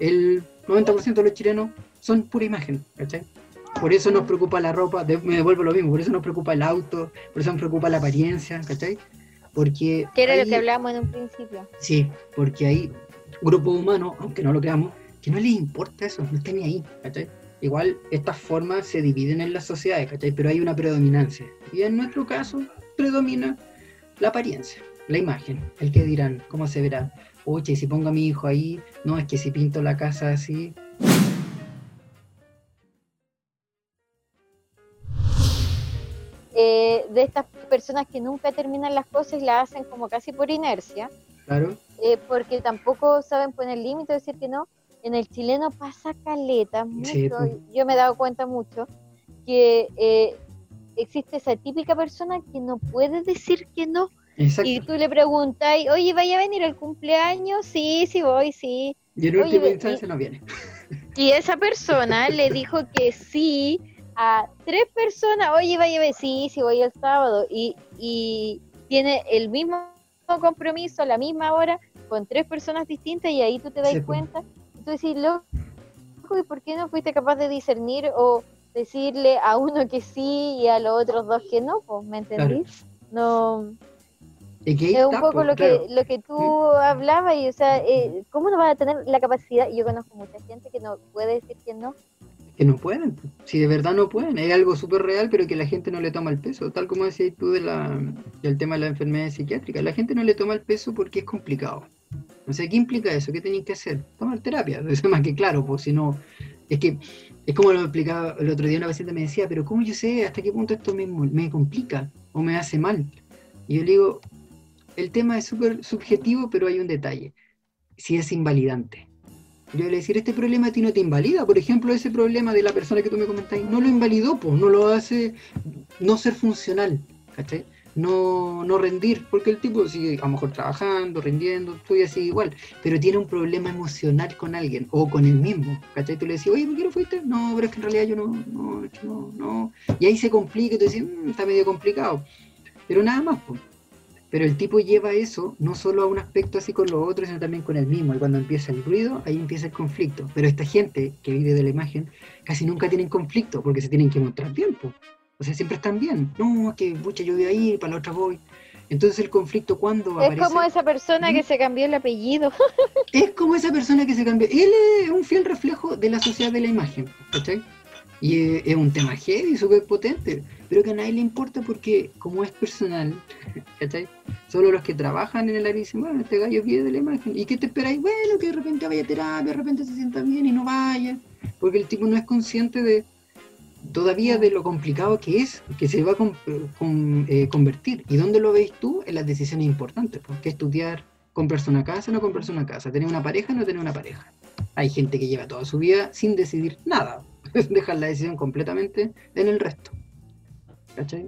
El 90% de los chilenos son pura imagen, ¿cachai? Por eso nos preocupa la ropa, de- me devuelvo lo mismo, por eso nos preocupa el auto, por eso nos preocupa la apariencia, ¿cachai? Porque... Que era lo que hablábamos en un principio. Sí, porque hay grupos humanos, aunque no lo creamos, que no les importa eso, no están ni ahí, ¿cachai? Igual estas formas se dividen en las sociedades, ¿cachai? Pero hay una predominancia. Y en nuestro caso predomina la apariencia. la imagen, el que dirán, cómo se verá. Oye, si pongo a mi hijo ahí, no, es que si pinto la casa así. Eh, de estas personas que nunca terminan las cosas y las hacen como casi por inercia, Claro, eh, porque tampoco saben poner límite, decir que no. En el chileno pasa caleta, mucho, Sí, yo me he dado cuenta mucho, que eh, existe esa típica persona que no puede decir que no. exacto. Y tú le preguntas, oye, ¿vaya a venir el cumpleaños? Sí, sí voy, sí. Y en última instancia no viene. Y esa persona le dijo que sí a tres personas, oye, vaya a ver, sí, sí voy el sábado. Y, y tiene el mismo compromiso a la misma hora con tres personas distintas y ahí tú te das Sí, pues. cuenta. Y tú decís, loco, ¿y por qué no fuiste capaz de discernir o decirle a uno que sí y a los otros dos que no? Pues, ¿me entendís? No, Es que ahí es un está, poco pues, lo claro. que lo que tú hablabas y o sea eh, cómo no vas a tener la capacidad yo conozco mucha gente que no puede decir que no que no pueden, pues. si de verdad no pueden, es algo súper real, pero que la gente no le toma el peso, tal como decías tú de la, del tema de la enfermedad psiquiátrica, la gente no le toma el peso porque es complicado. O sea, ¿qué implica eso? ¿Qué tenéis que hacer? Tomar terapia, eso es más que claro, pues si no, es que es como lo explicaba el otro día una paciente me decía, pero ¿cómo yo sé hasta qué punto esto me, me complica o me hace mal? Y yo le digo, el tema es súper subjetivo, pero hay un detalle, si es invalidante. Yo le decir, este problema a ti no te invalida. Por ejemplo, ese problema de la persona que tú me comentáis, no lo invalidó, pues, no lo hace no ser funcional, ¿cachai? No, no rendir, porque el tipo sigue a lo mejor trabajando, rindiendo, estoy así igual, pero tiene un problema emocional con alguien o con él mismo, ¿cachai? Tú le decís, oye, ¿por qué no fuiste? No, pero es que en realidad yo no, no, no, no. Y ahí se complica y tú dices, "Mm, está medio complicado, pero nada más, pues. Pero el tipo lleva eso no solo a un aspecto así con los otros, sino también con el mismo. Y cuando empieza el ruido, ahí empieza el conflicto. Pero esta gente que vive de la imagen casi nunca tienen conflicto porque se tienen que mostrar bien. po. O sea, siempre están bien. No, es que pucha, yo voy a ir, para la otra voy. Entonces el conflicto cuando es aparece... como esa persona que ¿Mm? se cambió el apellido Es como esa persona que se cambia. Él es un fiel reflejo de la sociedad de la imagen, ¿cachai? Y es, es un tema heavy, súper potente, pero que a nadie le importa porque como es personal, ¿cachai? Solo los que trabajan en el área dicen, bueno, este gallo vive de la imagen. ¿Y qué te esperáis? Bueno, que de repente vaya a terapia, de repente se sienta bien y no vaya, porque el tipo no es consciente de todavía de lo complicado que es, que se va a eh, convertir. ¿Y dónde lo veis tú? En las decisiones importantes, porque estudiar, comprarse una casa, no comprarse una casa, tener una pareja, no tener una pareja. Hay gente que lleva toda su vida sin decidir nada, dejan la decisión completamente en el resto.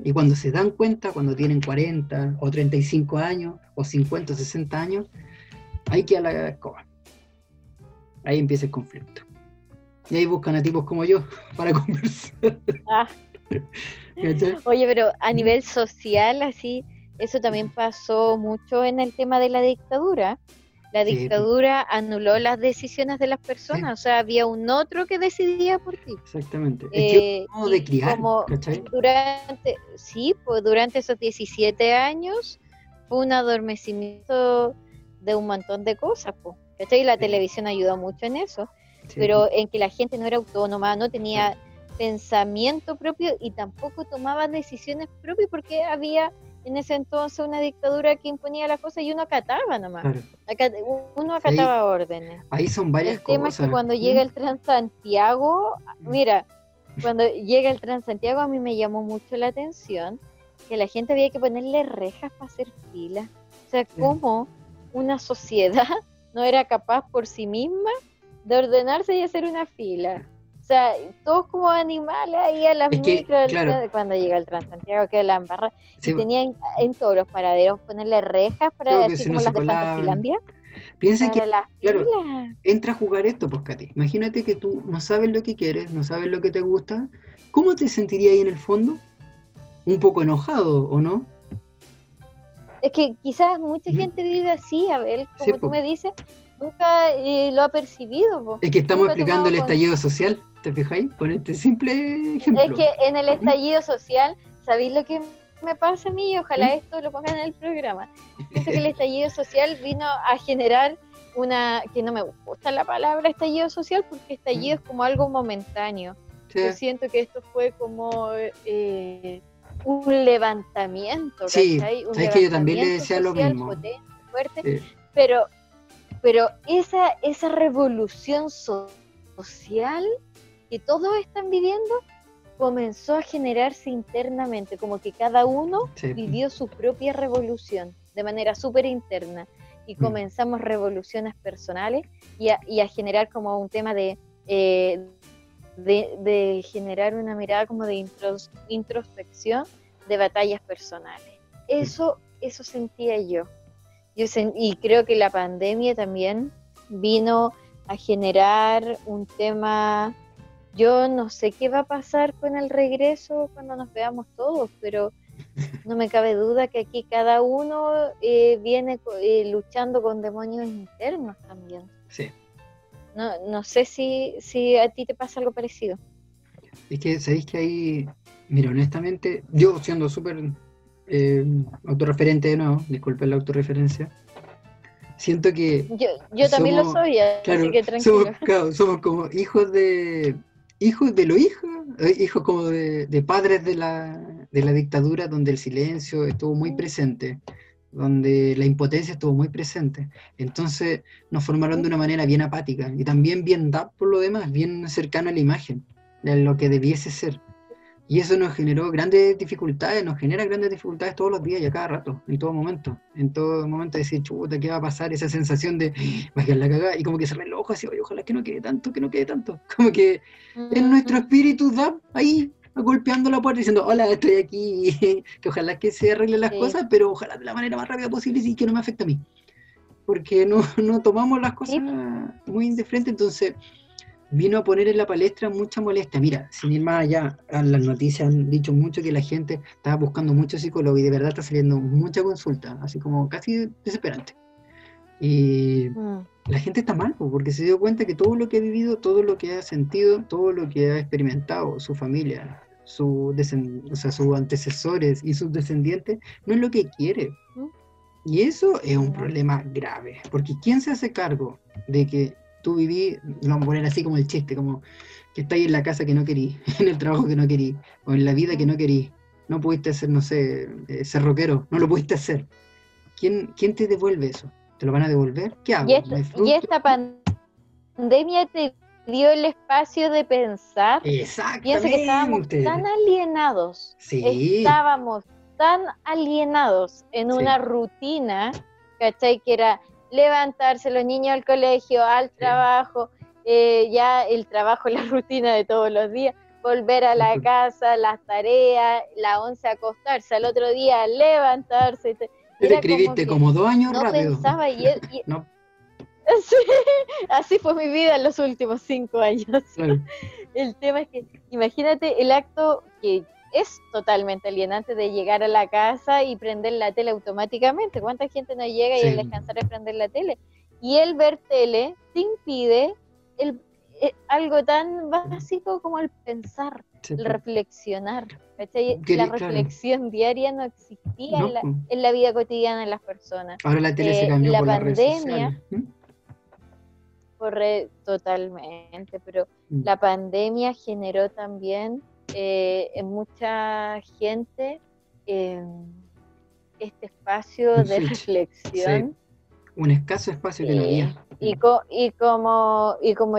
Y cuando se dan cuenta, cuando tienen 40 o 35 años, o 50 o 60 años, hay que a la escoba. Ahí empieza el conflicto. Y ahí buscan a tipos como yo para conversar. Ah. Oye pero a nivel social así eso también pasó mucho en el tema de la dictadura la Sí, dictadura anuló las decisiones de las personas o sea había un otro que decidía por ti Exactamente. Eh, es de y criar, como durante sí pues durante esos 17 años fue un adormecimiento de un montón de cosas pues ¿cachai? la Sí. televisión ayudó mucho en eso Sí, pero en que la gente no era autónoma no tenía pensamiento propio y tampoco tomaba decisiones propias porque había en ese entonces una dictadura que imponía las cosas y uno acataba nomás claro. Uno acataba órdenes Ahí son varias el tema cosas. es que cuando ¿Mm? llega el Transantiago, mira, cuando llega el Transantiago a mí me llamó mucho la atención que la gente había que ponerle rejas para hacer fila. O sea, cómo una sociedad no era capaz por sí misma de ordenarse y hacer una fila. O sea, todos como animales ahí a las micros, claro. cuando llega el Transantiago que la embarra. Sí, y tenían en todos los paraderos ponerle rejas para así si no como se las de colaban. Fantasylandia, Piensa que claro. entra a jugar esto, pues, Katy. Imagínate que tú no sabes lo que quieres, no sabes lo que te gusta. ¿Cómo te sentirías ahí en el fondo? Un poco enojado, ¿o no? Es que quizás mucha gente vive así, Abel, como Sí, tú po. me dices, nunca eh, lo ha percibido. po. Es que estamos Nunca explicando el estallido social, ¿te fijáis? Con este simple ejemplo. Es que en el estallido social, ¿sabéis lo que me pasa a mí? Y Ojalá esto lo pongan en el programa. Pienso que el estallido social vino a generar una, que no me gusta la palabra estallido social, porque estallido es como algo momentáneo. Sí, Yo siento que esto fue como eh, un levantamiento, Sí. Un sabes que yo también le decía lo mismo. potente, fuerte, Sí. pero, pero esa, esa revolución so- social que todos están viviendo comenzó a generarse internamente, como que cada uno Sí. vivió su propia revolución de manera súper interna y Mm. comenzamos revoluciones personales y a, y a generar como un tema de, eh, de, de generar una mirada como de intros- introspección de batallas personales. Eso, eso sentía yo. Yo y creo que la pandemia también vino a generar un tema yo no sé qué va a pasar con el regreso cuando nos veamos todos, pero no me cabe duda que aquí cada uno eh, viene eh, luchando con demonios internos también. Sí. No, no sé si, si a ti te pasa algo parecido. Es que sabéis que ahí, mira, honestamente, yo siendo súper eh, autorreferente de nuevo, disculpen la autorreferencia, siento que Yo, yo también lo soy, así Claro, que tranquilo. somos, claro, somos como hijos de hijos de los hijos, eh, hijos como de, de padres de la, de la dictadura, donde el silencio estuvo muy presente, donde la impotencia estuvo muy presente. Entonces nos formaron de una manera bien apática y también bien da por lo demás, bien cercano a la imagen de lo que debiese ser. Y eso nos generó grandes dificultades, nos genera grandes dificultades todos los días y a cada rato, en todo momento. En todo momento decir, chuta, ¿qué va a pasar? Esa sensación de, va a quedar la cagada, y como que se el ojo así, oye, ojalá que no quede tanto, que no quede tanto. Como que es nuestro espíritu da ahí, golpeando la puerta diciendo, hola, estoy aquí, que ojalá que se arreglen las Sí. cosas, pero ojalá de la manera más rápida posible y que no me afecte a mí. Porque no, no tomamos las cosas Sí. muy de frente, entonces vino a poner en la palestra mucha molestia. Mira, sin ir más allá, las noticias han dicho mucho que la gente estaba buscando mucho psicólogo y de verdad está saliendo mucha consulta, así como casi desesperante. Y Mm, la gente está mal, po, porque se dio cuenta que todo lo que ha vivido, todo lo que ha sentido, todo lo que ha experimentado, su familia, su o sea, sus antecesores y sus descendientes, no es lo que quiere. ¿Mm? Y eso es un No. problema grave, porque ¿quién se hace cargo de que tú viví, lo vamos a poner así como el chiste, como que estáis en la casa que no querí, en el trabajo que no querí, o en la vida que no querí, no pudiste ser, no sé, eh, ser rockero, no lo pudiste hacer. ¿Quién, ¿Quién te devuelve eso? ¿Te lo van a devolver? ¿Qué hago? Y esta, ¿Me y esta pandemia te dio el espacio de pensar. Piensa que estábamos Exactamente. tan alienados. Sí. Estábamos tan alienados en Sí. una rutina, ¿cachai? Que era levantarse los niños al colegio, al trabajo, eh, ya el trabajo, la rutina de todos los días, volver a la casa, las tareas, la once acostarse, al otro día levantarse. era escribiste como, dos años no rápido. pensaba y, No, Sí, así fue mi vida en los últimos cinco años. claro. El tema es que, imagínate el acto que es totalmente alienante de llegar a la casa y prender la tele automáticamente. ¿Cuánta gente no llega y al descansar es prender la tele? Y el ver tele te impide el, eh, algo tan básico como el pensar, Sí, el po. reflexionar. La claro. reflexión diaria no existía No, en, la, po. en la vida cotidiana de las personas. Ahora la tele se eh, cambió la por las redes pandemia-. ¿Mm? Corre totalmente, pero Mm. la pandemia generó también eh, en mucha gente eh, este espacio Un de switch, reflexión Un escaso espacio que no había. y, co- y como y como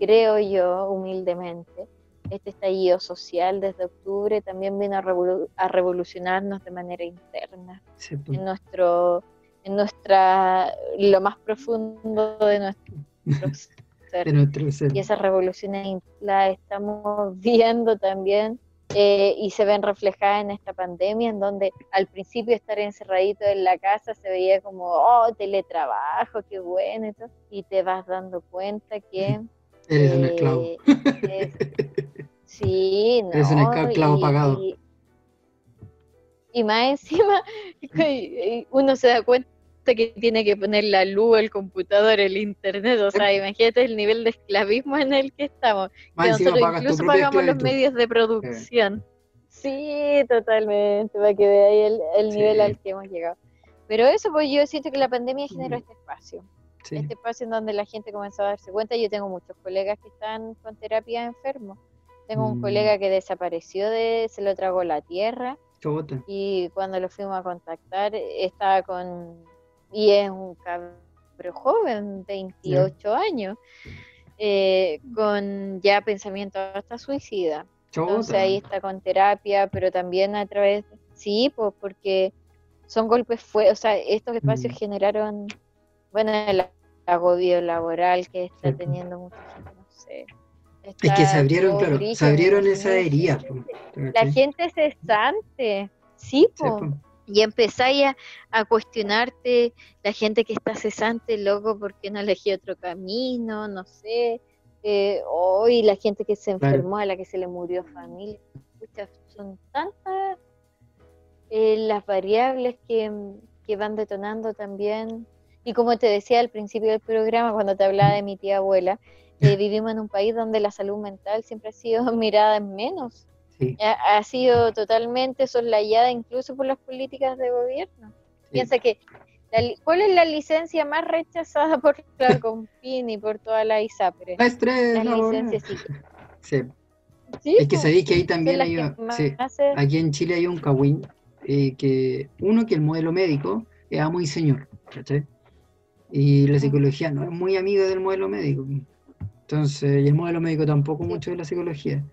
creo yo humildemente este estallido social desde octubre también vino a, revolu- a revolucionarnos de manera interna Sí, po. en nuestro en nuestra lo más profundo de nuestro ser De nuestro ser. y esas revoluciones las estamos viendo también eh, y se ven reflejadas en esta pandemia, en donde al principio estar encerradito en la casa se veía como, oh, teletrabajo, qué bueno, y, todo, y te vas dando cuenta que... Eres un eh, esclavo. es- sí, no. Eres un esclavo y- pagado. Y, y más encima, uno se da cuenta que tiene que poner la luz, el computador, el internet, o sea, imagínate el nivel de esclavismo en el que estamos. Que nosotros incluso pagamos los medios de producción. Sí, totalmente, para que veáis el, el Sí. nivel al que hemos llegado. Pero eso, pues yo siento que la pandemia generó Mm. este espacio, Sí. este espacio en donde la gente comenzó a darse cuenta. Yo tengo muchos colegas que están con terapia enfermos Tengo un Mm. colega que desapareció de, se lo tragó la tierra Chota. y cuando lo fuimos a contactar estaba con, y es un cabro joven, 28 años, eh, con ya pensamiento hasta suicida. Entonces Chota. ahí está con terapia, pero también a través, sí, pues porque son golpes fuertes, o sea, estos espacios Mm. generaron, bueno, el agobio laboral que está Sí. teniendo mucha gente, no sé. Es que se abrieron, claro, se abrieron esa herida. La ¿cachai? gente cesante, sí, Sí, po. po. Y empezáis a, a cuestionarte la gente que está cesante, loco, ¿por qué no elegí otro camino? No sé. Eh, hoy la gente que se enfermó, a la que se le murió familia. Pucha, son tantas eh, las variables que, que van detonando también. Y como te decía al principio del programa, cuando te hablaba de mi tía abuela, eh, vivimos en un país donde la salud mental siempre ha sido mirada en menos Sí, ha, ha sido totalmente soslayada incluso por las políticas de gobierno. sí. Piensa que, la ¿cuál es la licencia más rechazada por la CONFIN y por toda la ISAPRE? Las licencias psiquiátricas. Sí. Sí, Es que po, sabéis que ahí también las hay, sí, aquí en Chile hay un cagüín, eh, que uno que el modelo médico es amo y señor, ¿cachai? Y la psicología no es muy amiga del modelo médico. Entonces, y el modelo médico tampoco Sí. mucho de la psicología.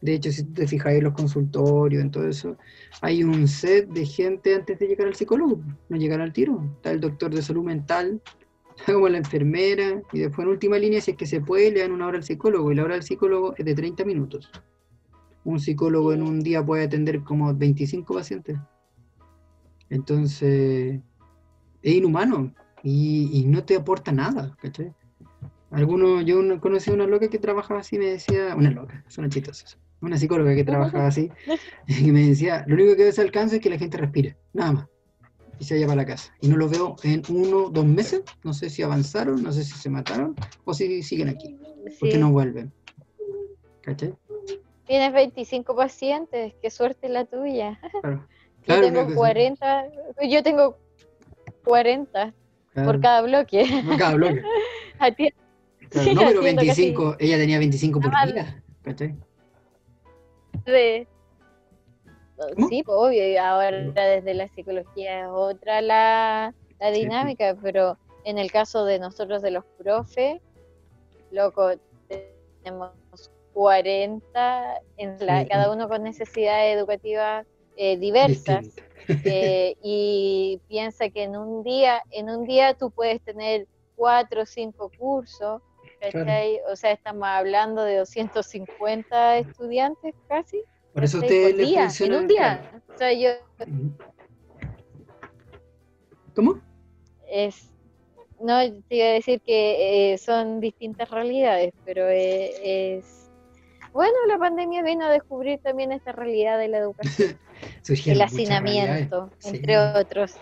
De hecho, si te fijas en los consultorios, en todo eso, hay un set de gente antes de llegar al psicólogo, no llegar al tiro. Está el doctor de salud mental, está como la enfermera, y después en última línea, si es que se puede, le dan una hora al psicólogo, y la hora del psicólogo es de 30 minutos. Un psicólogo en un día puede atender como 25 pacientes. Entonces, es inhumano y, y no te aporta nada, ¿cachai? Yo no- conocí a una loca que trabajaba así, me decía, una loca, son chistosas, una psicóloga que trabajaba así, y me decía, lo único que ves alcance es que la gente respire, nada más, y se vaya para la casa. Y no lo veo en uno, dos meses, no sé si avanzaron, no sé si se mataron, o si siguen aquí, porque sí. no vuelven. ¿Cachai? Tienes 25 pacientes, qué suerte la tuya. Claro. Yo Claro, tengo que sí. 40, yo tengo 40 Claro. por cada bloque. Por cada bloque. A ti- Claro, Sí, no, pero atiendo casi 25, ella tenía 25 por día, ¿cachai? De- ¿Cómo? Sí, pues, obvio, ahora desde la psicología es otra la, la Sí, dinámica, pero en el caso de nosotros, de los profes, loco, tenemos 40, en la, Sí. cada uno con necesidades educativas eh, diversas, eh, y piensa que en un día, en un día tú puedes tener cuatro o cinco cursos, ¿cachai? O sea, estamos hablando de 250 estudiantes casi. Por eso ustedes les día, en un día. O sea, yo Ujú. ¿Cómo? es no te iba a decir que eh, son distintas realidades, pero eh, es bueno, la pandemia vino a descubrir también esta realidad de la educación, el hacinamiento, Sí. entre otros.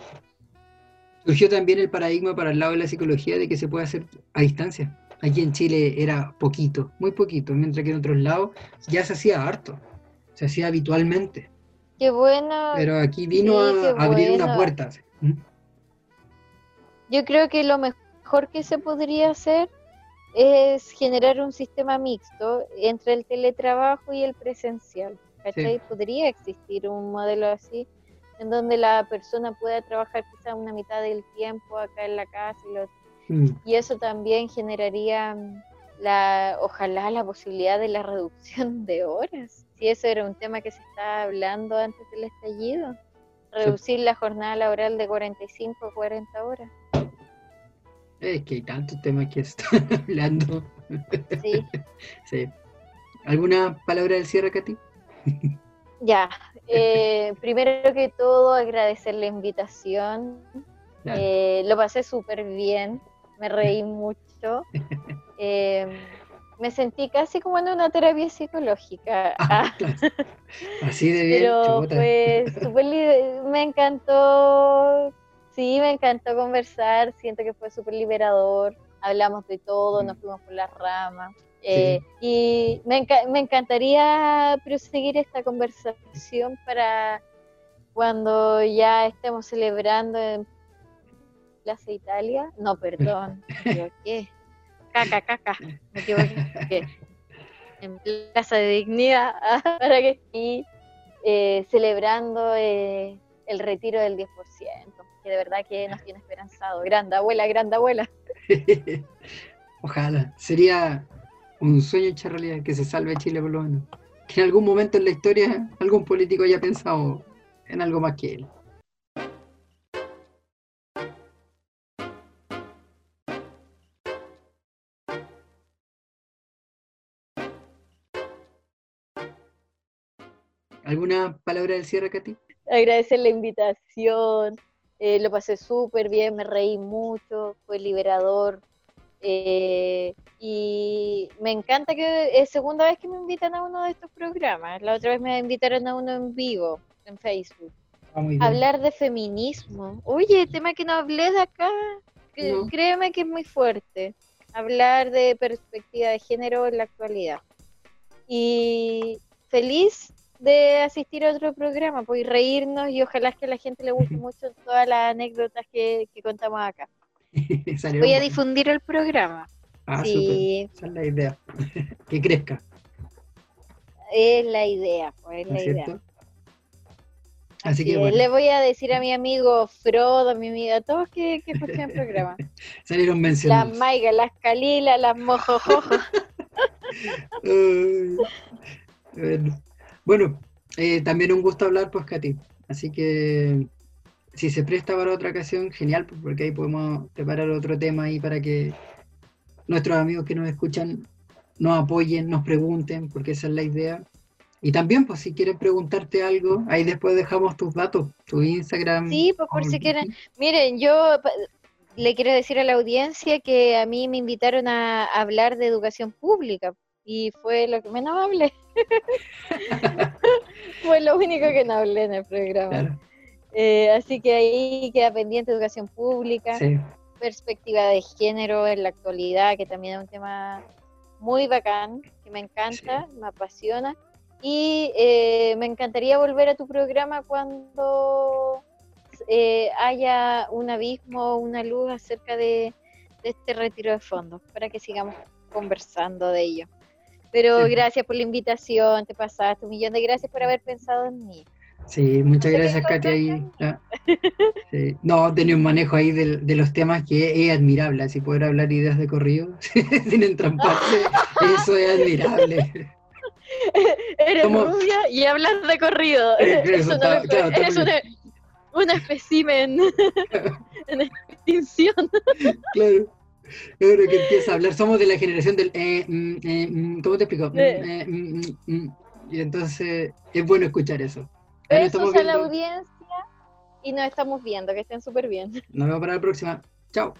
Surgió también el paradigma para el lado de la psicología de que se puede hacer a distancia. Aquí en Chile era poquito, muy poquito, mientras que en otros lados ya se hacía harto, se hacía habitualmente. Qué bueno. Pero aquí vino sí, a abrir una bueno. puerta. ¿Mm? Yo creo que lo mejor que se podría hacer es generar un sistema mixto entre el teletrabajo y el presencial. ¿cachai? Podría existir un modelo así, en donde la persona pueda trabajar quizá una mitad del tiempo acá en la casa y, lo- Mm. y eso también generaría mm, la, ojalá la posibilidad de la reducción de horas. Si eso era un tema que se estaba hablando antes del estallido, reducir la jornada laboral de 45 a 40 horas. Es que hay tantos temas que están hablando. Sí. Sí. ¿Alguna palabra del cierre, Katy? Ya, eh, primero que todo agradecer la invitación. Eh, lo pasé súper bien, me reí mucho. Eh, me sentí casi como en una terapia psicológica. Ah, claro. Así de bien, Pero súper li- me encantó, sí, me encantó conversar, siento que fue súper liberador, hablamos de todo, nos fuimos por las ramas. eh, y me, enca- me encantaría proseguir esta conversación para cuando ya estemos celebrando en Plaza Italia. No, perdón, me equivoqué. Caca, caca, me equivoqué. en Plaza de Dignidad para que esté eh, celebrando eh, el retiro del 10%, que de verdad que nos tiene esperanzado. Grande abuela, grande abuela. Ojalá. Sería un sueño hecho realidad que se salve Chile por lo menos. Que en algún momento en la historia algún político haya pensado en algo más que él. ¿Alguna palabra del cierre, Katy? Agradecer la invitación, eh, lo pasé súper bien, me reí mucho, fue liberador. eh, y me encanta que es segunda vez que me invitan a uno de estos programas. La otra vez me invitaron a uno en vivo, en Facebook. Ah. Hablar de feminismo. Oye, tema que no hablé de acá. No. Créeme que es muy fuerte. Hablar de perspectiva de género en la actualidad. Y feliz de asistir a otro programa, pues y reírnos y ojalá que a la gente le guste mucho todas las anécdotas que, que contamos acá. Voy a difundir el programa. Ah, sí. Esa es la idea. que crezca, es la idea, pues es ¿no la idea. Así Sí, que bueno, Le voy a decir a mi amigo Frodo, a mi amiga, a todos que, que escuchen el programa. salieron Las mencionados. Maigas, las Calilas, las Mojojojas. Ay, bueno, Bueno, eh, también un gusto hablar, pues, Katy. Así que si se presta para otra ocasión, genial, pues, porque ahí podemos preparar otro tema ahí para que nuestros amigos que nos escuchan nos apoyen, nos pregunten, porque esa es la idea. Y también, pues, si quieren preguntarte algo, ahí después dejamos tus datos, tu Instagram. Sí, pues, por si quieren. Miren, yo le quiero decir a la audiencia que a mí me invitaron a hablar de educación pública y fue lo que menos hablé. fue lo único que no hablé en el programa. Claro, Eh, así que ahí queda pendiente educación pública, sí. perspectiva de género en la actualidad, que también es un tema muy bacán, que me encanta, me apasiona. Y eh, me encantaría volver a tu programa cuando eh, haya un abismo, una luz acerca de, de este retiro de fondos, para que sigamos conversando de ello. Pero Sí. gracias por la invitación, te pasaste un millón de gracias por haber pensado en mí. Sí, muchas No gracias, Katy. Ahí, ya. Sí. No, tenía un manejo ahí de, los temas que es admirable, así poder hablar ideas de corrido sin entramparse, eso es admirable. Eres ¿Cómo? rubia y hablas de corrido. Eh, eso no claro, Eres una, un espécimen en extinción. Claro. Ahora que empieza a hablar, somos de la generación del eh, mm, eh, mm, ¿cómo te explico? Mm, Eh. mm. Y entonces es bueno escuchar eso. Besos a la audiencia y nos estamos viendo. Que estén súper bien. Nos vemos para la próxima. Chao.